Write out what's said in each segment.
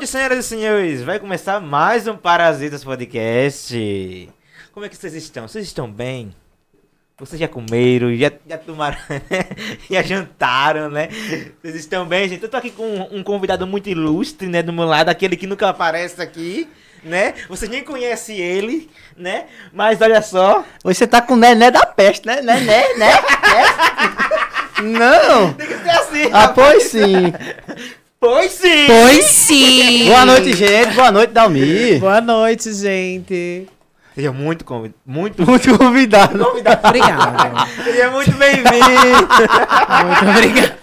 noite, senhoras e senhores. Vai começar mais um Parasitas Podcast. Como é que vocês estão? Vocês estão bem? Vocês já comeram, já, já tomaram, já jantaram, né? Vocês estão bem, gente? Eu tô aqui com um, um convidado muito ilustre, né? Do meu lado, aquele que nunca aparece aqui, né? Vocês nem conhecem ele, né? Mas olha só, você tá com o nené da peste, né? Nené, né? Não! tem que ser assim. Ah, rapaz. pois sim! Pois sim! Pois sim! Boa noite, gente. Boa noite, Dalmi. Boa noite, gente. Seja muito convidado, muito Muito convidado. convidado. Obrigada. Seja muito bem-vindo. Muito obrigada.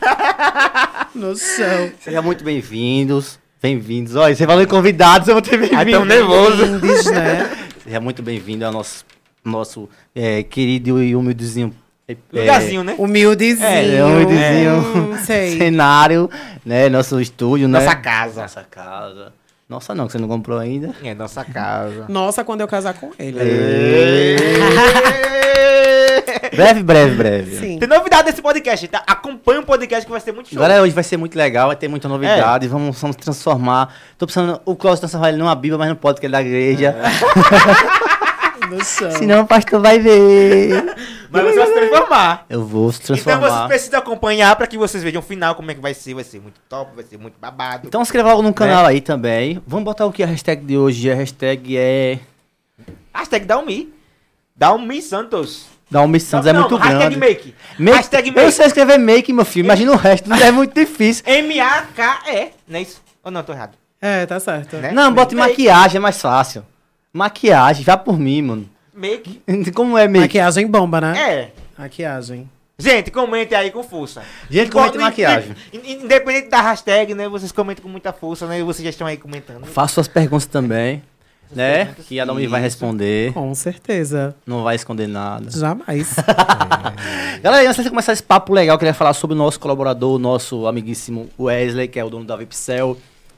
No chão. Sejam muito bem-vindos. Bem-vindos. Olha, você falou em convidados, eu vou ter Ai, bem-vindo. tão nervoso. Né? Seja muito bem-vindo ao nosso, nosso é, querido e humildezinho é, Lugarzinho, né? Humildezinho. É, humildezinho. Hum, sei. cenário, né? Nosso estúdio, né? Nossa casa. Nossa casa. Nossa não, que você não comprou ainda. É nossa casa. Nossa, quando eu casar com ele. Breve, breve, breve. Sim. Tem novidade desse podcast, tá? Acompanha o podcast que vai ser muito show. Galera, hoje vai ser muito legal, vai ter muita novidade, vamos, vamos transformar. Tô pensando, o Cláudio transformar ele numa Bíblia, mas não pode, porque ele é da igreja. No chão. Senão o pastor vai ver. Mas você vai se transformar. Eu vou se Então transformar. vocês precisam acompanhar pra que vocês vejam o final, como é que vai ser. Vai ser muito top, vai ser muito babado. Então se inscreva logo no canal aí também. Vamos botar o que a hashtag de hoje? A hashtag é. Hashtag Dalmi. Dalmi Santos. Dalmi Santos é Não, muito hashtag grande. make. Make- Hashtag Eu make. sei escrever make, meu filho. Imagina o resto, é muito difícil. M-A-K-E. Não é isso? Ou não, tô errado. É, tá certo. Né? Não, bota Make. maquiagem, é mais fácil. Maquiagem, vá por mim, mano. Make. Como é make? Maquiagem bomba, né? É. Maquiagem. Gente, comente aí com força. Gente, comente maquiagem. inde- Independente da hashtag, né? Vocês comentam com muita força, né? Vocês já estão aí comentando. Faça suas perguntas também, né? perguntas, Que a Dalmi vai responder. Com certeza. Não vai esconder nada. Jamais. Galera, antes de começar esse papo legal, eu queria falar sobre o nosso colaborador, o nosso amiguíssimo Wesley, que é o dono da Vipcel,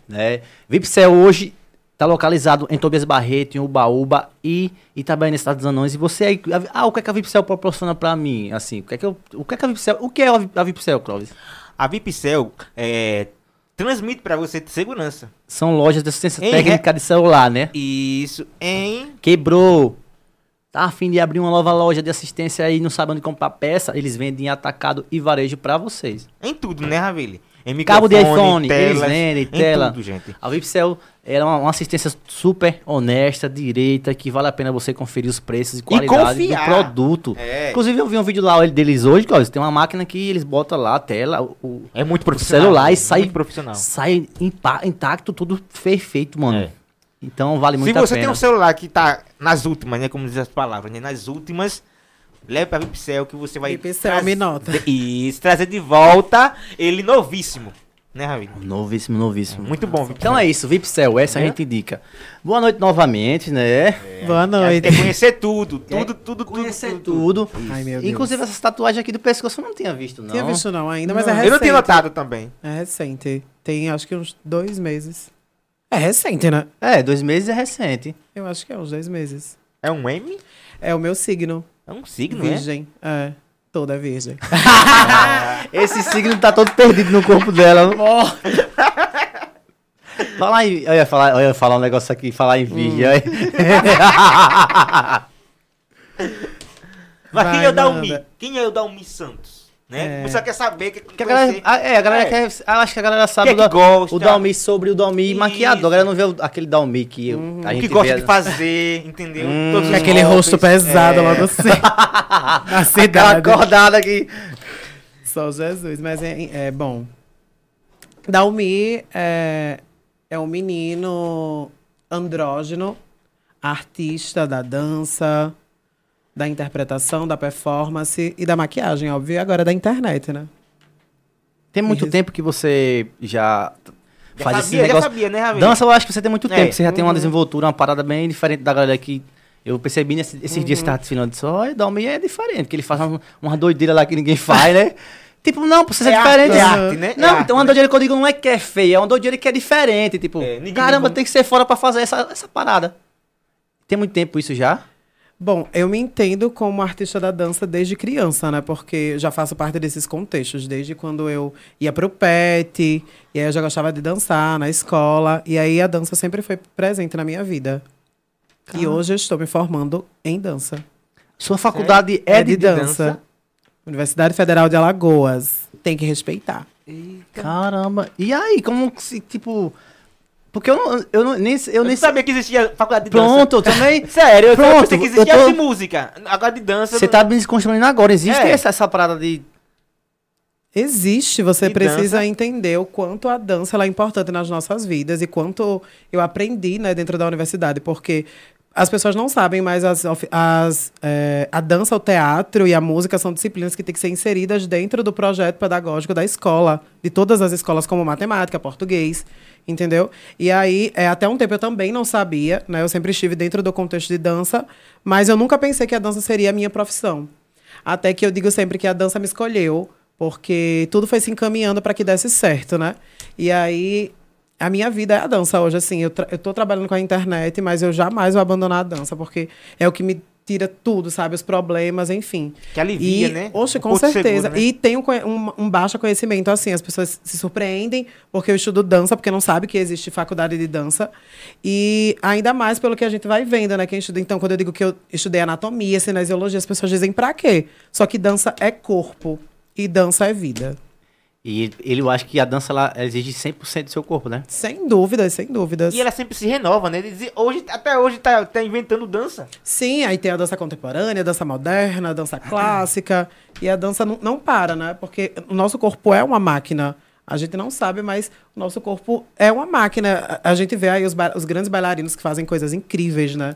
né? Vipcel hoje tá localizado em Tobias Barreto, em Ubaúba e Itabaiana, Estado dos Anões. E você aí, ah, o que é que a Vipcel proporciona pra mim? Assim, o que é que, eu, o que é que a Vipcel, o que é a Vi- a Vipcel, Clóvis? A Vipcel é, transmite pra você segurança. São lojas de assistência Em técnica de celular, né? Isso em Quebrou. Tá a fim de abrir uma nova loja de assistência aí, não sabe onde comprar peça, eles vendem em atacado e varejo pra vocês. Em tudo, né, Ravile? Em Cabo de iPhone, eles telas, vendem, em tela. tudo, gente. A Vipcel era uma, uma assistência super honesta, direita, que vale a pena você conferir os preços e qualidade do confiar. produto. É. Inclusive, eu vi um vídeo lá deles hoje, Cláudio, tem uma máquina que eles botam lá a tela, o, o- É muito o profissional. celular e muito sai, profissional. sai intacto, tudo perfeito, mano. É. Então vale Se muito você a tem pena. um celular que tá nas últimas, né? Como diz as palavras, né? Nas últimas, leve pra Vipcel que você vai... Vipcel, trazer- me nota. Isso, trazer de volta ele novíssimo. Né, Ravile? Novíssimo, novíssimo. Muito bom, Vipcel. Então é isso, Vipcel, essa a É? gente indica. Boa noite novamente, né? Boa noite. É conhecer tudo, tudo, tudo, tudo. Conhecer tudo. tudo. Ai, meu Deus. Inclusive essa tatuagem aqui do pescoço eu não tinha visto, não. Tinha visto não ainda, mas Não. é Eu recente. não tinha notado também. É recente. Tem acho que uns dois meses. É recente, né? É, dois meses é recente. Eu acho que é uns dois meses. É um M? É o meu signo. É um signo, né? Virgem. É. Toda virgem. Esse signo tá todo perdido no corpo dela. Falar em, eu ia falar, eu ia falar um negócio aqui, falar em virgem. aí. Mas Vai, quem é o Dalmi? Quem é o Dalmi Santos? Né? É. Pessoal quer saber que, Que a galera, conhecer. a, é, a galera É. quer, acho que a galera sabe Que é que gosta. o Dalmi sobre o Dalmi Isso. maquiador. A galera não vê aquele Dalmi que eu- a o gente que gosta vê- de fazer, entendeu? Hum. Todos os Aquele golpes. rosto pesado É. lá no centro. Na Aquela cidade. acordada aqui. Só Jesus. Mas é, é bom. Dalmi é, é um menino andrógeno, artista da dança, da interpretação, da performance e da maquiagem, óbvio, e agora da internet, né? Tem muito Isso. tempo que você já Já faz sabia, esse já negócio. sabia, né, Ravi? Dança, eu acho que você tem muito É. tempo. Você já tem uma Uhum. desenvoltura, uma parada bem diferente da galera que. Eu percebi nesse- esses Uhum. dias que tava desfilando. Disse, olha, Dalmi é diferente, porque ele faz uma, uma doideira lá que ninguém faz, né? tipo, não, pra você ser É arte, diferente. é arte, né? É Não, arte, então uma né? doideira que eu digo não é que é feia, é uma doideira que é diferente. Tipo, É, ninguém- caramba, tem que ser fora pra fazer essa, essa parada. Tem muito tempo isso já? Bom, eu me entendo como artista da dança desde criança, né? Porque já faço parte desses contextos, desde quando eu ia pro PET, e aí eu já gostava de dançar na escola, e aí a dança sempre foi presente na minha vida. E hoje eu estou me formando em dança. Sua faculdade é, de, dança. Universidade Federal de Alagoas. Tem que respeitar. Caramba. E aí, como se, tipo. Porque eu não. Eu não nem, eu Eu nem sabia que existia faculdade de dança. Pronto, eu também. Sério, eu Pronto, pensei que eu existia tô- de música. Agora de dança. Você não- tá me desconstruindo agora. Existe É. essa, essa parada de. Existe, você E precisa dança? entender o quanto a dança ela é importante nas nossas vidas e quanto eu aprendi né, dentro da universidade, porque as pessoas não sabem, mas as, as, eh, a dança, o teatro e a música são disciplinas que têm que ser inseridas dentro do projeto pedagógico da escola, de todas as escolas, como matemática, português, entendeu? E aí, é, até um tempo eu também não sabia, né? Eu sempre estive dentro do contexto de dança, mas eu nunca pensei que a dança seria a minha profissão. Até que eu digo sempre que a dança me escolheu, porque tudo foi se encaminhando para que desse certo, né? E aí, a minha vida é a dança hoje, assim. Eu, eu tô trabalhando com a internet, mas eu jamais vou abandonar a dança, porque é o que me tira tudo, sabe? Os problemas, enfim. Que alivia, e, né? Oxe, Um com certeza. seguro, né? E tem um, um, um baixo conhecimento, assim. As pessoas se surpreendem porque eu estudo dança, porque não sabe que existe faculdade de dança. E ainda mais pelo que a gente vai vendo, né? Quem estuda, então, quando eu digo que eu estudei anatomia, cinesiologia, as pessoas dizem pra quê? Só que dança é corpo e dança é vida. E ele, eu acho que a dança ela exige 100% do seu corpo, né? Sem dúvidas, sem dúvidas. E ela sempre se renova, né? Diz- Hoje, até hoje tá, tá inventando dança. Sim, aí tem a dança contemporânea, a dança moderna, a dança clássica. E a dança não, não para, né? Porque o nosso corpo é uma máquina. A gente não sabe, mas o nosso corpo é uma máquina. A, a gente vê aí os, ba- os grandes bailarinos que fazem coisas incríveis, né?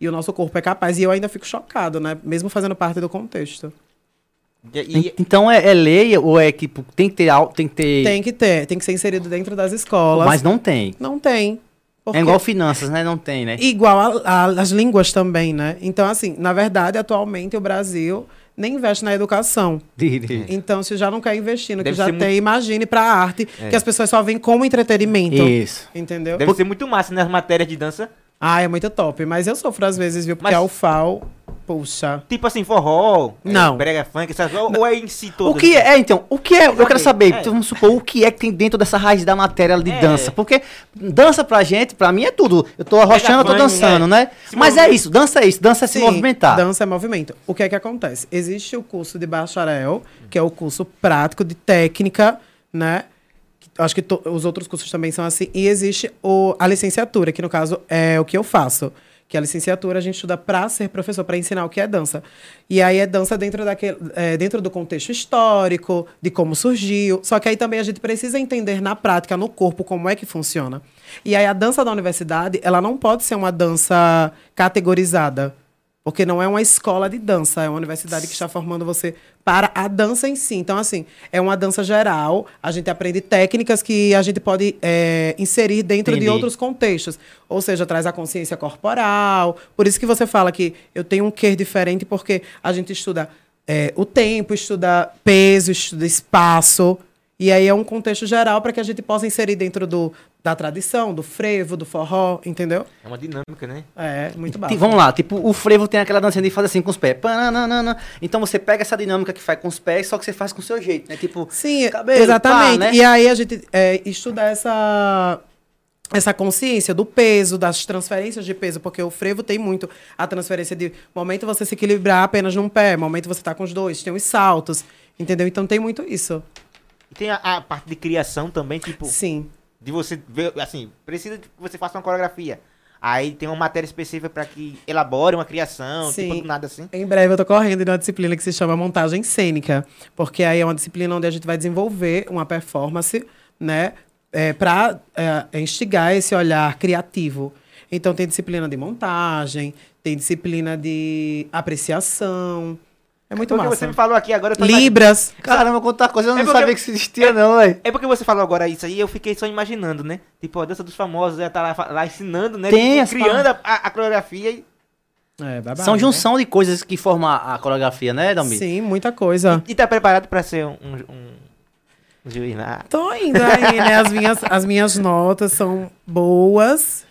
E o nosso corpo é capaz. E eu ainda fico chocado, né? Mesmo fazendo parte do contexto. E, e- En- Então é, é lei ou é tipo, tem que ter tem que ter. Tem que ter, tem que ser inserido dentro das escolas. Mas não tem. Não tem. Porque- É igual finanças, né? Não tem, né? Igual a- a- as línguas também, né? Então, assim, na verdade, atualmente o Brasil nem investe na educação. Então, se já não quer investir no Deve que já tem, imagine pra arte, É. que as pessoas só veem como entretenimento. Isso. Entendeu? deve ser muito massa nas matérias de dança. Ah, é muito top. Mas eu sofro às vezes, viu? Porque Mas- a UFAO, puxa. Tipo assim, forró, é, Não. brega funk, essas, ou, ou é em si todo? O que é, é, então, o que é, eu quero saber, É. então, vamos supor, o que é que tem dentro dessa raiz da matéria de É. dança? Porque dança pra gente, pra mim é tudo. Eu tô arrochando, eu tô dançando, é. né? Se Mas é movimentar. isso, dança é isso, dança é se Sim, movimentar. Dança é movimento. O que é que acontece? Existe o curso de bacharel, que é o curso prático de técnica, né? Acho que to- os outros cursos também são assim. E existe o, a licenciatura, que no caso é o que eu faço. Que a licenciatura a gente estuda para ser professor, para ensinar o que é dança. E aí é dança dentro, daquele, é, dentro do contexto histórico, de como surgiu. Só que aí também a gente precisa entender na prática, no corpo, como é que funciona. E aí a dança da universidade, ela não pode ser uma dança categorizada. Porque não é uma escola de dança, é uma universidade que está formando você para a dança em si. Então, assim, é uma dança geral, a gente aprende técnicas que a gente pode é, inserir dentro Entendi. de outros contextos. Ou seja, traz a consciência corporal. Por isso que você fala que eu tenho um quê diferente, porque a gente estuda é, o tempo, estuda peso, estuda espaço. E aí é um contexto geral para que a gente possa inserir dentro do, da tradição, do frevo, do forró, entendeu? É uma dinâmica, né? É, muito básico. Vamos lá, tipo, o frevo tem aquela dancinha de fazer assim com os pés. Pananana. Então você pega essa dinâmica que faz com os pés, só que você faz com o seu jeito, né? Tipo, Sim, cabelo, exatamente. pá, né? E aí a gente é, estuda essa essa consciência do peso, das transferências de peso, porque o frevo tem muito a transferência de momento você se equilibrar apenas num pé, momento você tá com os dois, tem os saltos, entendeu? Então tem muito isso. E tem a, a parte de criação também, tipo, Sim. De você ver, assim, precisa que você faça uma coreografia. Aí tem uma matéria específica pra que elabore uma criação, Sim. tipo, nada assim. Em breve eu tô correndo em uma disciplina que se chama montagem cênica, porque aí é uma disciplina onde a gente vai desenvolver uma performance, né, é, para instigar esse olhar criativo. Então tem disciplina de montagem, tem disciplina de apreciação. É muito Porque massa. você me falou aqui agora, eu tô Libras. Caramba, quanta coisa, eu não É porque- sabia que isso existia, não, velho. É porque você falou agora isso aí, eu fiquei só imaginando, né? Tipo, a dança dos famosos, ela tá lá, lá ensinando, né? Tem Tipo, criando a, a- a coreografia e, É, babado, São né? junção de coisas que formam a coreografia, né, Dalmi? Sim, muita coisa. e tá preparado pra ser um, um, um juiz lá. Tô indo aí, né? As minhas, as minhas notas são boas,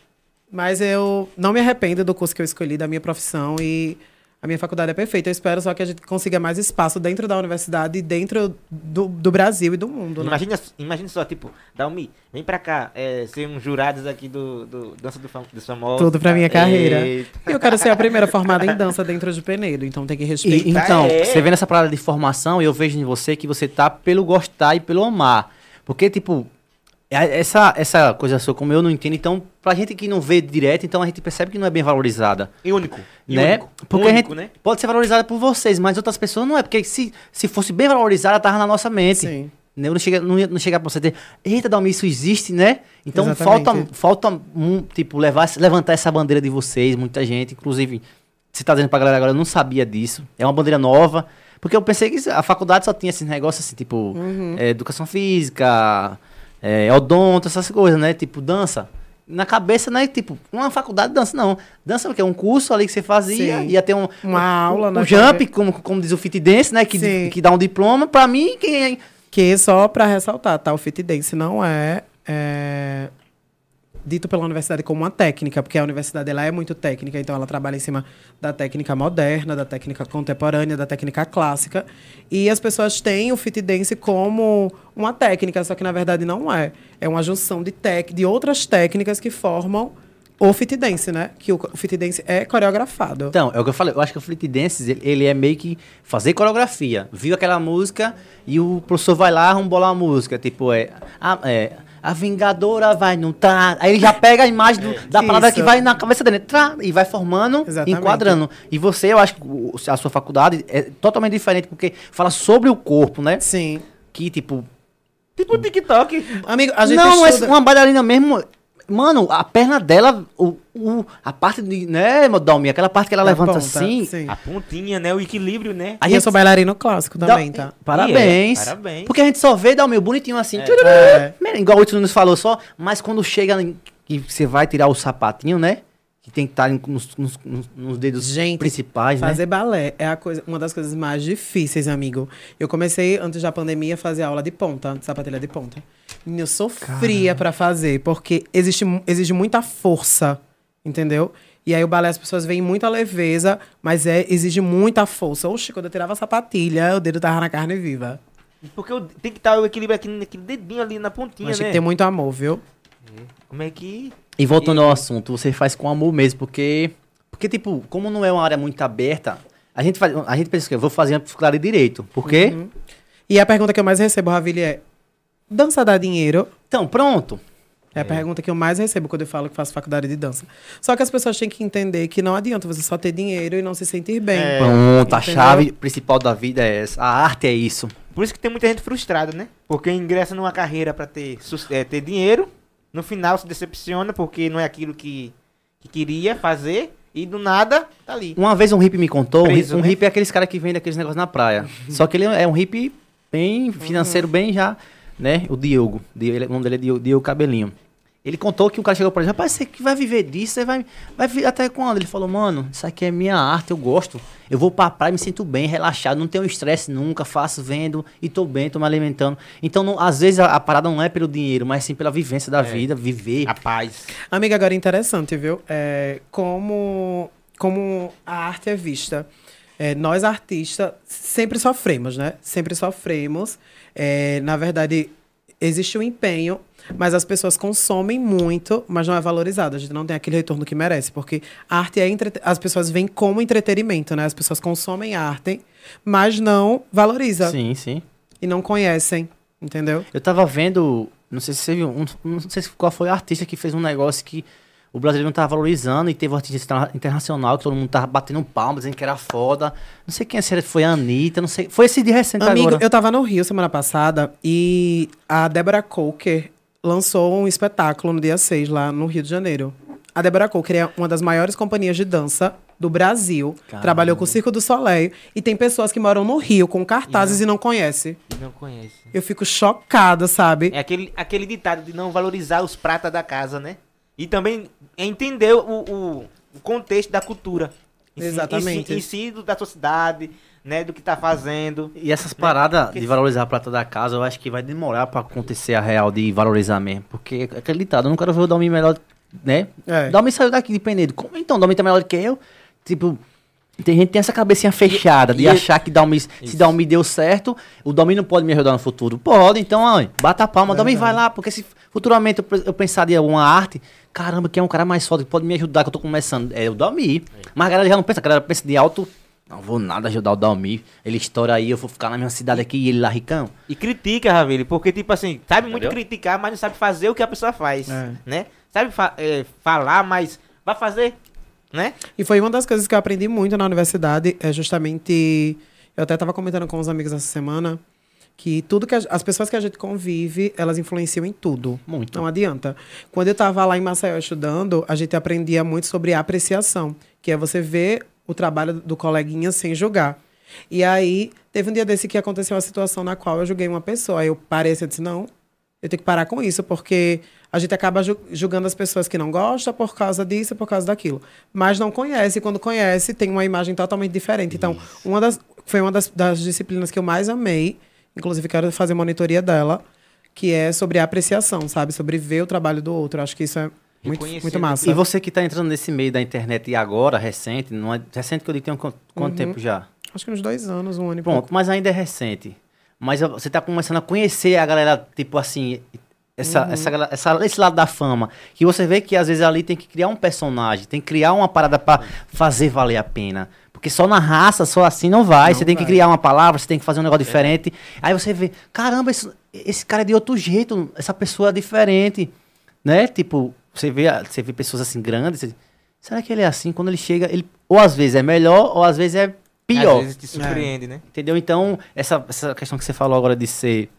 mas eu não me arrependo do curso que eu escolhi, da minha profissão e a minha faculdade é perfeita. Eu espero só que a gente consiga mais espaço dentro da universidade e dentro do, do Brasil e do mundo, né? Imagina, imagina só, tipo, Dalmi, vem pra cá, é, ser um jurados aqui do, do Dança do Fam- dos Famosos. Tudo pra minha carreira. Eita. E eu quero ser a primeira formada em dança dentro de Penedo, então tem que E- respeitar. então, é. você vê nessa parada de formação, eu vejo em você que você tá pelo gostar e pelo amar. Porque, tipo, essa, essa coisa sua, como eu não entendo, então, pra gente que não vê direto, então a gente percebe que não é bem valorizada. E único. E né? único. Porque a único, gente né? pode ser valorizada por vocês, mas outras pessoas não é. Porque se, se fosse bem valorizada, tava na nossa mente. Sim. Né? Eu Não chega, não, ia- não chegar pra você ter, eita, Dalmi, isso existe, né? Então Exatamente. falta, falta um, tipo, levar, levantar essa bandeira de vocês, muita gente, inclusive, você tá dizendo pra galera agora, eu não sabia disso. É uma bandeira nova. Porque eu pensei que a faculdade só tinha esses negócios assim, tipo, Uhum. é, educação física, é, odonto, essas coisas, né? Tipo, dança. Na cabeça, né? Tipo, uma faculdade de dança, não. Dança porque é um curso ali que você fazia, Sim. ia ter um, Uma aula, um né, jump, como, como diz o fit dance, né? Que, Sim. que dá um diploma. Pra mim, quem é Que só pra ressaltar, tá? O fit dance não é, é, dito pela universidade como uma técnica, porque a universidade ela é muito técnica, então ela trabalha em cima da técnica moderna, da técnica contemporânea, da técnica clássica. E as pessoas têm o fit dance como uma técnica, só que na verdade não é. É uma junção de, tec de outras técnicas que formam o fit dance, né? Que o, o fit dance é coreografado. Então, é o que eu falei. Eu acho que o Fleet Dance, ele, ele é meio que fazer coreografia. Viu aquela música e o professor vai lá, embolar a música. Tipo, é... A, é, a Vingadora vai no tá. Aí ele já pega a imagem do- da Isso. palavra que vai na cabeça dele. Trá, e vai formando, Exatamente. enquadrando. E você, eu acho que a sua faculdade é totalmente diferente, porque fala sobre o corpo, né? Sim. Que, tipo, Tipo o TikTok. Amigo, a gente não, estuda... é uma bailarina mesmo. Mano, a perna dela, o, o- a parte de. Né, Dalmi? Aquela parte que ela da levanta ponta, assim. Sim. A pontinha, né? O equilíbrio, né? A E eu sou bailarino clássico também, tá? Parabéns. E é, parabéns. Porque a gente só vê Dalmi bonitinho assim. É. É. Igual o Hudson nos falou só. Mas quando chega que você vai tirar o sapatinho, né? Que tem que estar nos, nos- nos- nos dedos Gente, principais, né? Fazer balé é a coisa, uma das coisas mais difíceis, amigo. Eu comecei, antes da pandemia, a fazer aula de ponta, de sapatilha de ponta. E eu sofria pra fazer, porque existe, exige muita força, entendeu? E aí o balé as pessoas veem muita leveza, mas é, exige muita força. Oxe, quando eu tirava a sapatilha, o dedo tava na carne viva. Porque tem que estar o equilíbrio aqui naquele dedinho ali na pontinha, Mas né? tinha que ter muito amor, viu? Como é que. E voltando ao assunto, você faz com amor mesmo, porque. Porque, tipo, como não é uma área muito aberta, a gente, faz, a gente pensa que eu vou fazer uma faculdade de direito. Por quê? Uhum. E a pergunta que eu mais recebo, Ravili, é: dança dá dinheiro? Então, pronto. É a pergunta que eu mais recebo quando eu falo que faço faculdade de dança. Só que as pessoas têm que entender que não adianta você só ter dinheiro e não se sentir bem. É. Pronto, a entendeu? chave principal da vida é essa. A arte é isso. Por isso que tem muita gente frustrada, né? Porque ingressa numa carreira pra ter, é, ter dinheiro, no final se decepciona porque não é aquilo que, que queria fazer e do nada tá ali. Uma vez um hippie me contou, um Preso, hippie- um né? hippie é aqueles caras que vendem aqueles negócios na praia. Só que ele é um hippie bem financeiro, bem já, né? O Diogo. O nome dele é Diogo, Diogo Cabelinho. Ele contou que um cara chegou pra ele, rapaz, você que vai viver disso, você vai, vai viver até quando? Ele falou, mano, isso aqui é minha arte, eu gosto. Eu vou pra praia, me sinto bem, relaxado, não tenho estresse nunca, faço, vendo e tô bem, tô me alimentando. Então, não- às vezes, a, a parada não é pelo dinheiro, mas sim pela vivência da vida, viver. A paz. Amiga, agora é interessante, viu? É, como, como a arte é vista. É, nós, artistas, sempre sofremos, né? Sempre sofremos. É, na verdade, existe um empenho, mas as pessoas consomem muito, mas não é valorizado. A gente não tem aquele retorno que merece, porque a arte é entrete... as pessoas veem como entretenimento, né? As pessoas consomem arte, mas não valoriza Sim, sim. e não conhecem, entendeu? Eu tava vendo, não sei se você viu, um- não sei se qual foi o artista que fez um negócio que o brasileiro não tava valorizando e teve um artista interna- internacional que todo mundo tava batendo palmas, dizendo que era foda. Não sei quem se foi a Anitta, não sei. Foi esse de recente Amigo, agora. eu tava no Rio semana passada e a Débora Coker lançou um espetáculo no dia 6 lá no Rio de Janeiro. A Débora Coker é uma das maiores companhias de dança do Brasil. Caramba. Trabalhou com o Circo do Soleil. E tem pessoas que moram no Rio com cartazes e não conhecem. E não conhece. Eu fico chocada, sabe? É aquele, aquele ditado de não valorizar os pratas da casa, né? E também entender o, o, o contexto da cultura. Em Exatamente. Si, em si do- da sua cidade, né? Do que tá fazendo. E essas paradas de valorizar a prata da casa, eu acho que vai demorar pra acontecer a real de valorizar mesmo. Porque aquele ditado, eu não quero ver o Dalmi melhor, né? É. Dalmi saiu daqui de Penedo. Como então? Dalmi tá melhor do que eu? Tipo, tem gente que tem essa cabecinha fechada de e- achar que Dalmi, se. Dalmi deu certo, o Dalmi não pode me ajudar no futuro. Pode, então, ó, bata a palma, Dalmi vai lá, porque se futuramente eu, eu pensar em alguma arte, caramba, quem é um cara mais foda que pode me ajudar, que eu tô começando? É o Dalmi. Mas a galera já não pensa, a galera pensa de alto, não vou nada ajudar o Dalmi. Ele estoura aí, eu vou ficar na minha cidade aqui e ele lá ricão. E critica, Ravile, porque, tipo assim, sabe muito Entendeu? criticar, mas não sabe fazer o que a pessoa faz, É. né? Sabe fa- é, falar, mas vai fazer, né? E foi uma das coisas que eu aprendi muito na universidade, é justamente. Eu até estava comentando com os amigos essa semana que tudo que a- as pessoas que a gente convive, elas influenciam em tudo. Muito. Não adianta. Quando eu estava lá em Maceió estudando, a gente aprendia muito sobre apreciação, que é você ver o trabalho do coleguinha sem julgar. E aí, teve um dia desse que aconteceu uma situação na qual eu julguei uma pessoa. Aí eu parei assim, eu disse, não, eu tenho que parar com isso, porque a gente acaba ju- julgando as pessoas que não gostam por causa disso, por causa daquilo. Mas não conhece, e quando conhece, tem uma imagem totalmente diferente. Então, uma das, foi uma das, das disciplinas que eu mais amei, inclusive quero fazer monitoria dela, que é sobre apreciação, sabe? Sobre ver o trabalho do outro. Acho que isso é muito, muito massa. E você que tá entrando nesse meio da internet e agora, recente, não é recente que eu digo, tem um, quanto, Uhum. tempo já? Acho que uns dois anos, um ano e Pronto, pouco. mas ainda é recente. Mas você tá começando a conhecer a galera, tipo assim, essa, Uhum. essa, essa- esse lado da fama. Que você vê que às vezes ali tem que criar um personagem, tem que criar uma parada pra fazer valer a pena. Porque só na raça, só assim não vai. Não você tem que criar uma palavra, você tem que fazer um negócio diferente. Aí você vê, caramba, esse, esse cara é de outro jeito, essa pessoa é diferente. Né? Tipo, você vê, a- você vê pessoas assim grandes. você- será que ele é assim? Quando ele chega, ele ou às vezes é melhor, ou às vezes é pior. Às vezes te surpreende, né? Entendeu? Então, essa, essa questão que você falou agora de ser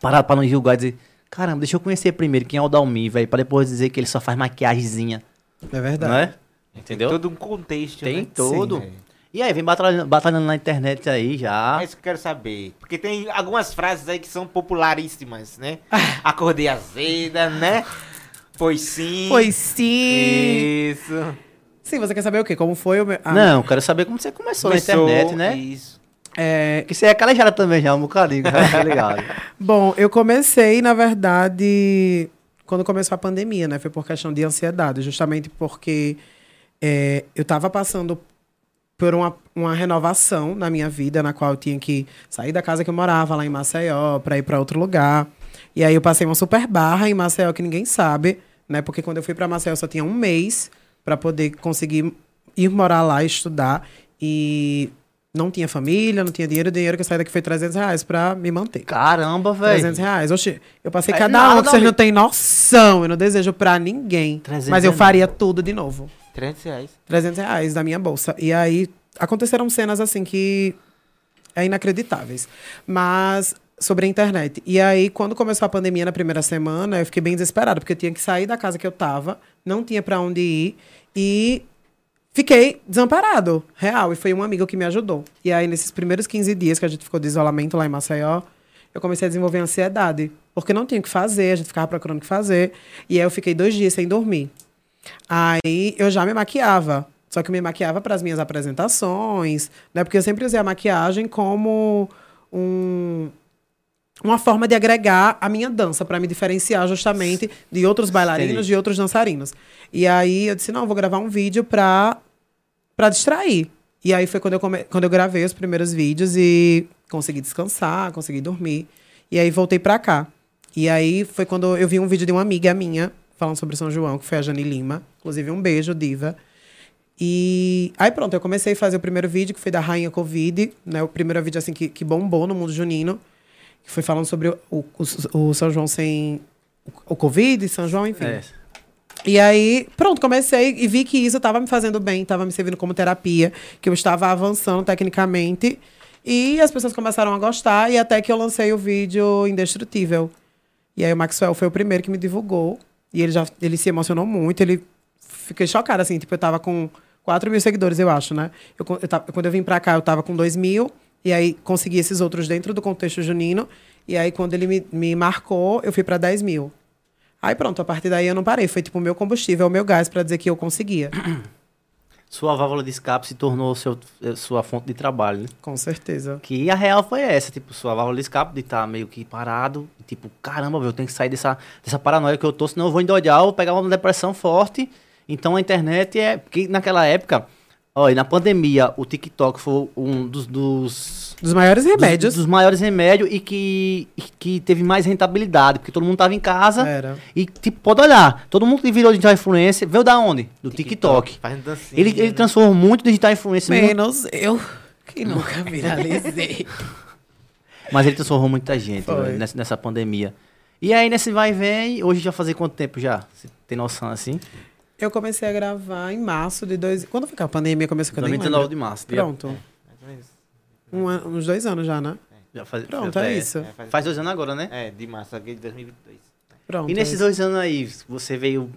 parado pra não julgar e dizer, caramba, deixa eu conhecer primeiro quem é o Dalmi, velho, pra depois dizer que ele só faz maquiagemzinha. É verdade. Não é? Entendeu? Todo um contexto, Tem né? todo. Sim. E aí, vem batalhando, batalhando na internet aí já. Mas eu quero saber, porque tem algumas frases aí que são popularíssimas, né? Acordei azeda, né? Pois sim. Pois sim! Isso. Sim, você quer saber o quê? Como foi o meu... ah, Não, quero saber como você começou, Começou, na internet, né? Isso. É, Que você é calejada também já, um bocadinho, já tá ligado. Bom, eu comecei, na verdade, quando começou a pandemia, né? Foi por questão de ansiedade, justamente porque é, eu estava passando por uma, uma renovação na minha vida, na qual eu tinha que sair da casa que eu morava, lá em Maceió, para ir para outro lugar. E aí eu passei uma super barra em Maceió que ninguém sabe, né? Porque quando eu fui para Maceió eu só tinha um mês para poder conseguir ir morar lá e estudar. E não tinha família, não tinha dinheiro. O dinheiro que eu saí daqui foi 300 reais para me manter. Caramba, 300 velho. reais. Oxi, eu passei É cada que vocês não têm noção. Eu não desejo pra ninguém. 300 Mas eu faria tudo de novo. 300 reais. 300 reais da minha bolsa. E aí, aconteceram cenas assim que é inacreditáveis. Mas sobre a internet. E aí, quando começou a pandemia na primeira semana, eu fiquei bem desesperada, porque eu tinha que sair da casa que eu tava, não tinha pra onde ir e fiquei desamparado, real. E foi um amigo que me ajudou. E aí, nesses primeiros 15 dias que a gente ficou de isolamento lá em Maceió, eu comecei a desenvolver ansiedade. Porque não tinha o que fazer, a gente ficava procurando o que fazer. E aí, eu fiquei dois dias sem dormir. Aí eu já me maquiava. Só que eu me maquiava para as minhas apresentações, né? Porque eu sempre usei a maquiagem como um, uma forma de agregar a minha dança, para me diferenciar justamente de outros bailarinos, Entendi. de outros dançarinos. E aí eu disse: não, eu vou gravar um vídeo para para distrair. E aí foi quando eu, come... quando eu gravei os primeiros vídeos e consegui descansar, consegui dormir. E aí voltei pra cá. E aí foi quando eu vi um vídeo de uma amiga minha falando sobre São João, que foi a Jane Lima. Inclusive, um beijo, diva. E aí pronto, eu comecei a fazer o primeiro vídeo, que foi da Rainha Covid, né? O primeiro vídeo assim que, que bombou no mundo junino. Que foi falando sobre o, o, o São João sem o, o Covid, São João, enfim. É. E aí, pronto, comecei e vi que isso estava me fazendo bem, estava me servindo como terapia, que eu estava avançando tecnicamente. E as pessoas começaram a gostar, e até que eu lancei o vídeo Indestrutível. E aí o Maxwell foi o primeiro que me divulgou. E ele já ele se emocionou muito, ele fiquei chocada, assim. Tipo, eu tava com 4 mil seguidores, eu acho, né? Eu, eu tava- quando eu vim pra cá, eu tava com 2 mil. E aí, consegui esses outros dentro do contexto junino. E aí, quando ele me, me marcou, eu fui pra 10 mil. Aí, pronto, a partir daí eu não parei. Foi, tipo, o meu combustível, o meu gás pra dizer que eu conseguia. Sua válvula de escape se tornou seu, eh, sua fonte de trabalho, né? Com certeza. Que a real foi essa, tipo, sua válvula de escape de estar meio que parado. Tipo, caramba, eu tenho que sair dessa, dessa paranoia que eu tô, senão eu vou endoidar ou pegar uma depressão forte. Então a internet é. Porque naquela época, olha, na pandemia, o TikTok foi um dos. dos Dos maiores remédios. Dos, dos maiores remédios e que, e que teve mais rentabilidade, porque todo mundo tava em casa. Era. E, tipo, pode olhar, todo mundo que virou digital influencer veio da onde? Do TikTok. Fazendo dancinha. Ele, ele né? transformou muito digital influencer, muito- Menos eu, que nunca viralizei. mas ele transformou muita gente velho, nessa, nessa pandemia. E aí, nesse vai e vem, hoje já fazer quanto tempo já? Você tem noção assim? Eu comecei a gravar em março de dois... Quando foi que a pandemia começou? Que eu nem 29 lembro. de março. Pronto. Um an- uns dois anos já, né? Já faz, Pronto, já- é é, isso. É, faz, Faz dois anos agora, né? é, de março aqui de 2022. Pronto. E é nesses isso. dois anos aí, você veio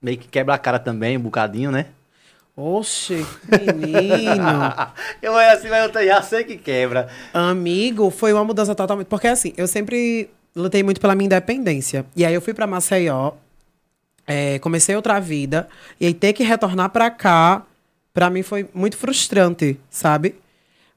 meio que quebra a cara também, um bocadinho, né? Oxe, menino. eu é assim, mas eu já sei que quebra. Amigo, foi uma mudança totalmente. Porque assim, eu sempre lutei muito pela minha independência. E aí eu fui pra Maceió, é, comecei outra vida, e aí ter que retornar pra cá, pra mim foi muito frustrante, sabe?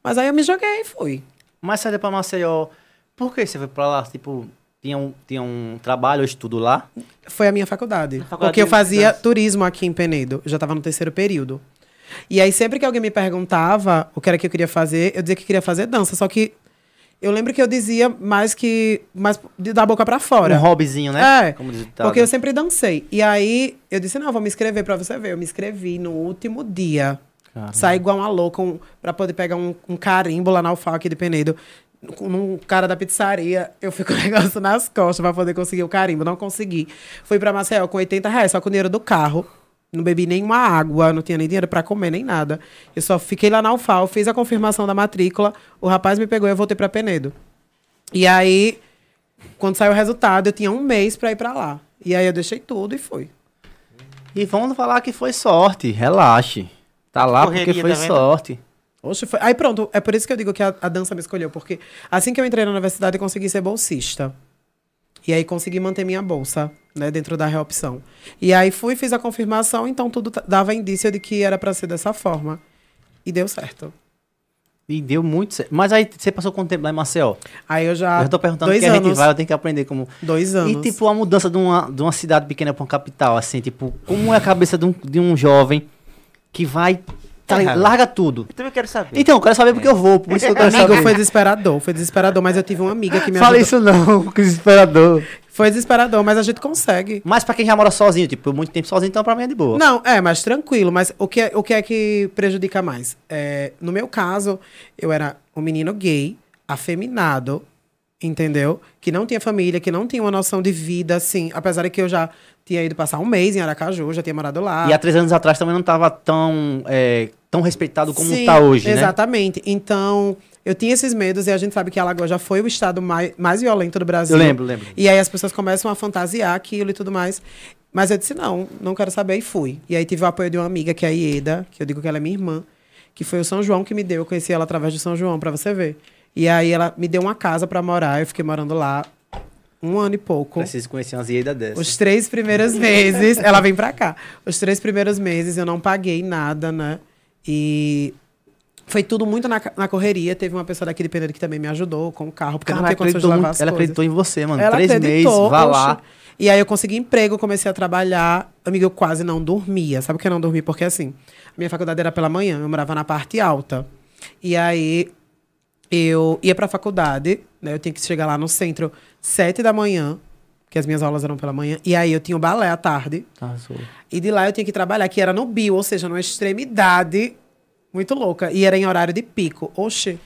Mas aí eu me joguei e fui. Mas saída pra Maceió, por que você foi pra lá? Tipo, tinha um, tinha um trabalho ou estudo lá? Foi a minha faculdade. faculdade porque eu fazia dança. turismo aqui em Penedo. Eu já estava no terceiro período. E aí, sempre que alguém me perguntava o que era que eu queria fazer, eu dizia que queria fazer dança. Só que eu lembro que eu dizia mais que. mais de- da boca pra fora. Um hobbyzinho, né? É, Como. Porque eu sempre dancei. E aí eu disse, não, vou me inscrever pra você ver. Eu me inscrevi no último dia. Caramba. Saí igual uma louca um, pra poder pegar um, um carimbo lá na UFAC de Penedo. Com um cara da pizzaria, eu fui com o negócio nas costas pra poder conseguir o carimbo. Não consegui. Fui pra Maceió com 80 reais, só com o dinheiro do carro. Não bebi nenhuma água, não tinha nem dinheiro pra comer, nem nada. Eu só fiquei lá na UFAL, fiz a confirmação da matrícula, o rapaz me pegou e eu voltei pra Penedo. E aí, quando saiu o resultado, eu tinha um mês pra ir pra lá. E aí eu deixei tudo e fui. E vamos falar que foi sorte, relaxe. Tá lá Correria, porque foi tá sorte. Oxe, foi... Aí pronto, é por isso que eu digo que a, a dança me escolheu, porque assim que eu entrei na universidade eu consegui ser bolsista. E aí consegui manter minha bolsa, né, dentro da reopção. E aí fui, fiz a confirmação, então tudo dava indício de que era pra ser dessa forma. E deu certo. E deu muito certo. Mas aí você passou quanto tempo lá em Maceió? Aí eu já. eu tô perguntando dois que a gente anos. vai, eu tenho que aprender como. Dois anos. E tipo, a mudança de uma, de uma cidade pequena pra uma capital, assim, tipo, como é a cabeça de um, de um jovem que vai. Tá, errado. larga tudo. Eu também quero saber. Então, eu quero saber porque eu vou, por isso que eu quero Amigo, saber. foi desesperador, foi desesperador, mas eu tive uma amiga que me Fala ajudou. isso não, que desesperador. Foi desesperador, mas a gente consegue. Mas pra quem já mora sozinho, tipo, muito tempo sozinho, então pra mim é de boa. Não, é, mas tranquilo. Mas o que é, o que, é que prejudica mais? É, no meu caso, eu era um menino gay, afeminado, entendeu? Que não tinha família, que não tinha uma noção de vida, assim. Apesar de que eu já tinha ido passar um mês em Aracaju, já tinha morado lá. E há três anos atrás também não tava tão, é, tão respeitado como Sim, tá hoje, né? Exatamente. Então, eu tinha esses medos e a gente sabe que Alagoas já foi o estado mais, mais violento do Brasil. Eu lembro, lembro. E aí as pessoas começam a fantasiar aquilo e tudo mais. Mas eu disse, não, não quero saber e fui. E aí tive o apoio de uma amiga, que é a Ieda, que eu digo que ela é minha irmã, que foi o São João que me deu. Eu conheci ela através do São João, pra você ver. E aí ela me deu uma casa pra morar, eu fiquei morando lá um ano e pouco. Preciso conhecer umas ieidas dessas. Os três primeiros meses, ela vem pra cá. Os três primeiros meses eu não paguei nada, né? E foi tudo muito na, na correria. Teve uma pessoa daqui de Penedo que também me ajudou com o carro, porque Cara, não tinha condições de lavar as ela coisas. acreditou em você, mano. Ela Três meses, vá lá. E aí eu consegui emprego, comecei a trabalhar. Amigo, eu quase não dormia. Sabe por que eu não dormia? Porque assim, a minha faculdade era pela manhã, eu morava na parte alta. E aí eu ia pra faculdade, né? Eu tinha que chegar lá no centro sete da manhã, que as minhas aulas eram pela manhã. E aí eu tinha o balé à tarde. Arrasou. E de lá eu tinha que trabalhar, que era no bio, ou seja, numa extremidade muito louca. E era em horário de pico. Oxe,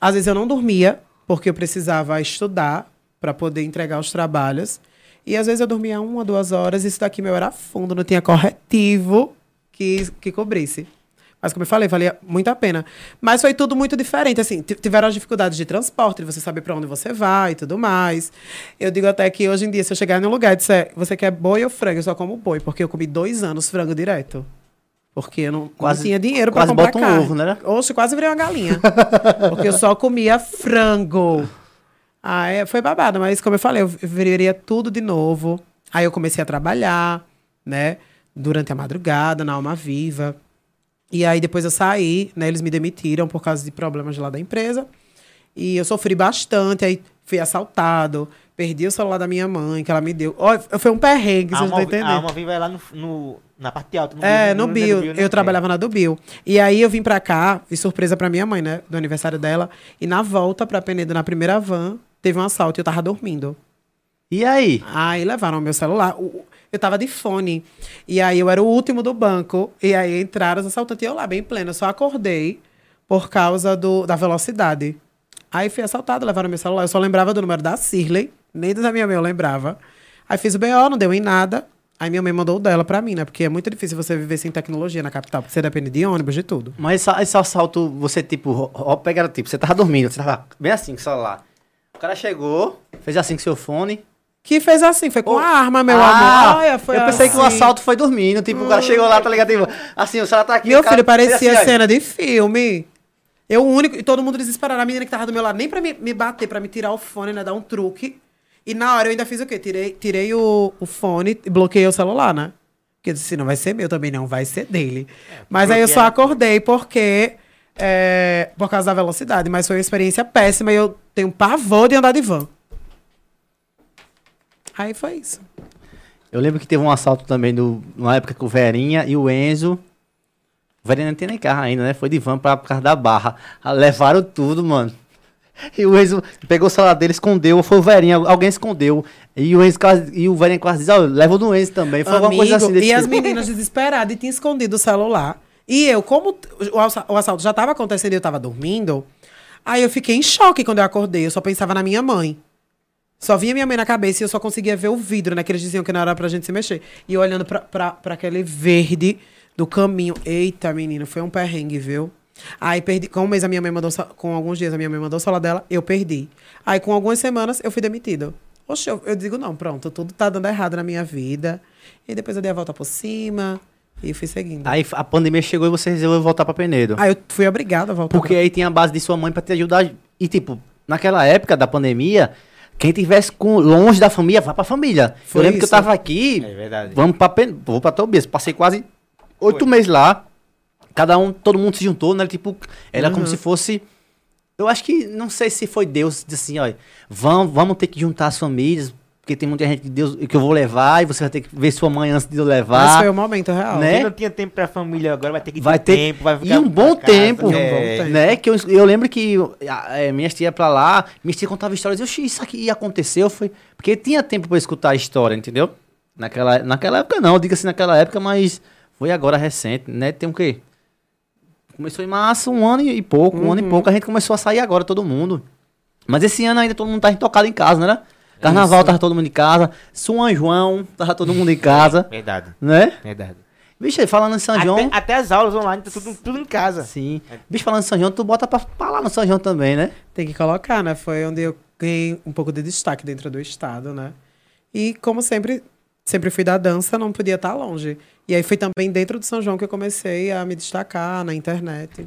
às vezes eu não dormia, porque eu precisava estudar para poder entregar os trabalhos. E às vezes eu dormia uma, duas horas, isso daqui meu era fundo, não tinha corretivo que, que cobrisse. Mas como eu falei, valia muito a pena. Mas foi tudo muito diferente, assim, ti- tiveram as dificuldades de transporte, de você saber pra onde você vai e tudo mais. Eu digo até que hoje em dia, se eu chegar num lugar e disser, você quer boi ou frango? Eu só como boi, porque eu comi dois anos frango direto. Porque eu não, Quase- não tinha dinheiro quase comprar bota um carne. ovo, né? Oxe, quase virei uma galinha. porque eu só comia frango. Aí foi babado, mas como eu falei, eu viria tudo de novo. Aí eu comecei a trabalhar, né? Durante a madrugada, na Alma Viva. E aí depois eu saí, né? Eles me demitiram por causa de problemas lá da empresa. E eu sofri bastante, aí fui assaltado, perdi o celular da minha mãe, que ela me deu. Ó, foi um perrengue, A vocês não alma, estão a entendendo. alma viva é lá no, no- na parte alta. É, Bio, no não é Bill. né? Eu trabalhava na do Bill. E aí eu vim pra cá, fiz surpresa pra minha mãe, né? Do aniversário dela. E na volta pra Penedo, na primeira van, teve um assalto e eu tava dormindo. E aí? Aí levaram o meu celular. O- Eu tava de fone. E aí eu era o último do banco. E aí entraram os assaltantes. E eu lá, bem plena. Só acordei por causa do, da velocidade. Aí fui assaltado, levaram meu celular. Eu só lembrava do número da Cirley. Nem da minha mãe eu lembrava. Aí fiz o BO, não deu em nada. Aí minha mãe mandou o dela pra mim, né? Porque é muito difícil você viver sem tecnologia na capital. Porque você depende de ônibus, de tudo. Mas esse, esse assalto, você, tipo, pegaram, tipo, você tava dormindo, você tava bem assim com o celular. O cara chegou, fez assim com seu fone. Que fez assim, foi com Oh, a arma, meu ah, amor. Olha, foi Eu pensei que o assim. assalto foi dormindo, tipo, o cara chegou lá, tá ligado? Tipo, assim, o celular tá aqui. Meu cara filho, fez parecia assim, cena de filme. Eu o único, e todo mundo desesperado. A menina que tava do meu lado, nem pra me, me bater, pra me tirar o fone, né? Dar um truque. E na hora eu ainda fiz o quê? Tirei, tirei o, o fone e bloqueei o celular, né? Porque eu disse, "Se não vai ser meu também, não vai ser dele. Mas aí eu só acordei porque. é, por causa da velocidade. Mas foi uma experiência péssima e eu tenho pavor de andar de van. Aí foi isso. Eu lembro que teve um assalto também do, numa época que o Verinha e o Enzo. O Verinha não tem nem carro ainda, né? Foi de van pra, por causa da barra. Levaram tudo, mano. E o Enzo pegou o celular dele, escondeu. Foi o Verinha, alguém escondeu. E o Enzo quase, e o Verinha quase diz, ó, leva o do Enzo também. Foi alguma coisa assim Amigo, desse E as tipo. meninas desesperadas e tinham escondido o celular. E eu, como o assalto já estava acontecendo e eu estava dormindo, aí eu fiquei em choque quando eu acordei. Eu só pensava na minha mãe. Só vinha minha mãe na cabeça e eu só conseguia ver o vidro, né? Que eles diziam que não era pra gente se mexer. E eu olhando pra, pra, pra aquele verde do caminho. Eita, menino, foi um perrengue, viu? Aí perdi. Com um mês a minha mãe mandou. Com alguns dias a minha mãe mandou o celular dela, eu perdi. Aí com algumas semanas eu fui demitido. Oxe, eu, eu digo, não, pronto, tudo tá dando errado na minha vida. E depois eu dei a volta por cima e fui seguindo. Aí a pandemia chegou e você resolveu voltar pra Penedo. Aí eu fui obrigada a voltar. Porque aí tinha a base de sua mãe pra te ajudar. E tipo, naquela época da pandemia, quem tivesse com, longe da família, vá pra família. Foi eu lembro que eu isso. tava aqui, É verdade. vamos pra, vou pra Tobias. Passei quase oito meses lá. Cada um, todo mundo se juntou, né? Tipo, era como Uhum. se fosse. Eu acho que, não sei se foi Deus, disse assim, olha, vamos, vamos ter que juntar as famílias, porque tem muita gente que, Deus, que eu vou levar, e você vai ter que ver sua mãe antes de eu Mas levar. foi o momento real. Né? Quem não tinha tempo pra família agora vai ter que Vai ter tempo, vai E ficar um bom casa, tempo, E um é. bom tempo. né? Que eu, eu lembro que a, é, minhas tia ia pra lá, minhas tia contava histórias, eu "Oxi, isso aqui aconteceu, foi... Porque tinha tempo pra escutar a história, entendeu? Naquela, naquela época não, diga assim naquela época, mas foi agora recente, né? Tem o quê? Começou em março, um ano e pouco, um ano e pouco, a gente começou a sair agora, todo mundo. Mas esse ano ainda todo mundo tá intocado em casa, né? Carnaval Isso. tava todo mundo em casa, São João tava todo mundo em casa, Verdade, né? verdade. Bicho, falando em São João... Até, até as aulas online, tá tudo, tudo em casa. Sim. Bicho, falando em São João, tu bota pra falar no São João também, né? Tem que colocar, né? Foi onde eu ganhei um pouco de destaque dentro do estado, né? E como sempre, sempre fui da dança, não podia estar longe. E aí foi também dentro de São João que eu comecei a me destacar na internet.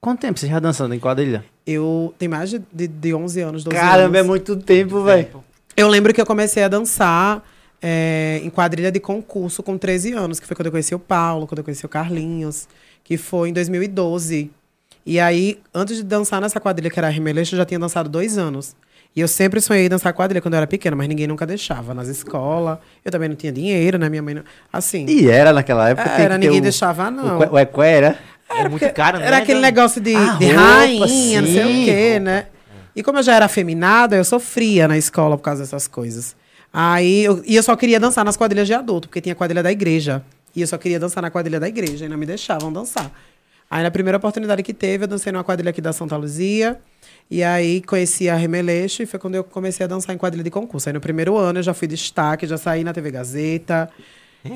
Quanto tempo você já dançando em quadrilha? Eu tenho mais de, de, de 11 anos, 12 Caramba, é anos. muito tempo, velho. Eu lembro que eu comecei a dançar é, em quadrilha de concurso com 13 anos, que foi quando eu conheci o Paulo, quando eu conheci o Carlinhos, que foi em 2012. E aí, antes de dançar nessa quadrilha que era a eu já tinha dançado dois anos. E eu sempre sonhei em dançar quadrilha quando eu era pequena, mas ninguém nunca deixava nas escolas. Eu também não tinha dinheiro, né? Minha mãe não... Assim, E era naquela época. era, ninguém o- deixava, não. O, que- o equé era? É muito caro, né? Era aquele negócio de, A de roupa, rainha, não sei sim. o quê, né? E como eu já era afeminada, eu sofria na escola por causa dessas coisas. Aí, eu, e eu só queria dançar nas quadrilhas de adulto, porque tinha quadrilha da igreja. E eu só queria dançar na quadrilha da igreja, e não me deixavam dançar. Aí, na primeira oportunidade que teve, eu dancei numa quadrilha aqui da Santa Luzia. E aí, conheci a Remeleixo, e foi quando eu comecei a dançar em quadrilha de concurso. Aí, no primeiro ano, eu já fui destaque, já saí na TV Gazeta.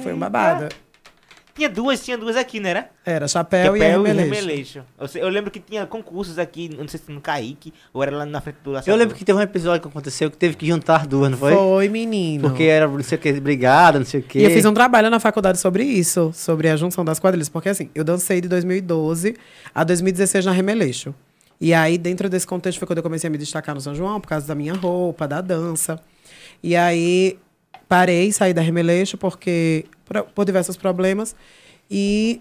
Foi um babado. Tinha duas, tinha duas aqui, não era? Era chapéu, e remeleixo. Eu, eu lembro que tinha concursos aqui, não sei se no Kaique, ou era lá na frente do Eu lembro que teve um episódio que aconteceu que teve que juntar duas, não foi? Foi, menino. Porque era não sei o que, brigada, não sei o que. E eu fiz um trabalho na faculdade sobre isso, sobre a junção das quadrilhas. Porque assim, eu dancei de 2012 a 2016 na Remeleixo. E aí, dentro desse contexto, foi quando eu comecei a me destacar no São João, por causa da minha roupa, da dança. E aí, parei, saí da Remeleixo, porque por, por diversos problemas. E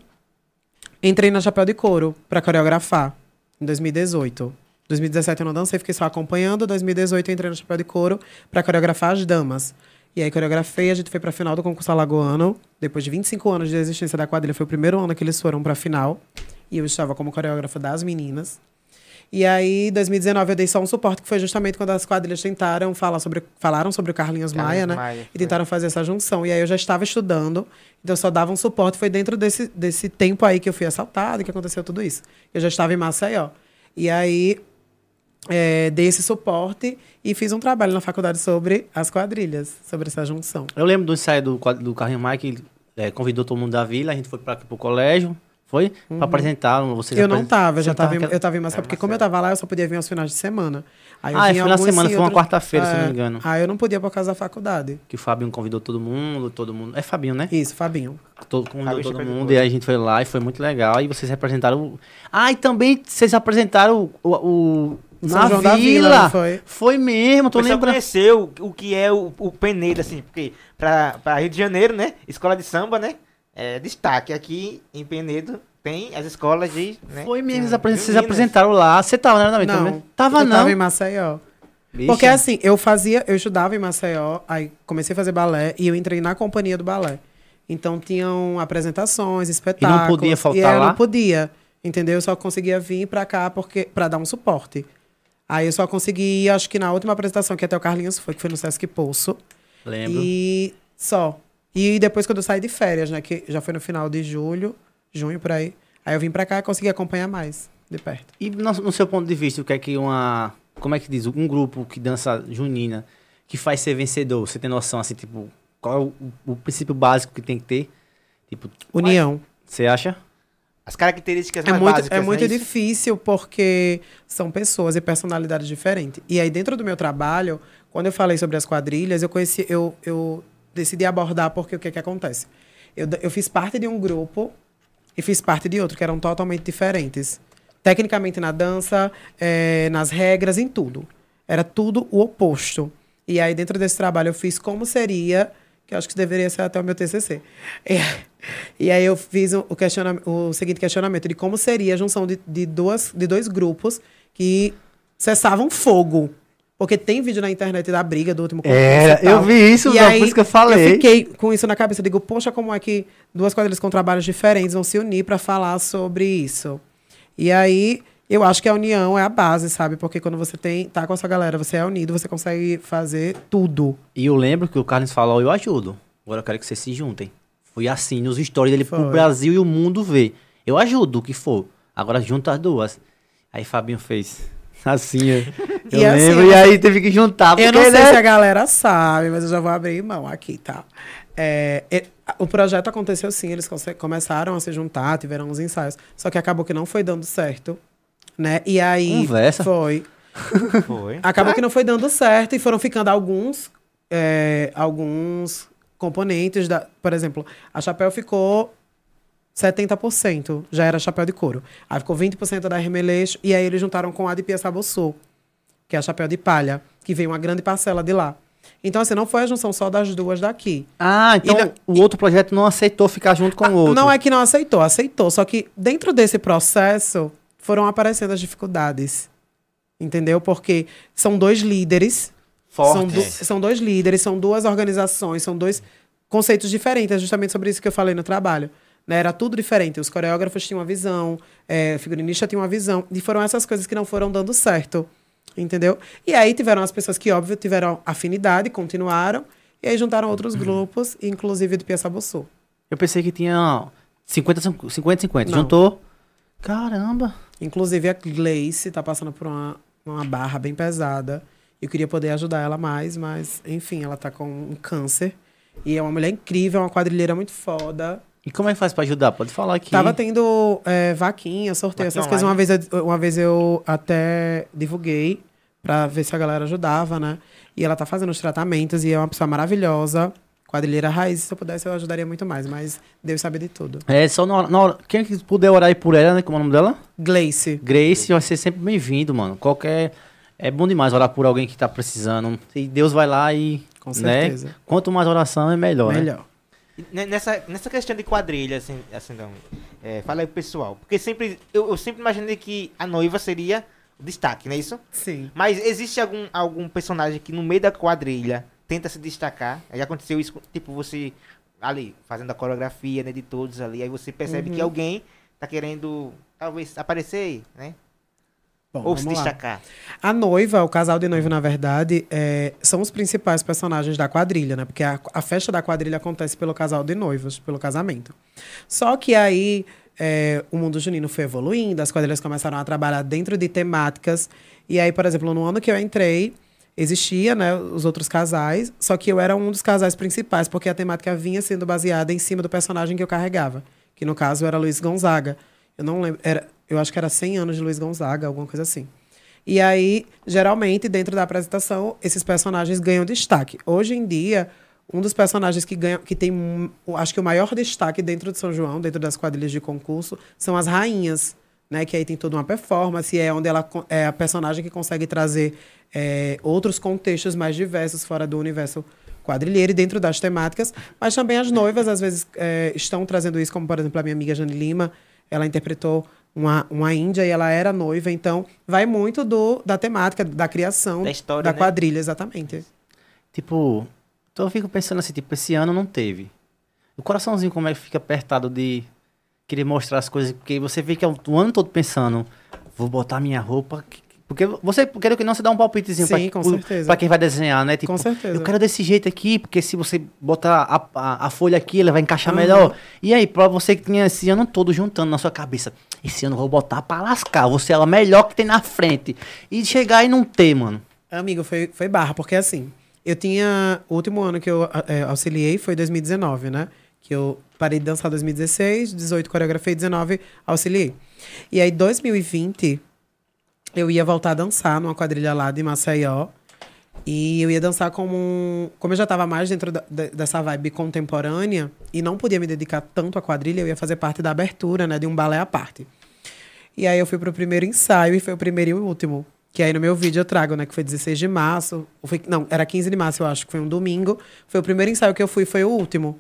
entrei na Chapéu de Couro para coreografar, em 2018. 2017 eu não dancei, fiquei só acompanhando. 2018 eu entrei no Chapéu de Couro para coreografar as damas. E aí coreografei, a gente foi pra final do concurso alagoano. Depois de 25 anos de existência da quadrilha, foi o primeiro ano que eles foram pra final. E eu estava como coreógrafa das meninas. E aí, em 2019, eu dei só um suporte, que foi justamente quando as quadrilhas tentaram falar sobre, falaram sobre o Carlinhos, Carlinhos Maia, né? Maia, e foi. tentaram fazer essa junção. E aí eu já estava estudando, então eu só dava um suporte. Foi dentro desse, desse tempo aí que eu fui assaltada, que aconteceu tudo isso. Eu já estava em Maceió. E aí é, dei esse suporte e fiz um trabalho na faculdade sobre as quadrilhas, sobre essa junção. Eu lembro do ensaio do, quadro- do Carlinho Maia que é, convidou todo mundo da vila, a gente foi pra, pro colégio, foi? Pra apresentar. Vocês Uhum. eu não tava, eu já tava, em, naquela- eu tava em Maceió, porque como eu tava lá, eu só podia vir aos finais de semana. Aí eu Ah, vim foi na semana, foi uma outros- quarta-feira, se não me É, engano. Aí eu não podia por causa da faculdade. Que o Fabinho convidou todo mundo, todo mundo. É Fabinho, né? Isso, Fabinho. Todo, convidou Fabinho todo mundo e aí a gente foi lá e foi muito legal. E vocês representaram. o- Ah, e também vocês apresentaram o. o, São na João vila. da Vila, foi? Foi mesmo, tô Você lembrando. conheceu o que é o, o Penedo, assim, porque pra, pra Rio de Janeiro, né? Escola de samba, né? É destaque. Aqui em Penedo tem as escolas de. Né? Foi mesmo, vocês meninas. apresentaram lá. Você tava, né? Também, Não, também? Tava eu não. tava em Maceió. Bicha. Porque assim, eu fazia, eu estudava em Maceió, aí comecei a fazer balé e eu entrei na companhia do balé. Então tinham apresentações, espetáculos. podia faltar e lá? não podia, entendeu? Eu só conseguia vir pra cá porque para dar um suporte. Aí eu só consegui ir, acho que na última apresentação que até o Carlinhos foi, que foi no Sesc Poço. Lembro. E só. E depois quando eu saí de férias, né, que já foi no final de julho, junho por aí. Aí eu vim pra cá e consegui acompanhar mais de perto. E no, no seu ponto de vista, o que é que uma. Como é que diz? Um grupo que dança junina que faz ser vencedor? Você tem noção, assim, tipo, qual é o, o princípio básico que tem que ter? Tipo, União. você acha? As características É mais muito, básicas. é muito né? Difícil porque são pessoas e personalidades diferentes. E aí, dentro do meu trabalho, quando eu falei sobre as quadrilhas, eu conheci, eu, eu decidi abordar porque o que, que acontece? Eu, eu fiz parte de um grupo e fiz parte de outro, que eram totalmente diferentes. Tecnicamente na dança, eh, nas regras, em tudo. Era tudo o oposto. E aí, dentro desse trabalho, eu fiz como seria, que acho que deveria ser até o meu TCC. É. E aí, eu fiz o, o questiona- o seguinte questionamento de como seria a junção de, de, duas, de dois grupos que cessavam fogo. Porque tem vídeo na internet da briga do último concurso Era, e tal. eu vi isso, E não, aí, por isso que eu falei. Eu fiquei com isso na cabeça. Eu digo, poxa, como é que duas quadrilhas com trabalhos diferentes vão se unir para falar sobre isso? E aí, eu acho que a união é a base, sabe? Porque quando você tem, tá com essa galera, você é unido, você consegue fazer tudo. E eu lembro que o Carlos falou, eu ajudo. Agora eu quero que vocês se juntem. Foi assim, nos stories dele pro Foi. Brasil e o mundo ver. Eu ajudo o que for. Agora junta as duas. Aí Fabinho fez assim, ó. Eu E assim, lembro, e você- aí teve que juntar. eu porque, não sei né? se a galera sabe, mas eu já vou abrir mão aqui, tá? É, é, o projeto aconteceu sim, eles começaram a se juntar, tiveram uns ensaios. Só que acabou que não foi dando certo, né? E aí... Conversa. Foi. Foi. Acabou que não foi dando certo e foram ficando alguns, é, alguns componentes da. Por exemplo, a chapéu ficou 70%, já era chapéu de couro. Aí ficou 20% da remeleixo e aí eles juntaram com a de Pia Sabossô, que é a chapéu de palha, que veio uma grande parcela de lá. Então, assim, não foi a junção só das duas daqui. Ah, então E o outro projeto não aceitou ficar junto com o outro. Não é que não aceitou, aceitou. Só que dentro desse processo foram aparecendo as dificuldades. Entendeu? Porque são dois líderes. São, Fortes. são dois líderes, são duas organizações, são dois conceitos diferentes. É justamente sobre isso que eu falei no trabalho. Né? Era tudo diferente. Os coreógrafos tinham uma visão, é, o figurinista tinha uma visão. E foram essas coisas que não foram dando certo. Entendeu? E aí tiveram as pessoas que, óbvio, tiveram afinidade, continuaram. E aí juntaram outros grupos, inclusive o de Pia Sabossô. Eu pensei que tinha 50, 50, 50. Não. Juntou. Caramba. Inclusive a Gleice tá passando por uma, uma barra bem pesada. Eu queria poder ajudar ela mais, mas, enfim, ela tá com um câncer. E é uma mulher incrível, uma quadrilheira muito foda. E como é que faz pra ajudar? Pode falar aqui. Tava tendo é, vaquinha, sorteio, Vaquinha essas coisas. Uma vez, eu, uma vez eu até divulguei pra ver se a galera ajudava, né? E ela tá fazendo os tratamentos e é uma pessoa maravilhosa. Quadrilheira raiz, se eu pudesse, eu ajudaria muito mais, mas Deus sabe de tudo. É, só na hora, na hora- Quem que puder orar aí por ela, né? Como é o nome dela? Gleice. Grace vai ser sempre bem-vindo, mano. Qualquer. É bom demais orar por alguém que tá precisando. E Deus vai lá e. Com né? certeza. Quanto mais oração, é melhor. né? Melhor. Ne- Nessa, nessa questão de quadrilha, assim, assim não, é, fala aí pro pessoal. Porque sempre, eu, eu sempre imaginei que a noiva seria o destaque, não é isso? Sim. Mas existe algum, algum personagem que no meio da quadrilha tenta se destacar? Já aconteceu isso, tipo, você ali, fazendo a coreografia, né, de todos ali, aí você percebe Uhum. que alguém tá querendo, talvez, aparecer, né? Bom, Ou se lá. destacar. A noiva, o casal de noivo, na verdade, é, são os principais personagens da quadrilha, né? Porque a, a festa da quadrilha acontece pelo casal de noivos, pelo casamento. Só que aí é, o mundo junino foi evoluindo, as quadrilhas começaram a trabalhar dentro de temáticas. E aí, por exemplo, no ano que eu entrei, existia, né, os outros casais, só que eu era um dos casais principais, porque a temática vinha sendo baseada em cima do personagem que eu carregava, que no caso era Luiz Gonzaga. Eu não lembro, era, eu acho que era 100 anos de Luiz Gonzaga, alguma coisa assim. E aí, geralmente, dentro da apresentação, esses personagens ganham destaque. Hoje em dia, um dos personagens que ganha, que tem, acho que o maior destaque dentro de São João, dentro das quadrilhas de concurso, são as rainhas, né? Que aí tem toda uma performance, é onde ela é a personagem que consegue trazer é, outros contextos mais diversos fora do universo quadrilheiro e dentro das temáticas, mas também as noivas às vezes é, estão trazendo isso, como por exemplo a minha amiga Jane Lima, ela interpretou uma, uma índia e ela era noiva, então vai muito do, da temática, da criação Da história, da né? quadrilha, exatamente. Tipo, então eu fico pensando assim, tipo, esse ano não teve. O coraçãozinho como é que fica apertado de querer mostrar as coisas, porque você vê que é o, o ano todo pensando, vou botar minha roupa. que- Porque você, quer que não, você dá um palpitezinho Sim, pra, com pro- certeza. pra quem vai desenhar, né? Tipo, Com certeza. eu quero desse jeito aqui, porque se você botar a, a, a folha aqui, ela vai encaixar Uhum. melhor. E aí, pra você que tinha esse ano todo juntando na sua cabeça, esse ano eu vou botar pra lascar, você é a melhor que tem na frente. E chegar e não ter, mano. Amigo, foi, foi barra, porque assim, eu tinha. O último ano que eu é, auxiliei foi 2019, né? Que eu parei de dançar em 2016, 18 coreografei, 19 auxiliei. E aí, 2020, eu ia voltar a dançar numa quadrilha lá de Maceió. E eu ia dançar como. um- Como eu já estava mais dentro da- de- dessa vibe contemporânea e não podia me dedicar tanto à quadrilha, eu ia fazer parte da abertura, né? De um balé à parte. E aí eu fui pro primeiro ensaio e foi o primeiro e o último. Que aí no meu vídeo eu trago, né? Que foi 16 de março. Foi, não, era 15 de março, eu acho que foi um domingo. Foi o primeiro ensaio que eu fui, foi o último.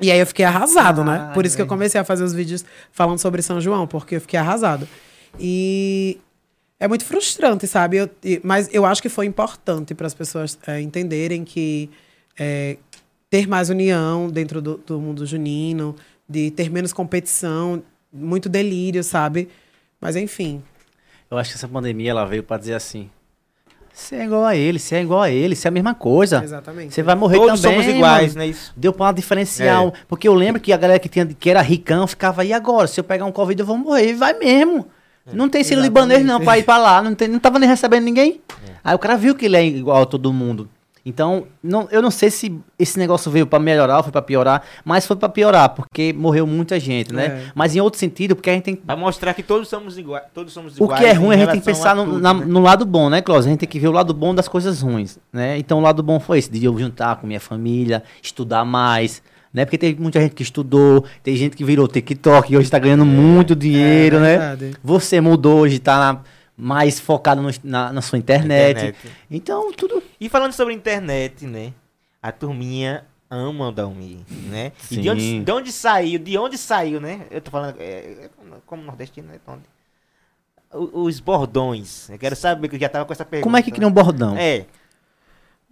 E aí eu fiquei arrasado, né? Por isso que eu comecei a fazer os vídeos falando sobre São João, porque eu fiquei arrasado. E é muito frustrante, sabe? Eu- mas eu acho que foi importante para as pessoas é, entenderem que é, ter mais união dentro do, do mundo junino, de ter menos competição, muito delírio, sabe? Mas enfim, Eu acho que essa pandemia ela veio pra dizer assim: você é igual a ele, você é igual a ele, você é a mesma coisa. exatamente. Você vai morrer Todos também. somos iguais, mano. né? Isso. Deu pra diferenciar. É. um- Porque eu lembro que a galera que, tinha, que era ricão ficava, e agora? Se eu pegar um Covid, eu vou morrer. E vai mesmo. Não tem sírio libanês não pra ir pra lá. Não, tem, não tava nem recebendo ninguém. Aí o cara viu que ele é igual a todo mundo. Então, não, eu não sei se esse negócio veio pra melhorar ou foi pra piorar, mas foi pra piorar, porque morreu muita gente, né? É. Mas em outro sentido, porque a gente tem que Pra mostrar que todos somos iguais. Todos somos o iguais. que é ruim, a gente tem que pensar no, tudo, na- né? no lado bom, né, Cláudio? A gente tem que ver o lado bom das coisas ruins, né? Então o lado bom foi esse, de eu juntar com minha família, estudar mais, né? Porque tem muita gente que estudou, tem gente que virou TikTok e hoje tá ganhando muito dinheiro, é né? verdade. Você mudou, hoje tá na- mais focado no- na, na sua internet. Internet. Então, tudo... E falando sobre internet, né? A turminha ama o Dalmi, né? E de Sim. onde, de onde saiu, de onde saiu, né? Eu tô falando é, é, como nordestino, né? Então, o- os bordões. Eu quero saber, que eu já tava com essa pergunta. Como é que cria um bordão? É.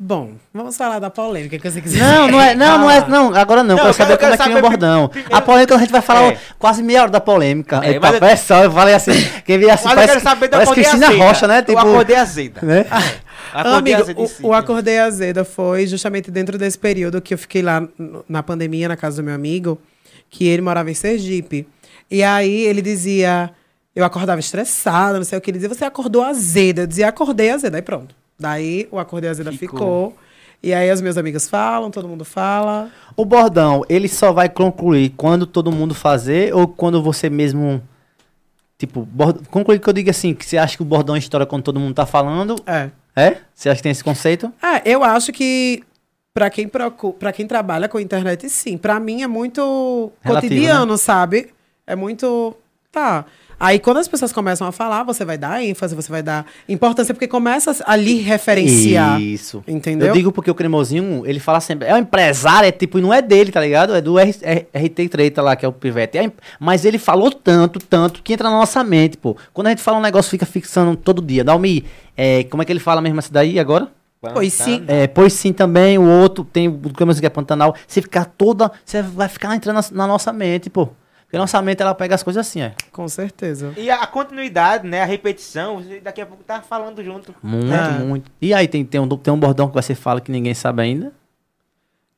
Bom, vamos falar da polêmica que você quiser. Não, não é, não, não é, não, agora não, Não, quero eu quero- saber eu como é que um saber bordão. primeiro- A polêmica a gente vai falar É. quase meia hora da polêmica. É, É, mas eu- é só, eu falei assim, quem vê assim, Mas eu parece, quero saber da parece Cristina azeda. Rocha, né? Tipo, O acordei azeda. né? Acordei Amigo, azeda em si. o, o Acordei Azeda foi justamente dentro desse período que eu fiquei lá na pandemia, na casa do meu amigo, que ele morava em Sergipe. E aí ele dizia, eu acordava estressada, não sei o que, ele dizia, você acordou azeda. Eu dizia, acordei azeda. Aí pronto. Daí o Acordei Azeda Ficou. ficou. E aí as minhas amigas falam, todo mundo fala. O bordão, ele só vai concluir quando todo mundo fazer ou quando você mesmo. Tipo, bord... concluir que eu digo assim, que você acha que o bordão estoura quando todo mundo tá falando. É. É? Você acha que tem esse conceito? É, eu acho que pra quem procura, para quem trabalha com internet, sim. Pra mim é muito Relativo, cotidiano, sabe? É muito. Tá. Aí quando as pessoas começam a falar, você vai dar ênfase, você vai dar importância, porque começa a lhe referenciar. Isso. Entendeu? Eu digo porque o cremosinho, ele fala sempre, é um empresário, é tipo, e não é dele, tá ligado? É do R, R- RT Treta lá, que é o Pivete. É, mas ele falou tanto, tanto, que entra na nossa mente, pô. Quando a gente fala um negócio, fica fixando todo dia. Dalmi, é, como é que ele fala mesmo essa daí agora? Pois sim. É, pois sim também, o outro tem o cremosinho que é Pantanal. Você ficar toda, você vai ficar entrando na, na nossa mente, pô. Porque mente, ela pega as coisas assim, ó. Com certeza. E a continuidade, né? A repetição, você daqui a pouco tá falando junto. Muito, É. muito. E aí, tem, tem, um, tem um bordão que você fala que ninguém sabe ainda?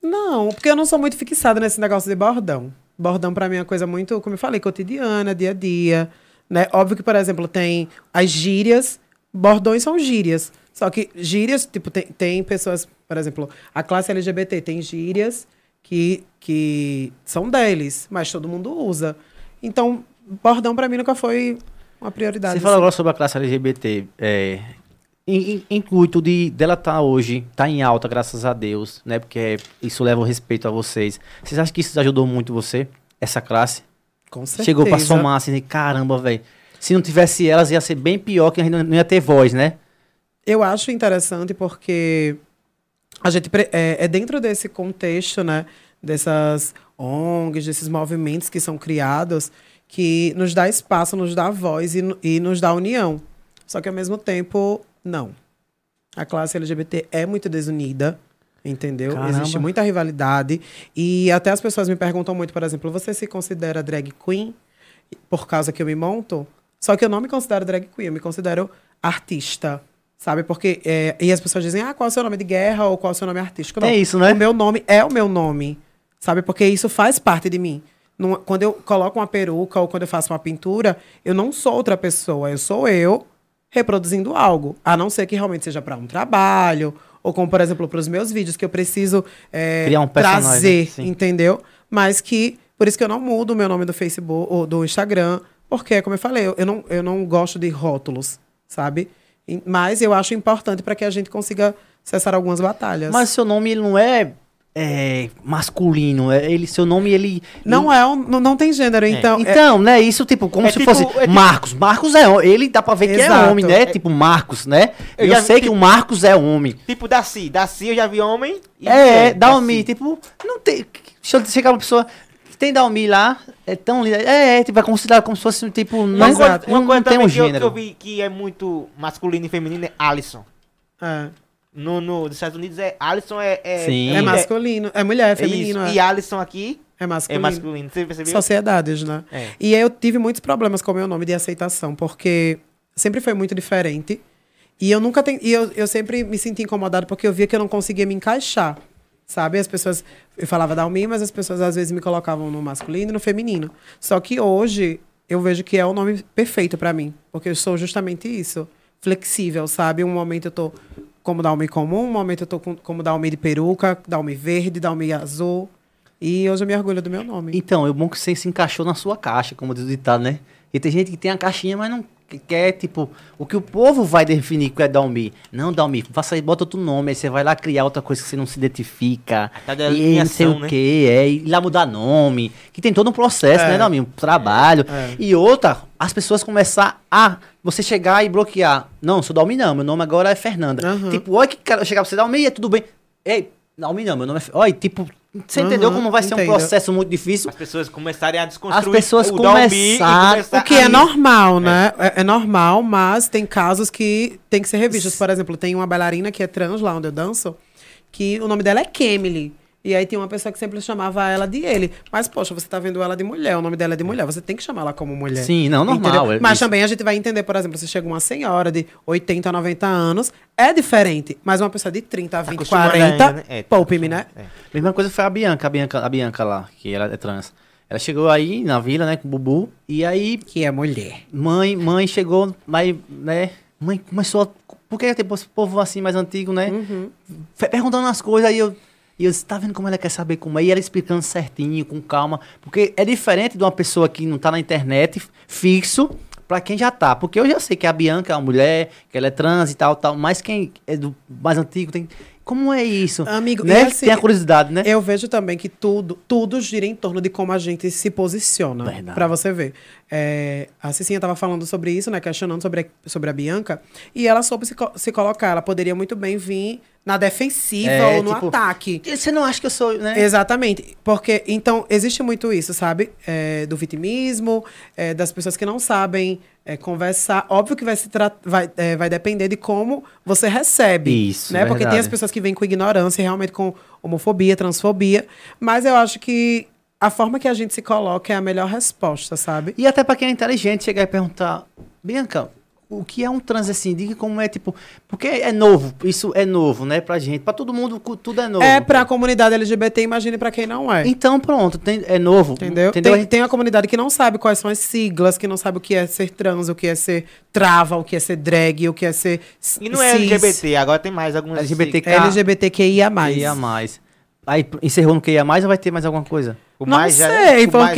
Não, porque eu não sou muito fixada nesse negócio de bordão. Bordão pra mim é uma coisa muito, como eu falei, cotidiana, dia a dia, né? Óbvio que, por exemplo, tem as gírias, bordões são gírias. Só que gírias, tipo, tem, tem pessoas, por exemplo, a classe LGBT tem gírias que, que são deles, mas todo mundo usa. Então, bordão pra mim nunca foi uma prioridade. Você assim. agora sobre a classe LGBT. É, in- in- intuito de dela estar hoje, tá em alta, graças a Deus, né? Porque isso leva o respeito a vocês. Vocês acham que isso ajudou muito você, essa classe? Com certeza. Chegou pra somar assim, caramba, velho. Se não tivesse elas, ia ser bem pior, que a gente não ia ter voz, né? Eu acho interessante porque a gente é, é dentro desse contexto, né, dessas ONGs, desses movimentos que são criados, que nos dá espaço, nos dá voz e, e nos dá união. Só que ao mesmo tempo, não. A classe LGBT é muito desunida, entendeu? Caramba. Existe muita rivalidade e até as pessoas me perguntam muito, por exemplo, você se considera drag queen por causa que eu me monto? Só que eu não me considero drag queen, eu me considero artista. Sabe? Porque. é, e as pessoas dizem, ah, qual é o seu nome de guerra ou qual é o seu nome artístico? Não. É isso, né? O meu nome é o meu nome. Sabe? Porque isso faz parte de mim. Não- quando eu coloco uma peruca ou quando eu faço uma pintura, eu não sou outra pessoa. Eu sou eu reproduzindo algo. A não ser que realmente seja para um trabalho, ou como, por exemplo, para os meus vídeos, que eu preciso é, Criar um trazer, sim. entendeu? Mas que. Por isso que eu não mudo o meu nome do Facebook ou do Instagram. Porque, como eu falei, eu, eu não, eu não gosto de rótulos, sabe? Mas eu acho importante para que a gente consiga cessar algumas batalhas. Mas seu nome, ele não é, é, masculino. É, ele, seu nome, ele... não é um, não, não tem gênero, então. é- Então, né, isso tipo, como É se tipo- fosse é tipo- Marcos. Marcos é homem, ele dá pra ver que é Exato. homem, né? Tipo Marcos, né? Eu Eu, já vi, sei que tipo- o Marcos é homem. Tipo Daci. Daci eu já vi homem. e É, mulher, Dalmi, Daci. tipo, não tem. Deixa eu chegar uma pessoa. Tem Dalmi lá, é tão linda. É, é, tipo, é considerado como se fosse, tipo, Uma não, coisa, não, uma coisa não tem também um que, eu, que gênero. eu vi que é muito masculino e feminino é Alisson. é. No, no, dos Estados Unidos é Alisson é. É, Sim. É mulher. masculino. É mulher, é É feminino. É, E Alisson aqui é é masculino. masculino. Você percebeu? Sociedades, né? É. E eu tive muitos problemas com o meu nome de aceitação, porque sempre foi muito diferente. E eu nunca ten... e eu, eu sempre me senti incomodada porque eu via que eu não conseguia me encaixar. Sabe? As pessoas. Eu falava Dalmi, mas as pessoas às vezes me colocavam no masculino e no feminino. Só que hoje eu vejo que é o nome perfeito pra mim. Porque eu sou justamente isso. Flexível, sabe? Um momento eu tô como Dalmi comum, um momento eu tô com, como Dalmi de peruca, Dalmi verde, Dalmi azul. E hoje eu me orgulho do meu nome. Então, é bom que você se encaixou na sua caixa, como diz o ditado, né? E tem gente que tem a caixinha, mas não que- quer, tipo, o que o povo vai definir que é Dalmi. Não, Dalmi, faça aí, bota outro nome, aí você vai lá criar outra coisa que você não se identifica. Tá de e não sei o né? quê, é, e lá mudar nome. Que tem todo um processo, É. né, Dalmi? Um trabalho. É. E outra, as pessoas começar a você chegar e bloquear. Não, sou Dalmi não, meu nome agora é Fernanda. Aham. Tipo, olha que cara, chegar pra você, Dalmi, é tudo bem. Ei, Dalmi não, meu nome é... Olha, tipo, você Aham, entendeu como vai ser um entendo. processo muito difícil? As pessoas começarem a desconstruir As pessoas o Dalmi e começar- começar O que é normal, né? É, é normal, mas tem casos que tem que ser revistos. Por exemplo, tem uma bailarina que é trans lá onde eu danço, que o nome dela é Kemily. E aí tem uma pessoa que sempre chamava ela de ele. Mas, poxa, você tá vendo ela de mulher, o nome dela é de mulher. Você tem que chamar ela como mulher. Sim, não, normal, Entendeu? é Mas isso. também a gente vai entender, por exemplo, se chega uma senhora de 80, 90 anos, é diferente. Mas uma pessoa de 30, 20, acostumada 40, ainda, né? É, poupe-me, né? É. Mesma coisa foi a Bianca, a Bianca, a Bianca lá, que ela é trans. Ela chegou aí na vila, né, com o Bubu, e aí Que é mulher. mãe, mãe chegou, mas, né, mãe começou a. Por que tipo, esse povo assim mais antigo, né? Uhum. Perguntando as coisas, aí eu. E eu disse, tá vendo como ela quer saber como é? E ela explicando certinho, com calma. Porque é diferente de uma pessoa que não tá na internet, fixo, pra quem já tá. Porque eu já sei que a Bianca é uma mulher, que ela é trans e tal, tal. Mas quem é do mais antigo tem. Como é isso? Amigo, né? assim, tem a curiosidade, né? Eu vejo também que tudo, tudo gira em torno de como a gente se posiciona. Verdade. Pra você ver. É, a Cicinha tava falando sobre isso, né? Questionando sobre a, sobre a Bianca. E ela soube se, co- se colocar. Ela poderia muito bem vir na defensiva É, ou no tipo, ataque. Você não acha que eu sou, né? Exatamente. Porque, então, existe muito isso, sabe? É, do vitimismo, é, das pessoas que não sabem é, conversar. Óbvio que vai, se tra- vai, é, vai depender de como você recebe. Isso, né? Porque tem as pessoas que vêm com ignorância, realmente com homofobia, transfobia. Mas eu acho que a forma que a gente se coloca é a melhor resposta, sabe? E até pra quem é inteligente chegar e perguntar, Bianca, o que é um trans assim? Diga como é, tipo. Porque é novo, isso é novo, né, pra gente. Pra todo mundo, tudo é novo. É pra comunidade LGBT, imagine pra quem não é. Então, pronto, tem- é novo. Entendeu? Entendeu? Tem, tem uma comunidade que não sabe quais são as siglas, que não sabe o que é ser trans, o que é ser trava, o que é ser drag, o que é ser. E não é cis, LGBT, agora tem mais alguns. LGBTK. LGBTQIA. QIA mais. Aí encerrou no QIA mais ou vai ter mais alguma coisa? O Não mais já- sei, o mais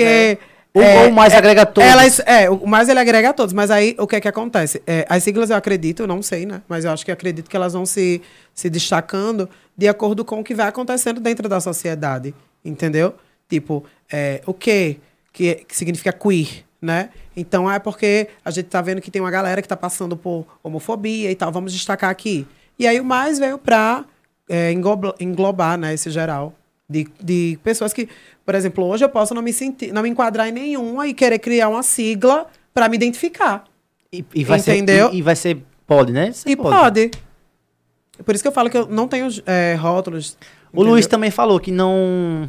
porque. é- Ou- ou mais agrega todos? Elas, é, o mais ele agrega a todos. Mas aí, o que é que acontece? É, as siglas eu acredito, eu não sei, né? Mas eu acho que acredito que elas vão se, se destacando de acordo com o que vai acontecendo dentro da sociedade. Entendeu? Tipo, é, o? Que, que significa queer, né? Então é porque a gente tá vendo que tem uma galera que tá passando por homofobia e tal. Vamos destacar aqui. E aí o mais veio pra é, engloba- englobar, né, esse geral. De, de pessoas que, por exemplo, hoje eu posso não me sentir, não me enquadrar em nenhuma e querer criar uma sigla pra me identificar. E, e vai Entendeu? ser. E, e vai ser. Pode, né? Você e pode. Por isso que eu falo que eu não tenho é, rótulos. O Luiz entendeu? também falou que não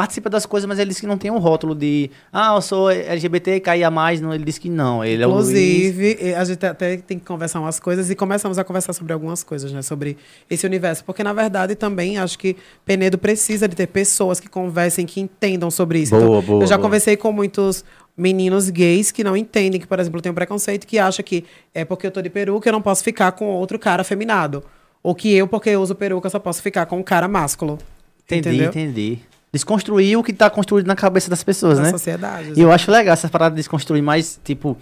participa das coisas, mas ele disse que não tem um rótulo de ah, eu sou LGBT, caía mais, não, ele disse que não. Ele é. Inclusive, eh, a gente até tem que conversar umas coisas e começamos a conversar sobre algumas coisas, né? Sobre esse universo. Porque, na verdade, também acho que Penedo precisa de ter pessoas que conversem, que entendam sobre isso. Então, Boa, boa, eu já boa. conversei com muitos meninos gays que não entendem que, por exemplo, tem um preconceito que acha que é porque eu tô de peruca eu não posso ficar com outro cara afeminado. Ou que eu, porque eu uso peruca, só posso ficar com um cara másculo. Entendi, entendeu? entendi. Desconstruir o que tá construído na cabeça das pessoas, Na né? sociedade. E eu acho legal essa parada de desconstruir, mas, tipo,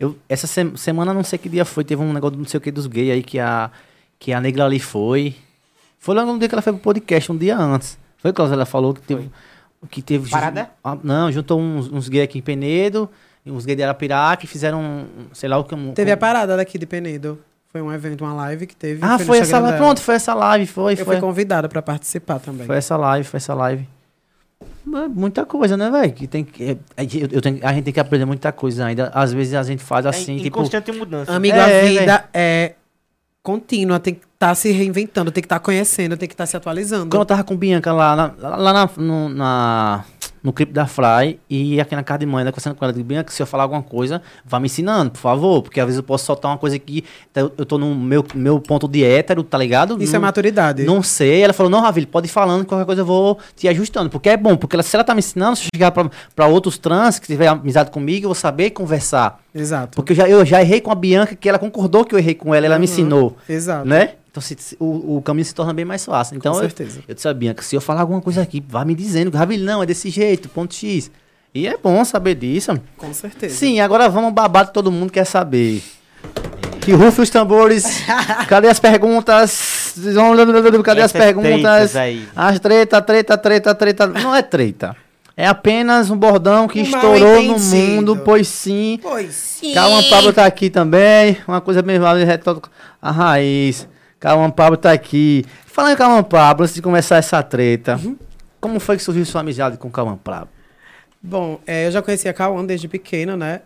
eu, essa se- semana, não sei que dia foi, teve um negócio, não sei o que, dos gays aí, que a, que a negra ali foi. Foi logo no dia que ela foi pro podcast, um dia antes. Foi, Cláudia? Ela falou que teve. Que teve Parada? Ah, não, juntou uns, uns gays aqui em Penedo, uns gays de Arapiraca, e fizeram, sei lá o que. um- Teve a um- parada daqui de Penedo. Foi um evento, uma live que teve. Ah, foi essa live. Pronto, foi essa live, foi. Eu foi. fui convidada pra participar também. Foi essa live, foi essa live. Mas Muita coisa, né, velho? Que tem que. é, eu- eu tenho- a gente tem que aprender muita coisa ainda. Às vezes a gente faz É assim, em tipo. constante mudança. Amigo, É, a é, vida é contínua, tem que estar se reinventando, tem que estar conhecendo, tem que estar se atualizando. Quando eu tava com Bianca lá, na, lá na, no, na- no clipe da Fly e aqui na casa de mãe, né, conversando com ela, digo, Bianca, se eu falar alguma coisa, vá me ensinando, por favor, porque às vezes eu posso soltar uma coisa que eu, eu tô no meu, meu ponto de hétero, tá ligado? Isso é Não- maturidade. Não sei. Ela falou, não, Ravilho, pode ir falando, qualquer coisa eu vou te ajustando. Porque é bom, porque ela- se ela tá me ensinando, se eu chegar pra, pra outros trans que tiver amizade comigo, eu vou saber conversar. Exato. Porque eu já, eu já errei com a Bianca, que ela concordou que eu errei com ela, ela me Uhum. ensinou. Exato. Né? Então se- se- o, o caminho se torna bem mais fácil. Então Com eu, certeza. eu disse a Bianca, se eu falar alguma coisa aqui, vá me dizendo, Ravilho, não, é desse jeito, ponto X. E é bom saber disso. Com certeza. Sim, agora vamos babar que todo mundo quer saber. Que rufe os tambores. Cadê as perguntas? Cadê as perguntas? As treta, treta, treta, treta. Não é treta. É apenas um bordão que mal estourou no mundo, pois sim. Pois sim. Calma Pablo tá aqui também. Uma coisa bem válida, a raiz. Calma Pablo tá aqui. Falando em Calma Pablo, antes de começar essa treta, Uhum. como foi que surgiu sua amizade com Calma Pablo? Bom, é, eu já conhecia a Cauã desde pequena, né?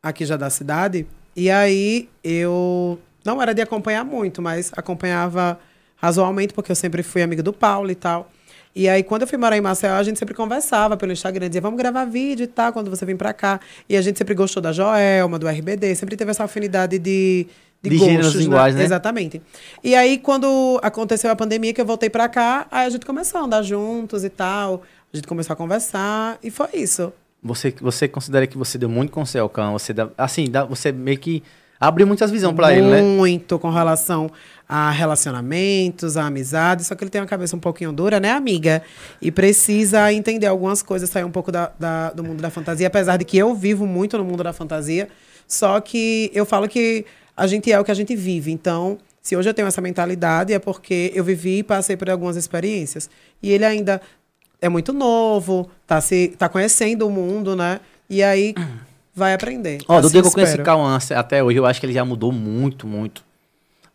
Aqui já da cidade. E aí eu não era de acompanhar muito, mas acompanhava razoavelmente, porque eu sempre fui amigo do Paulo e tal. E aí, quando eu fui morar em Maceió, a gente sempre conversava pelo Instagram, dizia, vamos gravar vídeo e tal, quando você vir pra cá. E a gente sempre gostou da Joelma, do RBD, sempre teve essa afinidade de, de, De gostos, gêneros iguais, né? Exatamente. E aí, quando aconteceu a pandemia, que eu voltei pra cá, aí a gente começou a andar juntos e tal. A gente começou a conversar e foi isso. Você, você considera que você deu muito com o Celcão? Você dá, assim, dá, você meio que Abriu muitas visões pra ele, né? Muito com relação a relacionamentos, a amizade. Só que ele tem uma cabeça um pouquinho dura, né, amiga? E precisa entender algumas coisas, sair um pouco da, da- do mundo da fantasia. Apesar de que eu vivo muito no mundo da fantasia. Só que eu falo que a gente é o que a gente vive. Então, se hoje eu tenho essa mentalidade, é porque eu vivi e passei por algumas experiências. E ele ainda é muito novo, tá, se, tá conhecendo o mundo, né? E aí vai aprender. Ó, do Assim dia que eu conheci. Cauã até hoje, eu acho que ele já mudou muito, muito.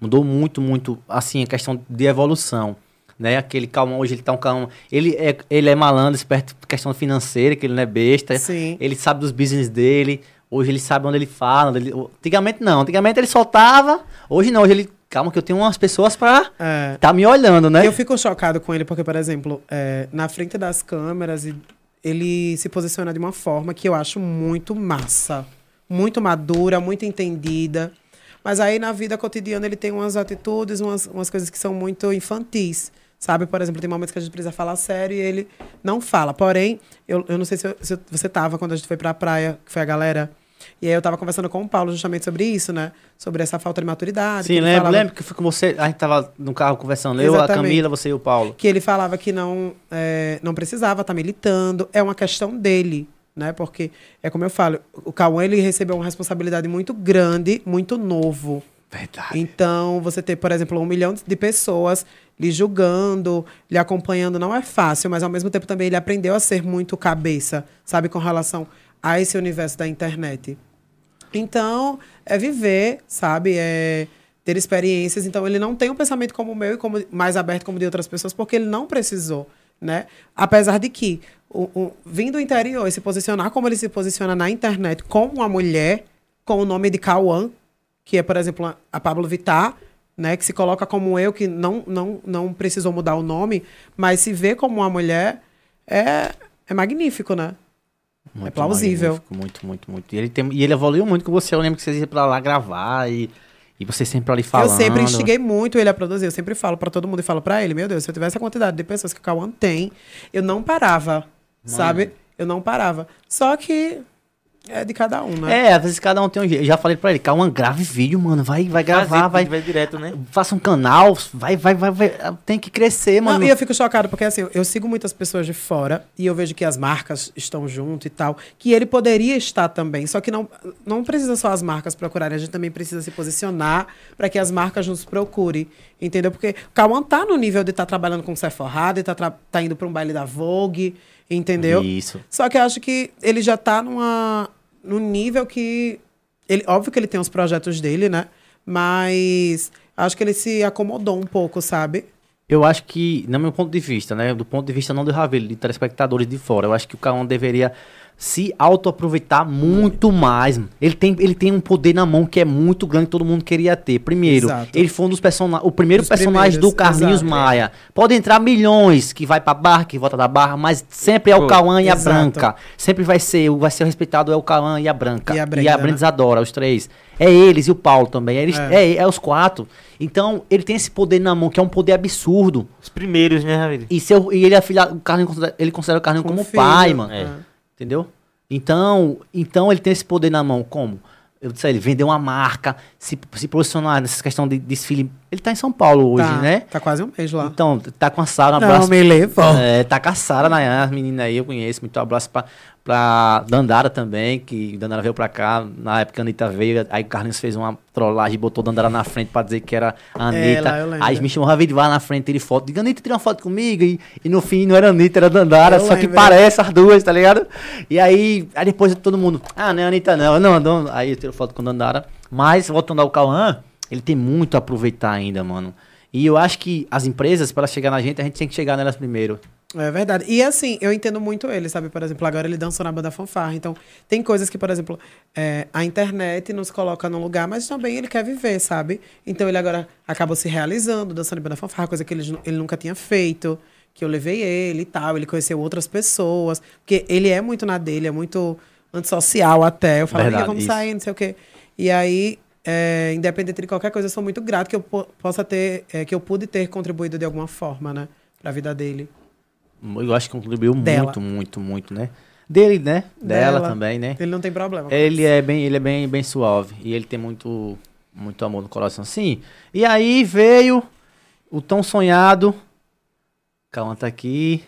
Mudou muito, muito, assim, a questão de evolução. Né? Aquele Cauã, hoje ele tá um Cauã. Ele é, ele é malandro, esperto questão financeira, que ele não é besta. Sim. Ele sabe dos business dele. Hoje ele sabe onde ele fala. onde ele- Antigamente não. Antigamente ele soltava. Hoje não. Hoje ele. Calma, que eu tenho umas pessoas pra. É. Tá me olhando, né? Eu fico chocado com ele porque, por exemplo, é, na frente das câmeras, ele se posiciona de uma forma que eu acho muito massa. Muito madura, muito entendida. Mas aí na vida cotidiana ele tem umas atitudes, umas, umas coisas que são muito infantis. Sabe? Por exemplo, tem momentos que a gente precisa falar sério e ele não fala. Porém, eu, eu não sei se, eu- se você tava quando a gente foi pra praia, que foi a galera. E aí eu tava conversando com o Paulo justamente sobre isso, né? Sobre essa falta de maturidade. Sim, lembro, falava- lembro que foi com você. A gente tava no carro conversando. Eu, a. Camila, você e o Paulo. que ele falava que não, é, não precisava estar militando. É uma questão dele, né? Porque, é como eu falo, o Cauã ele recebeu uma responsabilidade muito grande, muito novo. Verdade. Então, você ter, por exemplo, um milhão de pessoas lhe julgando, lhe acompanhando, não é fácil, mas ao mesmo tempo também ele aprendeu a ser muito cabeça, sabe, com relação a esse universo da internet. Então, é viver, sabe? É ter experiências. Então, ele não tem um pensamento como o meu e como, mais aberto como de outras pessoas, porque ele não precisou, né? Apesar de que, o, o, vindo do interior e se posicionar como ele se posiciona na internet com uma mulher, com o nome de Cauã, que é, por exemplo, a- a Pablo Vittar, né? Que se coloca como eu, que não, não, não precisou mudar o nome, mas se vê como uma mulher, é, é magnífico, né? Muito plausível. magnífico, Muito, muito, muito. E ele, tem, e ele evoluiu muito com você. Eu lembro que vocês iam pra lá gravar e, e você sempre ali falando. Eu sempre instiguei muito ele a produzir. Eu sempre falo pra todo mundo e falo pra ele, meu Deus, se eu tivesse a quantidade de pessoas que o Cauã tem, eu não parava, sabe? Eu não parava. Só que é de cada um, né? É, às vezes cada um tem um jeito. Eu já falei pra ele, Cauã, grave vídeo, mano. Vai, vai gravar, Fazer, vai. vai direto, né? Faça um canal, vai, vai, vai, vai. Tem que crescer, Não, mano. e eu fico chocado porque assim, eu sigo muitas pessoas de fora e eu vejo que as marcas estão junto e tal, que ele poderia estar também, só que não, não precisa só as marcas procurarem, a gente também precisa se posicionar para que as marcas nos procurem, entendeu? Porque o Cauã tá no nível de estar trabalhando com Sephora, de tá, tá indo para um baile da Vogue, entendeu? Isso. Só que eu acho que ele já tá numa, num nível que. Ele, óbvio que ele tem os projetos dele, né? Mas acho que ele se acomodou um pouco, sabe? Eu acho que, no meu ponto de vista, né? Do ponto de vista não do Ravel, de telespectadores de fora, eu acho que o Cauã deveria se auto-aproveitar muito mais. Ele tem, ele tem um poder na mão que é muito grande que todo mundo queria ter. Primeiro, Exato. ele foi um dos personagens, o primeiro Dos personagem primeiros, do Carlinhos exato. Maia. Pode entrar milhões que vai pra barra, que volta da barra, mas sempre é o Cauã e a. Branca. Sempre vai ser, o vai ser respeitado é o Cauã e a Branca. E a e Brenda, né? Isadora, os três. É eles e o Paulo também. Eles, É. é. É, os quatro. Então, ele tem esse poder na mão, que é um poder absurdo. Os primeiros, né, Ravi? E, seu, e ele é filha, o Carlinhos, considera- ele considera o Carlinhos como filho, pai, mano. É. Entendeu? Então, então ele tem esse poder na mão. Como? Eu disse a ele, vender uma marca, se, se posicionar nessa questão de desfile. Ele tá em São Paulo hoje, tá, né? Tá quase um mês lá. Então, tá com a Sara, um não, abraço. me levou. É, tá com a Sara, né? As meninas aí eu conheço. Muito abraço pra, pra Dandara também, que Dandara veio pra cá. Na época a Anitta veio, aí o Carlinhos fez uma trollagem, botou Dandara na frente pra dizer que era a É, Anitta. lá lembro. aí me chamou Ravid vai na frente, tira foto. Diga, Anitta, tira uma foto comigo. E, e no fim não era Anitta, era Dandara. Eu só que parece as duas, tá ligado? E aí, aí depois todo mundo, ah, não é Anitta não. Não, não. Aí eu tiro foto com Dandara. Mas, voltando ao Cauã, ele tem muito a aproveitar ainda, mano. E eu acho que as empresas, para chegar na gente, a gente tem que chegar nelas primeiro. É verdade. E assim, eu entendo muito ele, sabe? Por exemplo, agora ele dançou na banda fanfarra. Então, tem coisas que, por exemplo, é, a internet nos coloca num lugar, mas também ele quer viver, sabe? Então, ele agora acabou se realizando, dançando em banda fanfarra, coisa que ele, ele nunca tinha feito. Que eu levei ele e tal. Ele conheceu outras pessoas. Porque ele é muito na dele, é muito antissocial até. Eu falo, Verdade, vamos isso. sair, não sei o quê. E aí, é, independente de qualquer coisa, eu sou muito grato que eu po- possa ter, é, que eu pude ter contribuído de alguma forma, né? Pra vida dele. Eu acho que contribuiu Dela. muito, muito, muito, né? Dele, né? Dela, Dela. também, né? Ele não tem problema. Ele é bem, ele é bem, bem suave e ele tem muito, muito amor no coração, sim. E aí veio o tão sonhado. Calma, tá aqui.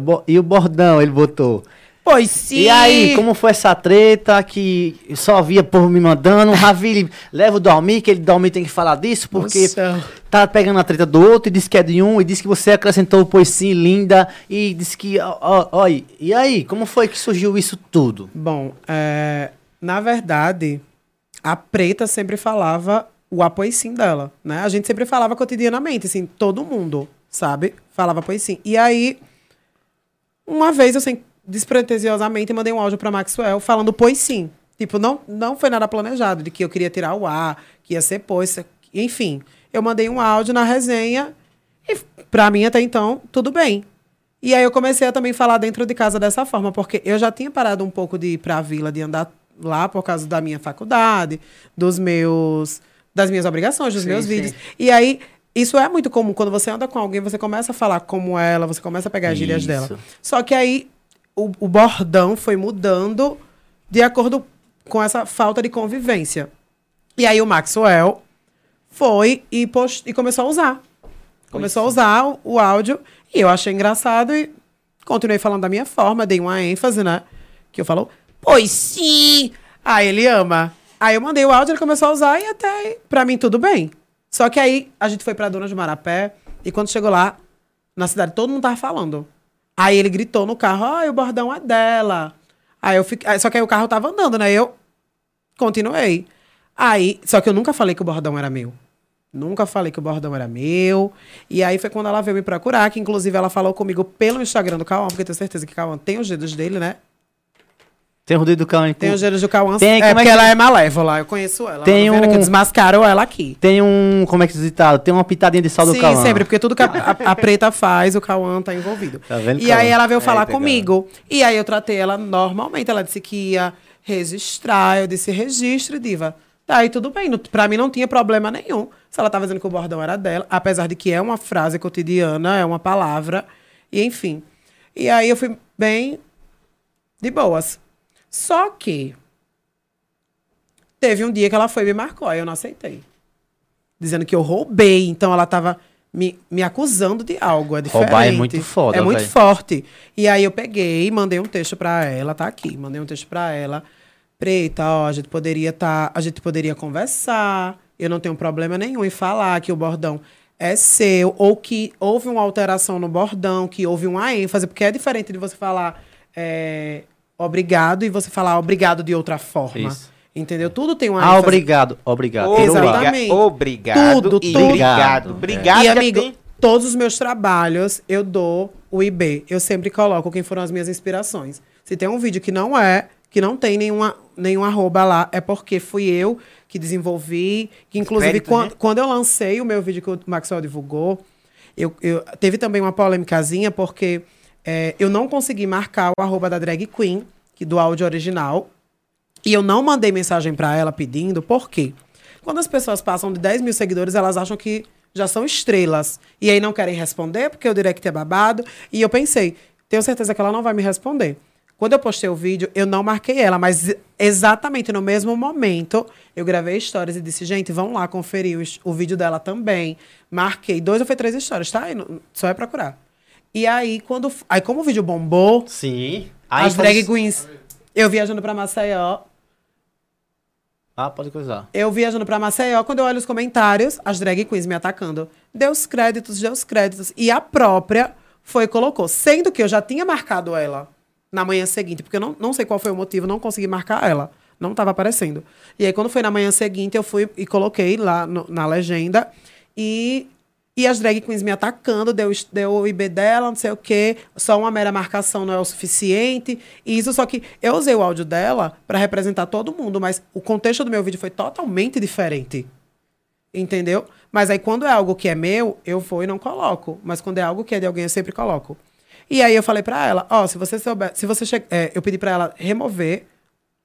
Bo- e o bordão ele botou. Pois sim! E aí, como foi essa treta que só via povo me mandando? Ravile, leva o Dormir, que ele Dormir tem que falar disso, porque Nossa. tá pegando a treta do outro e disse que é de um, e disse que você acrescentou o pois sim, linda, e disse que. Ó, e aí, como foi que surgiu isso tudo? Bom, é, na verdade, a Preta sempre falava o apoio sim dela, né? A gente sempre falava cotidianamente, assim, todo mundo, sabe? Falava apoio sim. E aí, uma vez eu, assim, despretensiosamente, mandei um áudio pra Maxwell falando pois sim. Tipo, não, não foi nada planejado, de que eu queria tirar o ar, que ia ser pois, enfim. Eu mandei um áudio na resenha e, pra mim, até então, tudo bem. E aí eu comecei a também falar dentro de casa dessa forma, porque eu já tinha parado um pouco de ir pra vila, de andar lá por causa da minha faculdade, dos meus das minhas obrigações, dos Sim, meus sim. vídeos. E aí isso é muito comum quando você anda com alguém, você começa a falar como ela, você começa a pegar as gírias Isso. dela. Só que aí o, o bordão foi mudando de acordo com essa falta de convivência. E aí o Maxwell foi e, post... e começou a usar. Começou a usar o, o áudio e eu achei engraçado e continuei falando da minha forma, dei uma ênfase, né? Que eu falo, pois sim! Aí ele ama. Aí eu mandei o áudio, ele começou a usar e até aí, pra mim tudo bem. Só que aí a gente foi pra Dona de Marapé e quando chegou lá, na cidade, todo mundo tava falando. Aí ele gritou no carro, ai, o bordão é dela. Aí eu fiquei. Só que aí o carro tava andando, né? Eu continuei. Aí, só que eu nunca falei que o bordão era meu. Nunca falei que o bordão era meu. E aí foi quando ela veio me procurar, que inclusive ela falou comigo pelo Instagram do Cauã, porque eu tenho certeza que Cauã tem os dedos dele, né? Tem o dedo do cão, Tem os dedos do Cauã. Tem, é como é porque que- ela é malévola, eu conheço ela. Tem um- que desmascaram ela aqui. Tem um. Como é que diz ditado? Tem uma pitadinha de sal do Sim, Cauã. sempre, porque tudo que a, a- a preta faz, o Cauã tá envolvido. Tá vendo, e Cauã? aí ela veio falar Eita, comigo. E aí eu tratei ela normalmente. Ela disse que ia registrar. Eu disse, registre, diva. Tá, aí tudo bem. Pra mim não tinha problema nenhum. Se ela tava dizendo que o bordão era dela, apesar de que é uma frase cotidiana, é uma palavra, e enfim. E aí eu fui bem de boas. Só que teve um dia que ela foi e me marcou, aí eu não aceitei. Dizendo que eu roubei, então ela tava me, me acusando de algo, é diferente. Roubar é muito foda, É muito véi. forte. E aí eu peguei, mandei um texto pra ela, tá aqui, mandei um texto pra ela. Preta, ó, a gente poderia tá, a gente poderia conversar. Eu não tenho problema nenhum em falar que o bordão é seu ou que houve uma alteração no bordão, que houve uma ênfase, porque é diferente de você falar é, obrigado e você falar obrigado de outra forma. Isso. Entendeu? Tudo tem uma Ah, ênfase. obrigado. Obrigado. Exatamente. Obrigado. Tudo, e tudo. Obrigado. Obrigado. e, amigo, tem- todos os meus trabalhos eu dou o IB. Eu sempre coloco quem foram as minhas inspirações. Se tem um vídeo que não é, que não tem nenhuma, nenhum arroba lá, é porque fui eu que desenvolvi. Que, inclusive, quando, né? quando eu lancei o meu vídeo que o Maxwell divulgou, eu, eu- teve também uma polêmicazinha, porque é, eu não consegui marcar o arroba da drag queen, que do áudio original. E eu não mandei mensagem pra ela pedindo, por quê? Quando as pessoas passam de 10 mil seguidores, elas acham que já são estrelas. E aí não querem responder, porque o direct é babado. E eu pensei, tenho certeza que ela não vai me responder. Quando eu postei o vídeo, eu não marquei ela, mas exatamente no mesmo momento, eu gravei stories e disse, gente, vão lá conferir o, o vídeo dela também. Marquei dois ou foi três stories, tá? Só é procurar. E aí, quando. Aí, como o vídeo bombou, Sim. Aí as drag queens. Eu viajando pra Maceió, Ah, pode coisar. eu viajando pra Maceió, quando eu olho os comentários, as drag queens me atacando. Deu os créditos, deu os créditos. E a própria foi e colocou. Sendo que eu já tinha marcado ela na manhã seguinte, porque eu não, não sei qual foi o motivo, não consegui marcar ela. Não estava aparecendo. E aí, quando foi na manhã seguinte, eu fui e coloquei lá no- na legenda. E, e as drag queens me atacando, deu, deu o IB dela, não sei o quê. Só uma mera marcação não é o suficiente. E isso, só que eu usei o áudio dela para representar todo mundo, mas o contexto do meu vídeo foi totalmente diferente. Entendeu? Mas aí, quando é algo que é meu, eu vou e não coloco. Mas quando é algo que é de alguém, eu sempre coloco. E aí eu falei pra ela, ó, se você souber, se você che... é, eu pedi pra ela remover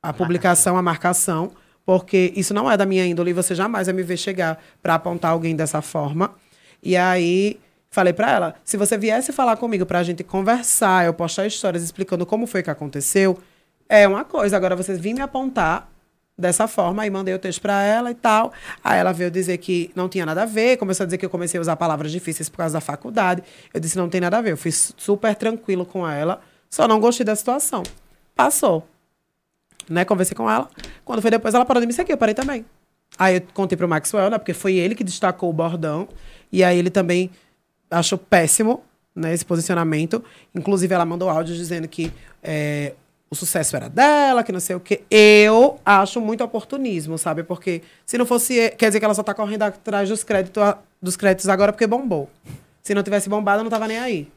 a publicação, a marcação, porque isso não é da minha índole e você jamais vai me ver chegar pra apontar alguém dessa forma. E aí Falei pra ela, se você viesse falar comigo pra gente conversar, eu postar histórias explicando como foi que aconteceu, é uma coisa. Agora você vir me apontar dessa forma, aí mandei o texto pra ela e tal. Aí ela veio dizer que não tinha nada a ver, começou a dizer que eu comecei a usar palavras difíceis por causa da faculdade. Eu disse, não tem nada a ver. Eu fui super tranquilo com ela, só não gostei da situação. Passou. Né, conversei com ela. Quando foi depois, ela parou de me seguir, eu parei também. Aí eu contei pro Maxwell, né, porque foi ele que destacou o bordão. E aí ele também achou péssimo, né, esse posicionamento. Inclusive, ela mandou áudio dizendo que é, o sucesso era dela, que não sei o quê. Eu acho muito oportunismo, sabe? Porque se não fosse. Quer dizer que ela só tá correndo atrás dos créditos, dos créditos agora porque bombou. Se não tivesse bombado, não tava nem aí.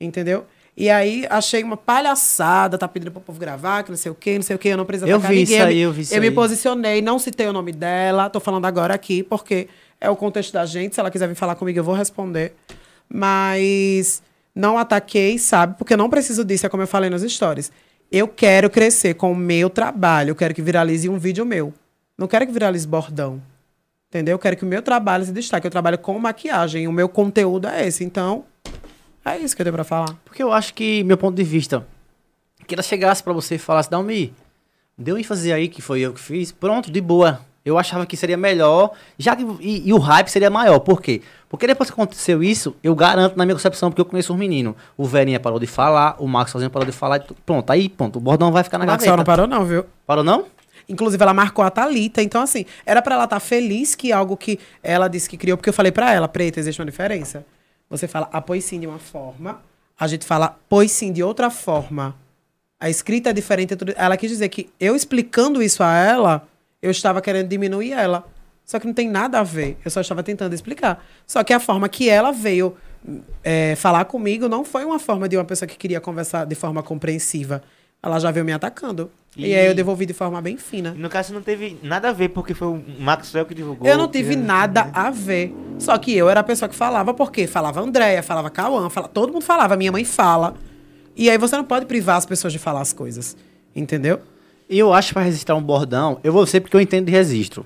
Entendeu? E aí achei uma palhaçada, tá pedindo pro povo gravar, que não sei o quê, não sei o quê, eu não preciso Eu vi ninguém. isso aí, me- eu vi isso Eu me aí. posicionei, não citei o nome dela, tô falando agora aqui, porque é o contexto da gente. Se ela quiser vir falar comigo, eu vou responder. Mas não ataquei, sabe? Porque eu não preciso disso, é como eu falei nos stories. Eu quero crescer com o meu trabalho, eu quero que viralize um vídeo meu. Não quero que viralize bordão. Entendeu? Eu quero que o meu trabalho se destaque. Eu trabalho com maquiagem, o meu conteúdo é esse. Então, é isso que eu tenho pra falar. Porque eu acho que, meu ponto de vista, que ela chegasse pra você e falasse, Dalmi, deu ênfase aí que foi eu que fiz, pronto, de boa. Eu achava que seria melhor, já que, e, e o hype seria maior. Por quê? Porque depois que aconteceu isso, eu garanto na minha concepção, porque eu conheço os meninos. O Verinha parou de falar, o Max sozinho parou de falar, pronto, aí pronto, o bordão vai ficar na gaveta. não parou, não, viu? Parou não? Inclusive, ela marcou a Thalita. Então, assim, era pra ela estar feliz que algo que ela disse que criou, porque eu falei pra ela, preta, existe uma diferença. Você fala apoio sim de uma forma, a gente fala pois sim de outra forma. A escrita é diferente. é Ela quis dizer que eu explicando isso a ela, eu estava querendo diminuir ela. Só que não tem nada a ver. Eu só estava tentando explicar. Só que a forma que ela veio é, falar comigo não foi uma forma de uma pessoa que queria conversar de forma compreensiva. Ela já veio me atacando. E, E- aí eu devolvi de forma bem fina. No caso não teve nada a ver, porque foi o Maxwell que divulgou. Eu não tive que- nada a ver. Só que eu era a pessoa que falava, porque falava Andréia, falava Cauã, fala, todo mundo falava, minha mãe fala. E aí você não pode privar as pessoas de falar as coisas. Entendeu? Eu acho para registrar um bordão, eu vou ser porque eu entendo de registro.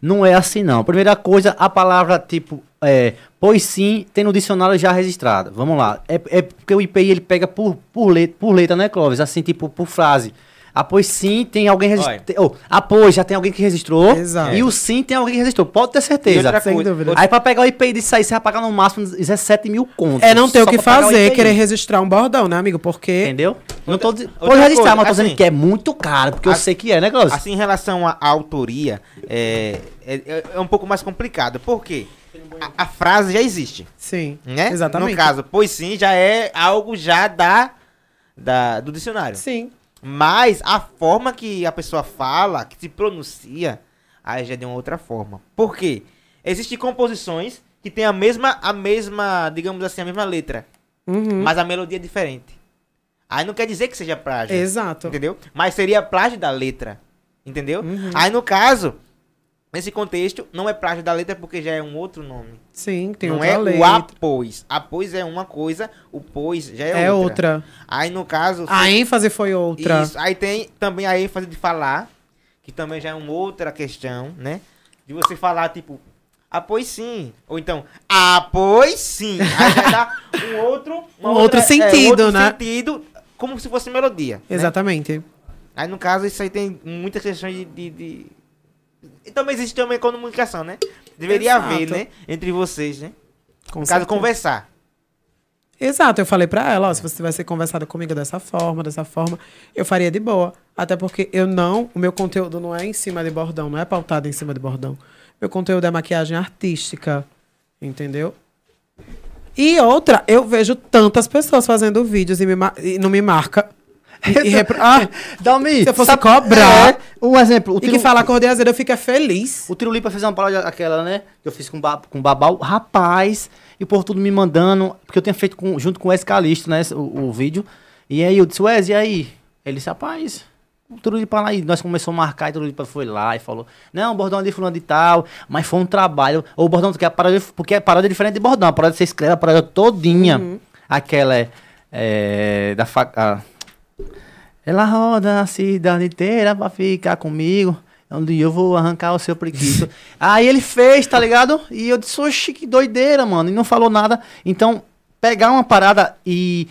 Não é assim, não. Primeira coisa, a palavra tipo, é, pois sim, tem no dicionário já registrada. Vamos lá. É, é porque o IPI ele pega por, por, letra, por letra, né, Clóvis? Assim, tipo, por frase. A pois sim tem alguém registrado. Oh, a pois já tem alguém que registrou. Exato. E o sim tem alguém que registrou. Pode ter certeza. outra Sem coisa, dúvida. Aí pra pegar o IPI disso aí, você vai pagar no máximo 17 mil contos. É não ter o que fazer, IPI. querer registrar um bordão, né, amigo? Porque. Entendeu? Não tô dizendo. Pode registrar, coisa, mas tô assim, dizendo que é muito caro, porque eu assim- sei que é, né, Clóvis? Assim, em relação à à autoria, é, é, é um pouco mais complicado. Por quê? A, a frase já existe, Sim. né? Exatamente. No caso, pois sim, já é algo já da, da do dicionário. Sim. Mas a forma que a pessoa fala, que se pronuncia, aí já é de uma outra forma. Por quê? Existem composições que têm a mesma, a mesma, digamos assim, a mesma letra, Uhum. mas a melodia é diferente. Aí não quer dizer que seja plágio. Exato. Entendeu? Mas seria plágio da letra. Entendeu? Uhum. Aí no caso, nesse contexto, não é plágio da letra porque já é um outro nome. Sim, tem não outra é lei. o após. Após é uma coisa, o pois já é, É outra. outra. Aí no caso. A ênfase foi outra. Isso. Aí tem também a ênfase de falar, que também já é uma outra questão, né? De você falar, tipo, após sim. Ou então, após sim. Aí já dá um outro. Um outro sentido, outro né? sentido, como se fosse melodia. né? Exatamente. Aí no caso, isso aí tem muitas questões de. de, de- também existe também comunicação, né? Deveria Exato. haver, né? Entre vocês, né? Com no caso, conversar. Exato, eu falei pra ela, ó, se você tivesse conversado comigo dessa forma, dessa forma, eu faria de boa. Até porque eu não, o meu conteúdo não é em cima de bordão, não é pautado em cima de bordão. Meu conteúdo é maquiagem artística, entendeu? E outra, eu vejo tantas pessoas fazendo vídeos e, me e não me marca. E, e repro- ah, Dalmi, se eu fosse sabe- cobrar É, um exemplo, o e que falar de azedo, eu fico feliz. o tiro Lipa fez uma paródia aquela, né? Que eu fiz com, ba, com Babal. Rapaz, e o povo tudo me mandando, porque eu tinha feito com- junto com o Escalisto, né? O, o vídeo. E aí eu disse, Wes, e aí? Ele disse, rapaz, o Tiro Lipa lá, e nós começamos a marcar, e o Tiro Lipa foi lá e falou, não, o bordão é de fulano de tal, mas foi um trabalho. Ou o bordão, porque a paródia, porque a paródia é diferente de bordão, a paródia você escreve a paródia todinha. Aquela é, é da faca... Ela roda a cidade inteira pra ficar comigo. Dia eu vou arrancar o seu preguiço. Aí ele fez, tá ligado? E eu disse, oxi, que doideira, mano. E não falou nada. Então, pegar uma parada e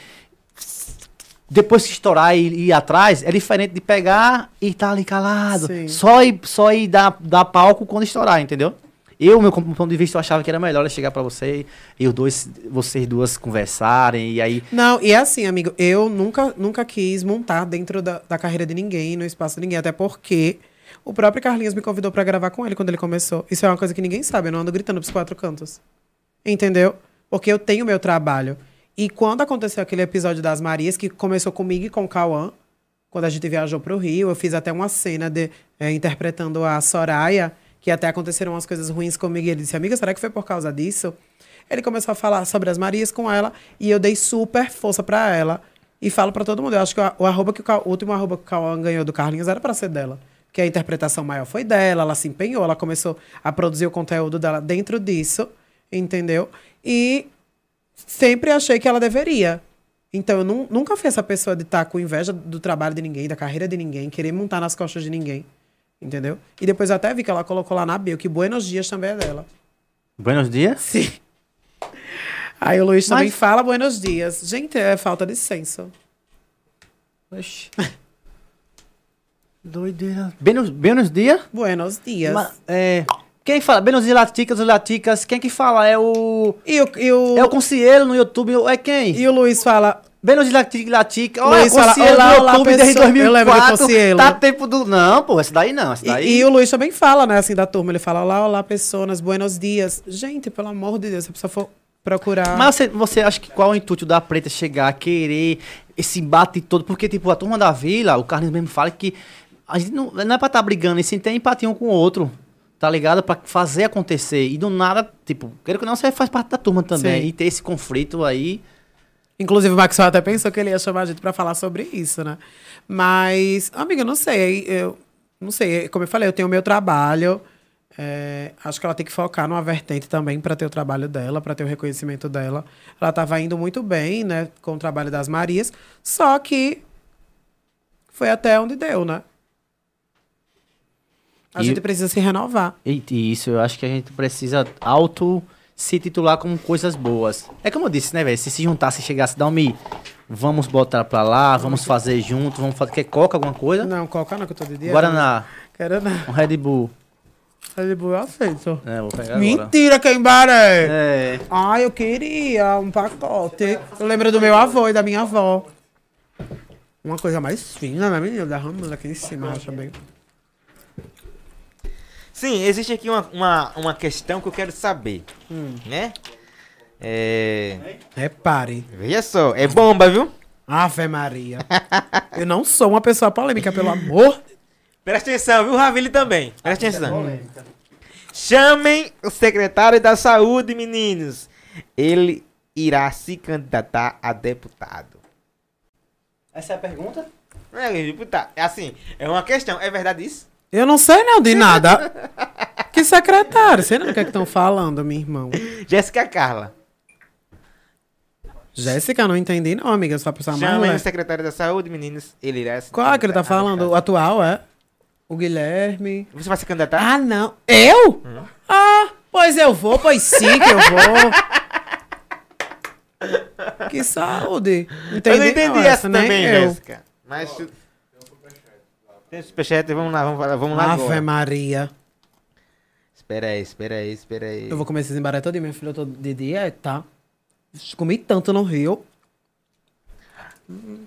depois que estourar e ir atrás, é diferente de pegar e estar ali calado. Sim. Só ir, só ir dar, dar palco quando estourar, entendeu? Eu, meu ponto de vista, eu achava que era melhor chegar pra você e os dois, vocês duas conversarem e aí. Não, e é assim, amigo, eu nunca, nunca quis montar dentro da, da carreira de ninguém, no espaço de ninguém, até porque o próprio Carlinhos me convidou pra gravar com ele quando ele começou. Isso é uma coisa que ninguém sabe, eu não ando gritando pros quatro cantos. Entendeu? Porque eu tenho meu trabalho. E quando aconteceu aquele episódio das Marias, que começou comigo e com o Cauã, quando a gente viajou pro Rio, eu fiz até uma cena de, eh, interpretando a Soraya, que até aconteceram umas coisas ruins comigo. E ele disse, amiga, será que foi por causa disso? Ele começou a falar sobre as Marias com ela e eu dei super força pra ela. E falo pra todo mundo. Eu acho que o, o arroba que o, o último arroba que o Cauã ganhou do Carlinhos era pra ser dela. Porque a interpretação maior foi dela, ela se empenhou, ela começou a produzir o conteúdo dela dentro disso, entendeu? E sempre achei que ela deveria. Então, eu nu- nunca fui essa pessoa de estar com inveja do trabalho de ninguém, da carreira de ninguém, querer montar nas costas de ninguém. Entendeu? E depois até vi que ela colocou lá na bio que Buenos Dias também é dela. Buenos dias? Sim. Aí o Luiz também Mas- fala Buenos Dias. Gente, é falta de senso. Oxi. Doideira. Buenos, buenos dias? Buenos Dias. Ma- é, quem fala? Buenos dias, Laticas, Laticas. Quem que fala? É o. E o, e o, É o Conselheiro no YouTube. É quem? e o Luiz fala. Buenos dias, Latica. Latica. Olha, no olá, YouTube desde pessoa. Eu lembro do 2004. Conselheiro. Tá tempo do. Não, pô, essa daí não. Essa E, daí. e o Luiz também fala, né, assim, da turma. Ele fala, olá, olá, pessoas, buenos dias. Gente, pelo amor de Deus, se a pessoa for procurar. Mas você, você acha que qual é o intuito da preta chegar, querer esse embate todo? Porque, tipo, a turma da vila, o Carlinhos mesmo fala que a gente não, não é pra estar brigando, e sim ter empatia um com o outro. Tá ligado? Pra fazer acontecer. E do nada, tipo, quero que não, você faz parte da turma também. Sim. E ter esse conflito aí. Inclusive, o Maxwell até pensou que ele ia chamar a gente pra falar sobre isso, né? Mas, amiga, não sei. Eu não sei. Como eu falei, eu tenho o meu trabalho. é, acho que ela tem que focar numa vertente também pra ter o trabalho dela, pra ter o reconhecimento dela. Ela tava indo muito bem, né, com o trabalho das Marias. Só que foi até onde deu, né? A E- gente precisa se renovar. E, e isso, eu acho que a gente precisa auto se titular como coisas boas. É como eu disse, né, velho? Se se juntasse e chegasse, Dalmi, vamos botar pra lá, vamos fazer junto, vamos fazer. Quer coca, alguma coisa? Não, coloca não, que eu tô de dia. Guaraná, não. um Red Bull. Red Bull eu aceito. É, vou pegar agora. Mentira, Kembaré! É. Ai, eu queria um pacote. Eu lembro do meu avô e da minha avó. Uma coisa mais fina, né, menina? Da Ramula aqui em cima, acha bem. Sim, existe aqui uma, uma, uma questão que eu quero saber, né? É... Repare. Veja só, é bomba, viu? Ave Maria. eu não sou uma pessoa polêmica, pelo amor. Presta atenção, viu, Ravili também? Presta atenção. Chamem o secretário da saúde, meninos. Ele irá se candidatar a deputado. Essa é a pergunta? Não é deputado. É assim, é uma questão. É verdade isso? Eu não sei não de nada. que secretário? Sei não o que é estão falando, meu irmão. Jéssica Carla. Jéssica, não entendi não, amiga. Só pessoa mais Chamem o secretário da saúde, meninos. Ele irá se Qual é que ele tá candidatar falando? O atual, é? O Guilherme. Você vai se candidatar? Ah, não. Eu? Ah, pois eu vou, pois sim que eu vou. que saúde. eu não entendi essa, nem também. Jéssica. Mas... tu- Tem superchat, vamos lá, vamos lá, vamos lá Ave agora. Maria. Espera aí, espera aí, espera aí. Eu vou comer esses embaré todo, minha filha, eu tô de dieta. Comi tanto no Rio.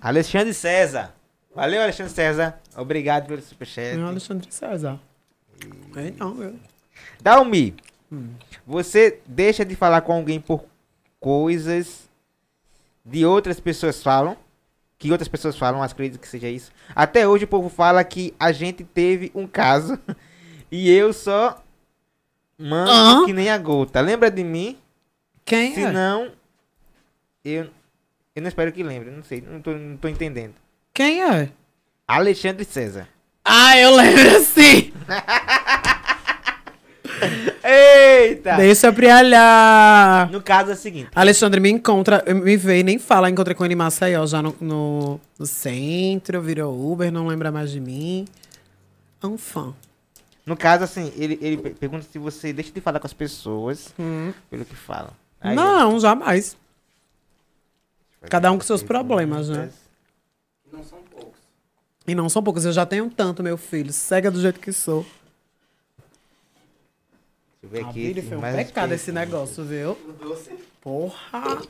Alexandre César. Valeu, Alexandre César. Obrigado pelo superchat. Não, Alexandre César. É, não, eu. Dalmi, você deixa de falar com alguém por coisas de outras pessoas falam, que outras pessoas falam, acredito que seja isso. Até hoje o povo fala que a gente teve um caso e eu só mando que nem a gota. Lembra de mim? Quem Se é? não, eu, eu não espero que lembre, não sei, não tô, não tô entendendo. Quem é? Alexandre César. Ah, eu lembro sim. Eita! Deixa eu olhar. No caso é o seguinte. Alexandre me encontra, me vê e nem fala. Encontrei com ele em Maceió, já no, no, no centro, virou Uber, não lembra mais de mim. É um fã. No caso, assim, ele, ele pe- pergunta se você deixa de falar com as pessoas Hum. pelo que falam. Aí, Não, jamais. ó, cada um com seus problemas, né? Não são poucos. E não são poucos, eu já tenho tanto, meu filho. Cega do jeito que sou. Deixa eu ver aqui. filho, foi um mais pecado esse negócio, viu? Porra!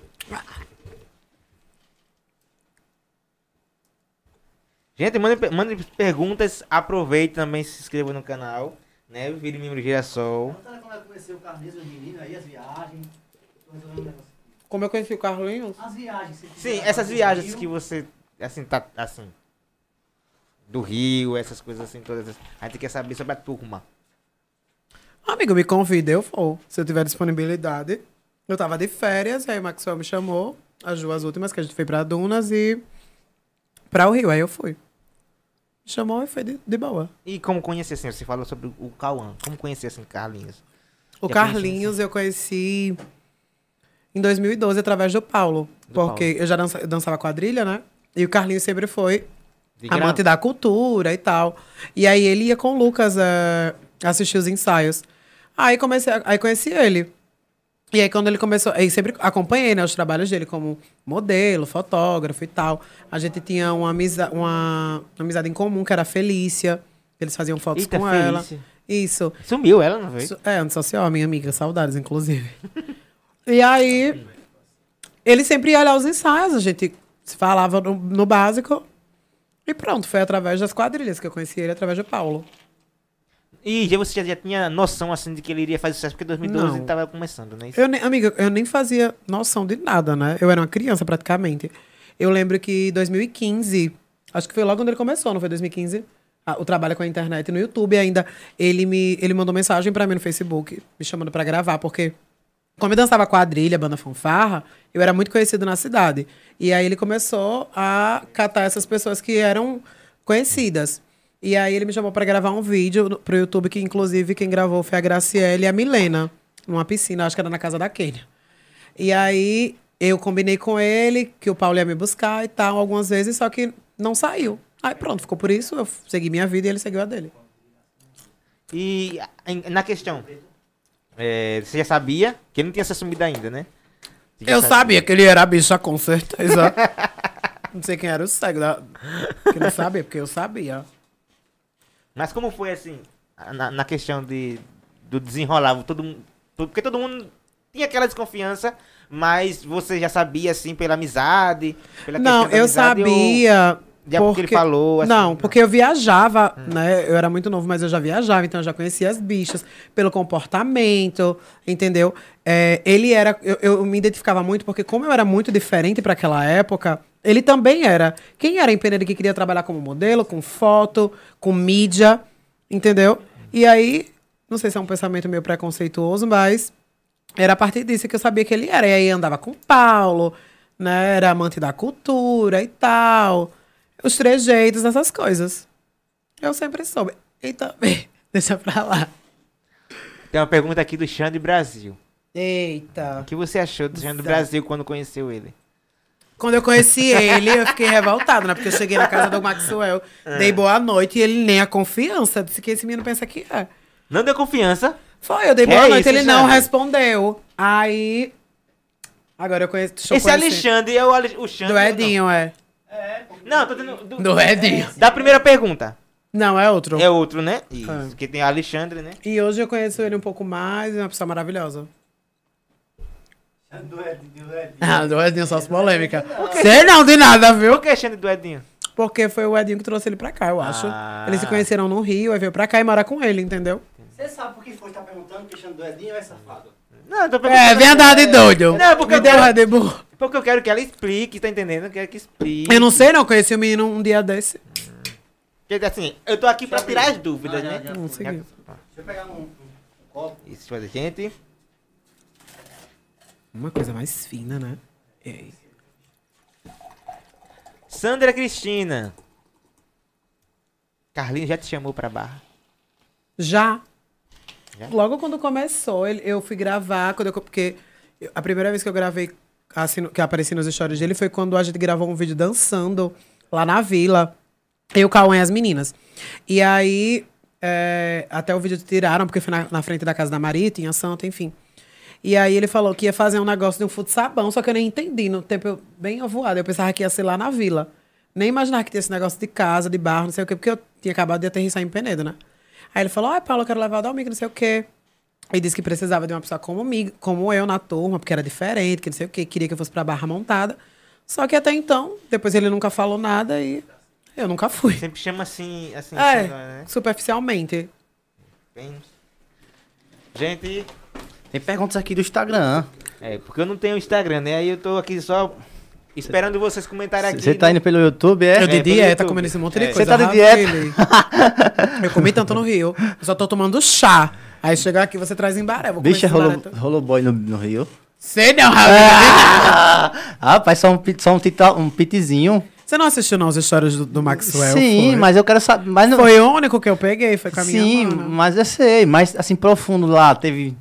Gente, mandem, mandem perguntas. Aproveite também, se inscreva no canal. Né? Vire membro do Girassol. Sabe quando eu conheci o Carlinhos e os meninos aí, as viagens? Negócio. Como eu conheci o Carlinhos? As viagens. Sim, essas viagens que você, assim, tá, assim, do Rio, essas coisas assim, todas. A gente quer saber sobre a turma. Amigo, me convida, eu vou. Se eu tiver disponibilidade. Eu tava de férias, aí o Maxwell me chamou. As duas últimas que a gente foi pra Dunas e pra o Rio. Aí eu fui. Me chamou e foi de, de boa. E como conhecer, assim, você falou sobre o Cauã. Como conhecer, assim, Carlinhos? O Já Carlinhos eu conheci em 2012 através do Paulo. Do porque eu já dança- eu dançava quadrilha, né? E o Carlinhos sempre foi De amante da cultura e tal. E aí ele ia com o Lucas eh, assistir os ensaios. Aí comecei, a- aí conheci ele. E aí quando ele começou, aí sempre acompanhei, né, os trabalhos dele como modelo, fotógrafo e tal. A gente tinha uma amizade, uma amizade em comum que era a Felícia. Eles faziam fotos Eita, com ela. Felícia. Isso. Sumiu ela, não veio? É, antissocial, minha amiga, saudades, inclusive. e aí, ele sempre ia olhar os ensaios, a gente se falava no, no básico. E pronto, foi através das quadrilhas que eu conheci ele, através do Paulo. E já você já, já tinha noção, assim, de que ele iria fazer sucesso, porque 2012 Não. ele tava começando, né? Eu nem, amiga, eu nem fazia noção de nada, né? Eu era uma criança praticamente. Eu lembro que em 2015, acho que foi logo quando ele começou, não foi 2015? Ah, o trabalho com a internet no YouTube ainda. Ele me ele mandou mensagem pra mim no Facebook, me chamando pra gravar, porque como eu dançava quadrilha, banda fanfarra, eu era muito conhecido na cidade. E aí ele começou a catar essas pessoas que eram conhecidas. E aí ele me chamou pra gravar um vídeo pro YouTube, que inclusive quem gravou foi a Graciela e a Milena, numa piscina, acho que era na casa da Kênia. E aí eu combinei com ele que o Paulo ia me buscar e tal, algumas vezes, só que não saiu. Aí pronto, ficou por isso, eu segui minha vida e ele seguiu a dele. E na questão, é, você já sabia que ele não tinha se assumido ainda, né? Eu sabia que ele era bicha, com certeza. não sei quem era o cego da... que não sabia, porque eu sabia. Mas como foi assim, na, na questão de, do desenrolar, todo porque todo mundo tinha aquela desconfiança, mas você já sabia assim pela amizade, pela Não, eu amizade, ou sabia. já porque ele falou, assim, não, não. porque eu viajava, né? Eu era muito novo, mas eu já viajava, então eu já conhecia as bichas pelo comportamento, entendeu? É, ele era. Eu, eu me identificava muito, porque como eu era muito diferente para aquela época, ele também era. Quem era em que queria trabalhar como modelo, com foto, com mídia, entendeu? E aí, não sei se é um pensamento meio preconceituoso, mas era a partir disso que eu sabia que ele era. E aí andava com o Paulo, né? Era amante da cultura e tal. Os trejeitos, essas coisas. Eu sempre soube. E também, deixa pra lá. Tem uma pergunta aqui do Xande Brasil. Eita. O que você achou do Xande. Brasil quando conheceu ele? Quando eu conheci ele, eu fiquei revoltada, né? Porque eu cheguei na casa do Maxwell, dei boa noite e ele nem a confiança. Disse que esse menino pensa que é. Não deu confiança? Foi, eu dei Que boa é noite, isso, ele não respondeu. Aí. Agora eu conheço. Esse conhecer. Alexandre é o, Ale- o Xande. Do Edinho, é. Não, tô dizendo. Do, Do Edinho. Da primeira pergunta. Não, é outro. É outro, né? Isso. É. Que tem Alexandre, né? E hoje eu conheço ele um pouco mais, é uma pessoa maravilhosa. Do Edinho, do Edinho. Ah, do Edinho, só as polêmicas. Sei não, de nada, viu? Por que Xande do Edinho? Porque foi o Edinho que trouxe ele pra cá, eu acho. Ah. Eles se conheceram no Rio, aí veio pra cá e mora com ele, entendeu? Você sabe por que foi estar perguntando que Xande do Edinho é safado? Não, eu tô É perguntando- verdade, doido. Não, porque Me eu deu quero- Red Bull. Porque eu quero que ela explique, tá entendendo? Eu quero que explique. Eu não sei, não. Conheci o menino um dia desse. Porque, assim, eu tô aqui pra tirar as dúvidas, Ah, já, né? já. Não sei. Deixa eu pegar um, um copo. Isso, faz gente. Uma coisa mais fina, né? Ei. Sandra Cristina. Carlinhos já te chamou pra barra. Já. Já? Logo quando começou, eu fui gravar, quando eu, porque eu- a primeira vez que eu gravei, assim, que apareci nos stories dele, foi quando a gente gravou um vídeo dançando lá na vila. Eu, Cauã e as meninas. E aí, é, até o vídeo tiraram, porque foi na, na frente da casa da Maria, tinha santo, enfim. E aí ele falou que ia fazer um negócio de um fundo sabão, só que eu nem entendi. No tempo bem avoado. Eu pensava que ia ser lá na vila. Nem imaginava que tinha esse negócio de casa, de barro, não sei o quê, porque eu tinha acabado de aterrissar em Penedo, né? Aí ele falou: Ai, Paulo, eu quero levar o Dalmico, não sei o quê. Ele disse que precisava de uma pessoa como, mig- como eu na turma, porque era diferente, que não sei o quê, queria que eu fosse pra barra montada. Só que até então, depois ele nunca falou nada e eu nunca fui. Sempre chama assim, assim, É, assim, né? superficialmente. Bem- Gente, Tem perguntas aqui do Instagram. é, porque eu não tenho Instagram, né? Aí eu tô aqui só esperando vocês comentarem aqui. Você tá no- indo pelo YouTube, é? Eu de É, dieta, YouTube. comendo esse monte de É. coisa. Você tá de dieta? eu comi tanto no Rio. Eu só tô tomando chá. Aí chega aqui, você traz embaré. Vou comer Bicha esse rolou, rolou boy no, no Rio. Sei não, Raul. Ah, rapaz, só um, só um, tita, um pitizinho. Você não assistiu não as histórias do, do Maxwell? Sim, foi? mas eu quero saber. Mas não, Foi o único que eu peguei, foi com a minha Sim, mana. mas eu sei. Mas assim, profundo lá, teve.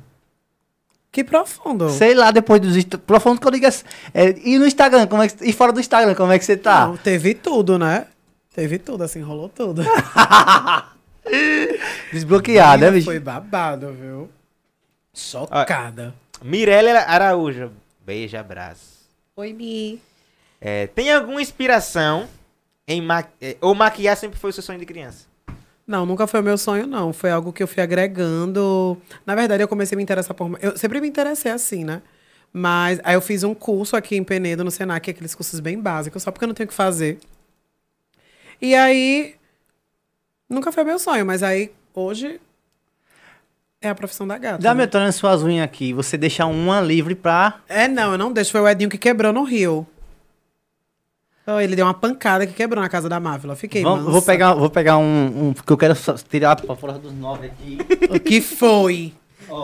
Que profundo. Sei lá, depois dos. Profundo que eu digo assim. é, e no Instagram, como é que, e fora do Instagram, como é que você tá? Não, teve tudo, né? Teve tudo, assim, rolou tudo. Desbloqueado, né, bicho? Foi babado, viu? Chocada. Mirella Araújo. Beijo, abraço. Oi, Mi. É, tem alguma inspiração em ma é, ou maquiar sempre foi o seu sonho de criança? Não, nunca foi o meu sonho, não. Foi algo que eu fui agregando. Na verdade, eu comecei a me interessar por. Eu sempre me interessei assim, né? Mas aí eu fiz um curso aqui em Penedo, no Senac, aqueles cursos bem básicos, só porque eu não tenho o que fazer. E aí. Nunca foi meu sonho, mas aí, hoje. É a profissão da gata. Dá né? meu torno suas unhas aqui. Você deixa uma livre pra. É, não, eu não deixo. Foi o Edinho que quebrou no Rio. Oh, ele deu uma pancada que quebrou na casa da Mávila. Fiquei Vamos- mansa. vou pegar, vou pegar um, um. Que eu quero tirar pra fora dos nove aqui. O que foi? Ó.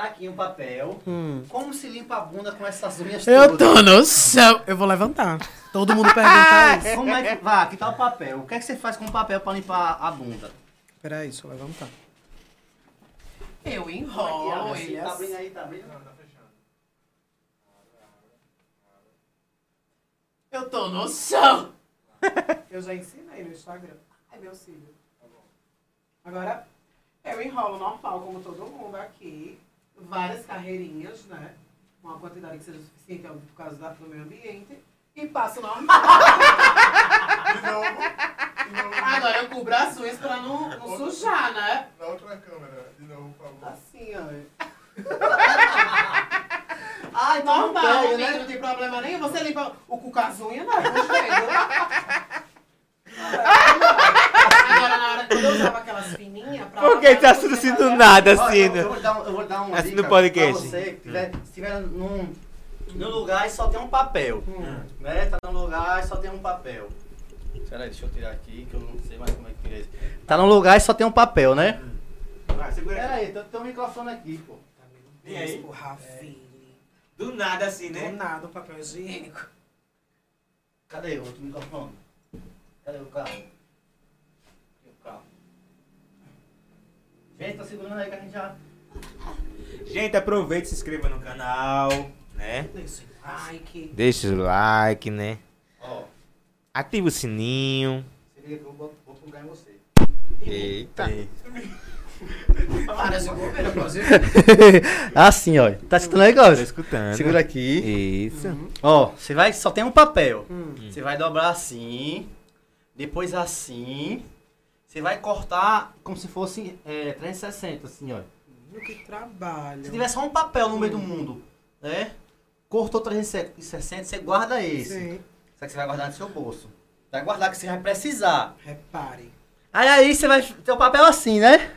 Tá aqui um papel. Como se limpa a bunda com essas unhas Hum. Eu todas? tô no chão. Eu vou levantar. Todo mundo pergunta isso. Como é que. Vá, aqui tá o papel. O que é que você faz com o papel pra limpar a bunda? Peraí, deixa eu levantar. Eu Aqui, enrolo abre assim, ele Tá abrindo aí, tá abrindo? Eu tô no chão. Eu já ensinei no Instagram. Ai, meu cílio. Agora, eu enrolo normal, como todo mundo aqui. Várias carreirinhas, né? Uma quantidade que seja suficiente óbvio, por causa da- do meio ambiente. E passo normal. Agora eu cubro as unhas pra não, não sujar, né? Na outra câmera, de novo, por favor. Assim, ó. Ai, tá Normal, no pé, amigo, não tem problema nenhum. Você limpa o cu com as unhas, não, com os dedos. Eu usava aquelas fininhas pra... Por que tá tudo assim do nada, assim? eu, eu né? vou dar, um- eu vou dar uma Assim dica no podcast. Pra você que tiver, se tiver num, num lugar e só tem um papel. Né? Tá num lugar e só tem um papel. Espera aí, deixa eu tirar aqui que eu não sei mais como é que tira isso. Tá num lugar e só tem um papel, né? Vai, segura aí, tem, tem um microfone aqui, pô. E aí? O Ravine. Do nada assim, Do né? nada, um papel higiênico. Cadê o outro microfone? Cadê o carro? Aqui o carro. Gente, tá segurando aí que a gente já... Gente, aproveita e se inscreva no canal, né? Ai, que... Deixa o like, né? Ó, Ativa o sininho. você liga que eu vou, vou plugar em você. Eita. Assim, ó. Tá escutando aí, Tô Cláudio? escutando. Segura aqui. Isso. Ó, você vai, só tem um papel. Hum. Você vai dobrar assim, depois assim. Você vai cortar como se fosse é, 360, assim, ó. Que trabalho. Se tiver só um papel no meio do mundo, né? Cortou 360, você guarda esse. Sim. Só que você vai guardar no seu bolso. Vai guardar que você vai precisar. Repare. Aí aí você vai ter o papel assim, né?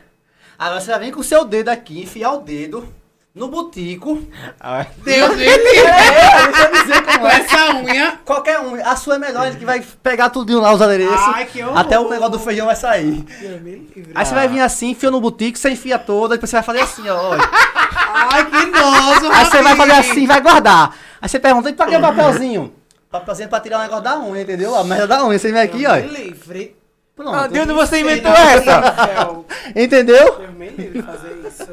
Agora você vai vir com o seu dedo aqui, enfiar o dedo no butico. Ah, Deus me livre. É, Com é. essa unha. Qualquer um. A sua é melhor, que vai pegar tudinho lá, os adereços. Ai, que horror. Até o negócio do feijão vai sair. Deus me livre. Aí você vai vir assim, enfia no butico, você enfia toda, depois você vai fazer assim, ó. Ai, que nojo, Aí você vai fazer assim, vai guardar. Aí você pergunta, e pra que papelzinho? Papelzinho pra tirar o negócio da unha, entendeu? A merda da unha. Você vem aqui, ó. Deus me livre. Pronto. Ah, de onde você inventou essa? Entendeu? Eu fazer isso.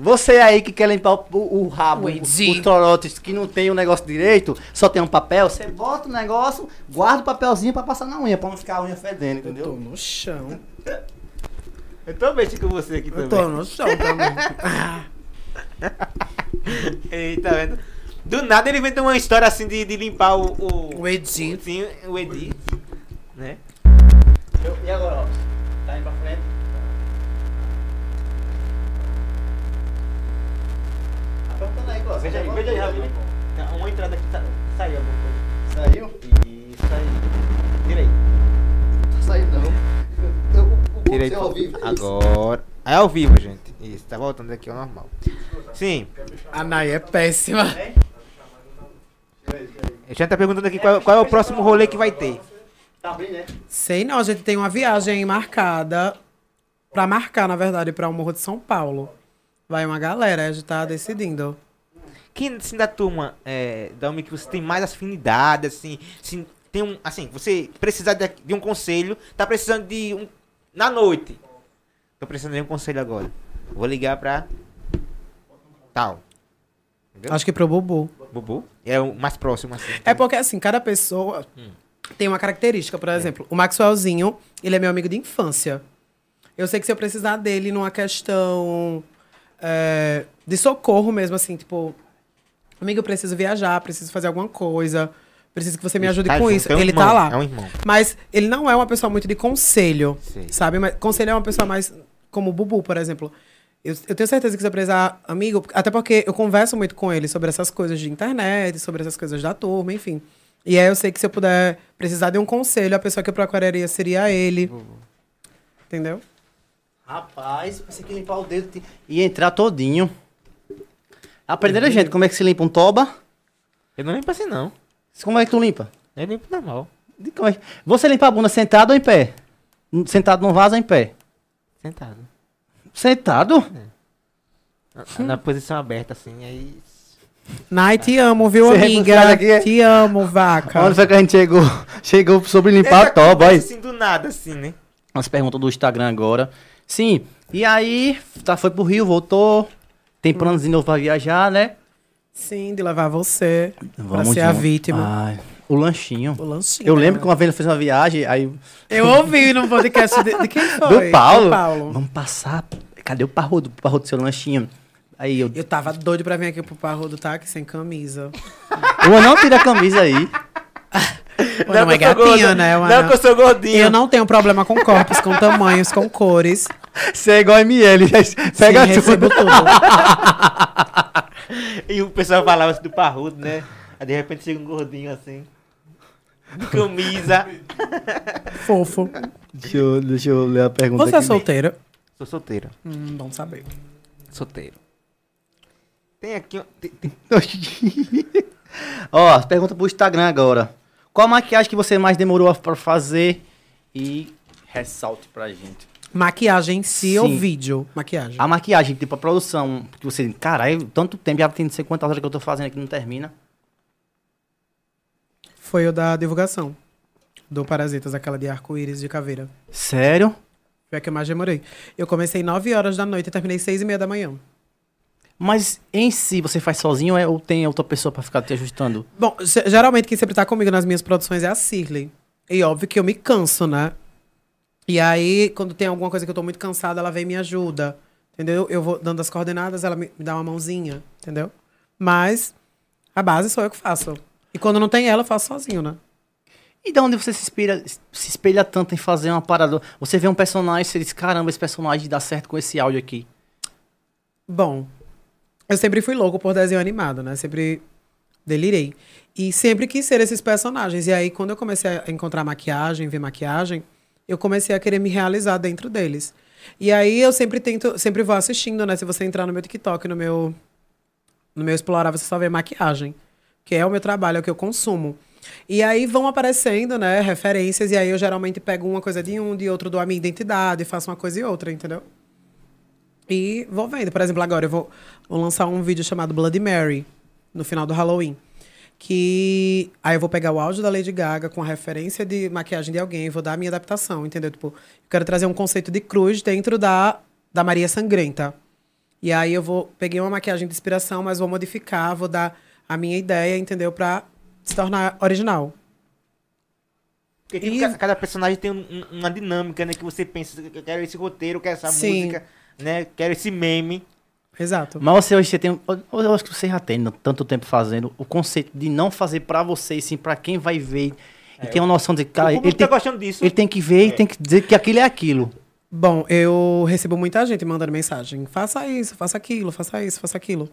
Você aí que quer limpar o, o- o rabo, O o, Edinho. o torotes, que não tem o negócio direito, só tem um papel, você bota o negócio, guarda o papelzinho pra passar na unha, pra não ficar a unha fedendo, Eu tô entendeu? no chão. Eu tô mexendo com você aqui Eu também. tô no chão também. Eita, vendo? Do nada ele inventou uma história assim de, de limpar o. O, O Edi. Sim, o Edi. Né? E agora, ó, tá indo pra frente? Tá perguntando aí, Cláudio. Veja aí, veja aí, rapidinho. Tá, Uma entrada aqui tá, saiu alguma coisa. Saiu? Isso aí. Direito. Tá saindo não. Eu, o o Direito. é ao vivo. Agora. É ao vivo, gente. Isso, tá voltando aqui ao normal. Sim. A Nay é péssima. A gente tá perguntando aqui qual, qual é o próximo rolê que vai ter. Tá bem, né? Sei não, a gente tem uma viagem marcada. Pra marcar, na verdade, pra o Morro de São Paulo. Vai uma galera, a gente tá decidindo. Quem assim da turma é, da UMI que você tem mais afinidade, assim, assim, tem um, assim, você precisar de, de um conselho, tá precisando de um na noite. Tô precisando de um conselho agora. Vou ligar pra tal. Entendeu? Acho que pro Bubu. Bubu é o mais próximo assim. É porque, assim, cada pessoa tem uma característica. Por exemplo, o Maxwellzinho, ele é meu amigo de infância. Eu sei que se eu precisar dele numa questão é, de socorro mesmo, assim, tipo... Amigo, eu preciso viajar, preciso fazer alguma coisa, preciso que você me ajude tá com junto, isso. é um ele irmão, tá lá. é um irmão. Mas ele não é uma pessoa muito de conselho, sabe? Mas conselho é uma pessoa mais como o Bubu, por exemplo. Eu, eu tenho certeza que se eu precisar, amigo, até porque eu converso muito com ele sobre essas coisas de internet, sobre essas coisas da turma, enfim. E aí eu sei que se eu puder precisar de um conselho, a pessoa que eu procuraria seria ele. Entendeu? Rapaz, pensei que limpar o dedo ia entrar todinho. Aprenderam, gente, como é que se limpa um toba? Eu não limpo assim não. Como é que tu limpa? Eu limpo normal. Como é que- Você limpa a bunda sentado ou em pé? Sentado no vaso ou em pé? Sentado. Sentado? Na, na posição aberta assim, aí Nai, te amo, viu, Você amiga? aqui, é? Te amo, vaca. Onde foi que a gente chegou? Chegou sobre limpar a toba, olha. assim do nada assim, né? Umas perguntas do Instagram agora. Sim, e aí, tá, foi pro Rio, voltou. Tem planos de novo pra viajar, né? Sim, de levar você pra ser a junto. vítima. Ai, o lanchinho. O lanchinho. Eu lembro que uma vez ele fez uma viagem, aí. Eu ouvi no podcast de, de quem foi? Do Paulo. Do Paulo. Vamos passar. Cadê o parrudo? O parrudo do seu lanchinho. Aí eu. Eu tava doido pra vir aqui pro Parrudo tá aqui sem camisa. Eu não tira a camisa aí. O não é que eu sou gatinho, né? o Não anão. que eu sou gordinho. Eu não tenho problema com corpos, com tamanhos, com cores. Você é igual a ML. Pega Sim, tudo. tudo. E o pessoal falava assim do parrudo, né? Aí de repente chega um gordinho assim. Camisa. Fofo. Deixa eu, deixa eu ler a pergunta Você é aqui. solteiro? Sou solteiro. Hum, bom saber. Solteiro. Tem aqui. tem- tem- Ó, as perguntas pro Instagram agora. Qual a maquiagem que você mais demorou pra fazer? E ressalte pra gente. Maquiagem em si ou vídeo? Maquiagem. A maquiagem, tipo, a produção, que você, caralho, tanto tempo, já tem não sei quantas horas que eu tô fazendo aqui, não termina. Foi o da divulgação. Do Parasitas, aquela de arco-íris de caveira. Sério? Foi a que eu mais demorei. Eu comecei 9 horas da noite e terminei 6 e meia da manhã. Mas em si, você faz sozinho é- ou tem outra pessoa pra ficar te ajustando? Bom, ge- geralmente quem sempre tá comigo nas minhas produções é a Cirley. E óbvio que eu me canso, né? E aí, quando tem alguma coisa que eu tô muito cansada, ela vem e me ajuda. Entendeu? Eu vou dando as coordenadas, ela me, me dá uma mãozinha, entendeu? Mas a base sou eu que faço. E quando não tem ela, eu faço sozinho, né? E da onde você se espelha, se espelha tanto em fazer uma parada? Você vê um personagem e você diz, caramba, esse personagem dá certo com esse áudio aqui. Bom, eu sempre fui louco por desenho animado, né? Sempre delirei. E sempre quis ser esses personagens. E aí, quando eu comecei a encontrar maquiagem, ver maquiagem, eu comecei a querer me realizar dentro deles. E aí eu sempre tento, sempre vou assistindo, né? Se você entrar no meu TikTok, no meu no meu explorar, você só vê maquiagem, que é o meu trabalho, é o que eu consumo. E aí vão aparecendo, né, referências e aí eu geralmente pego uma coisa de um, de outro, dou a minha identidade, faço uma coisa e outra, entendeu? E vou vendo. Por exemplo, agora eu vou, vou lançar um vídeo chamado Bloody Mary, no final do Halloween. que aí eu vou pegar o áudio da Lady Gaga com a referência de maquiagem de alguém vou dar a minha adaptação, entendeu? Tipo, eu quero trazer um conceito de cruz dentro da, da Maria Sangrenta. E aí eu vou peguei uma maquiagem de inspiração, mas vou modificar, vou dar a minha ideia, entendeu? Pra se tornar original. Porque E- ca- cada personagem tem um- uma dinâmica, né? Que você pensa, eu quero esse roteiro, eu quero essa Sim. música, né? Quero esse meme. Exato. Mas você hoje você tem. Eu acho que você já tem no- tanto tempo fazendo o conceito de não fazer pra você, e sim pra quem vai ver. E tem uma noção de, cara, o ele público tem, tá gostando disso. ele tem que ver e tem que dizer que aquilo é aquilo. Bom, eu recebo muita gente mandando mensagem. Faça isso, faça aquilo, faça isso, faça aquilo.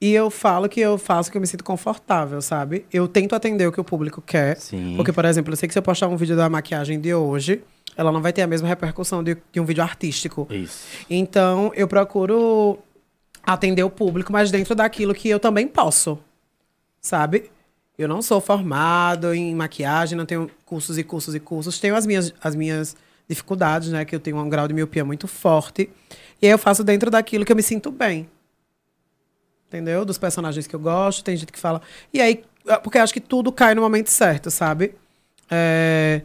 E eu falo que eu faço que eu me sinto confortável, sabe? Eu tento atender o que o público quer. Sim. Porque, por exemplo, eu sei que se eu postar um vídeo da maquiagem de hoje, ela não vai ter a mesma repercussão de, de um vídeo artístico. Isso. Então, eu procuro atender o público, mas dentro daquilo que eu também posso, sabe? Eu não sou formado em maquiagem, não tenho cursos e cursos e cursos. Tenho as minhas, as minhas dificuldades, né? Que eu tenho um grau de miopia muito forte. E aí eu faço dentro daquilo que eu me sinto bem. Entendeu? Dos personagens que eu gosto. Tem gente que fala... E aí, porque eu acho que tudo cai no momento certo, sabe? É...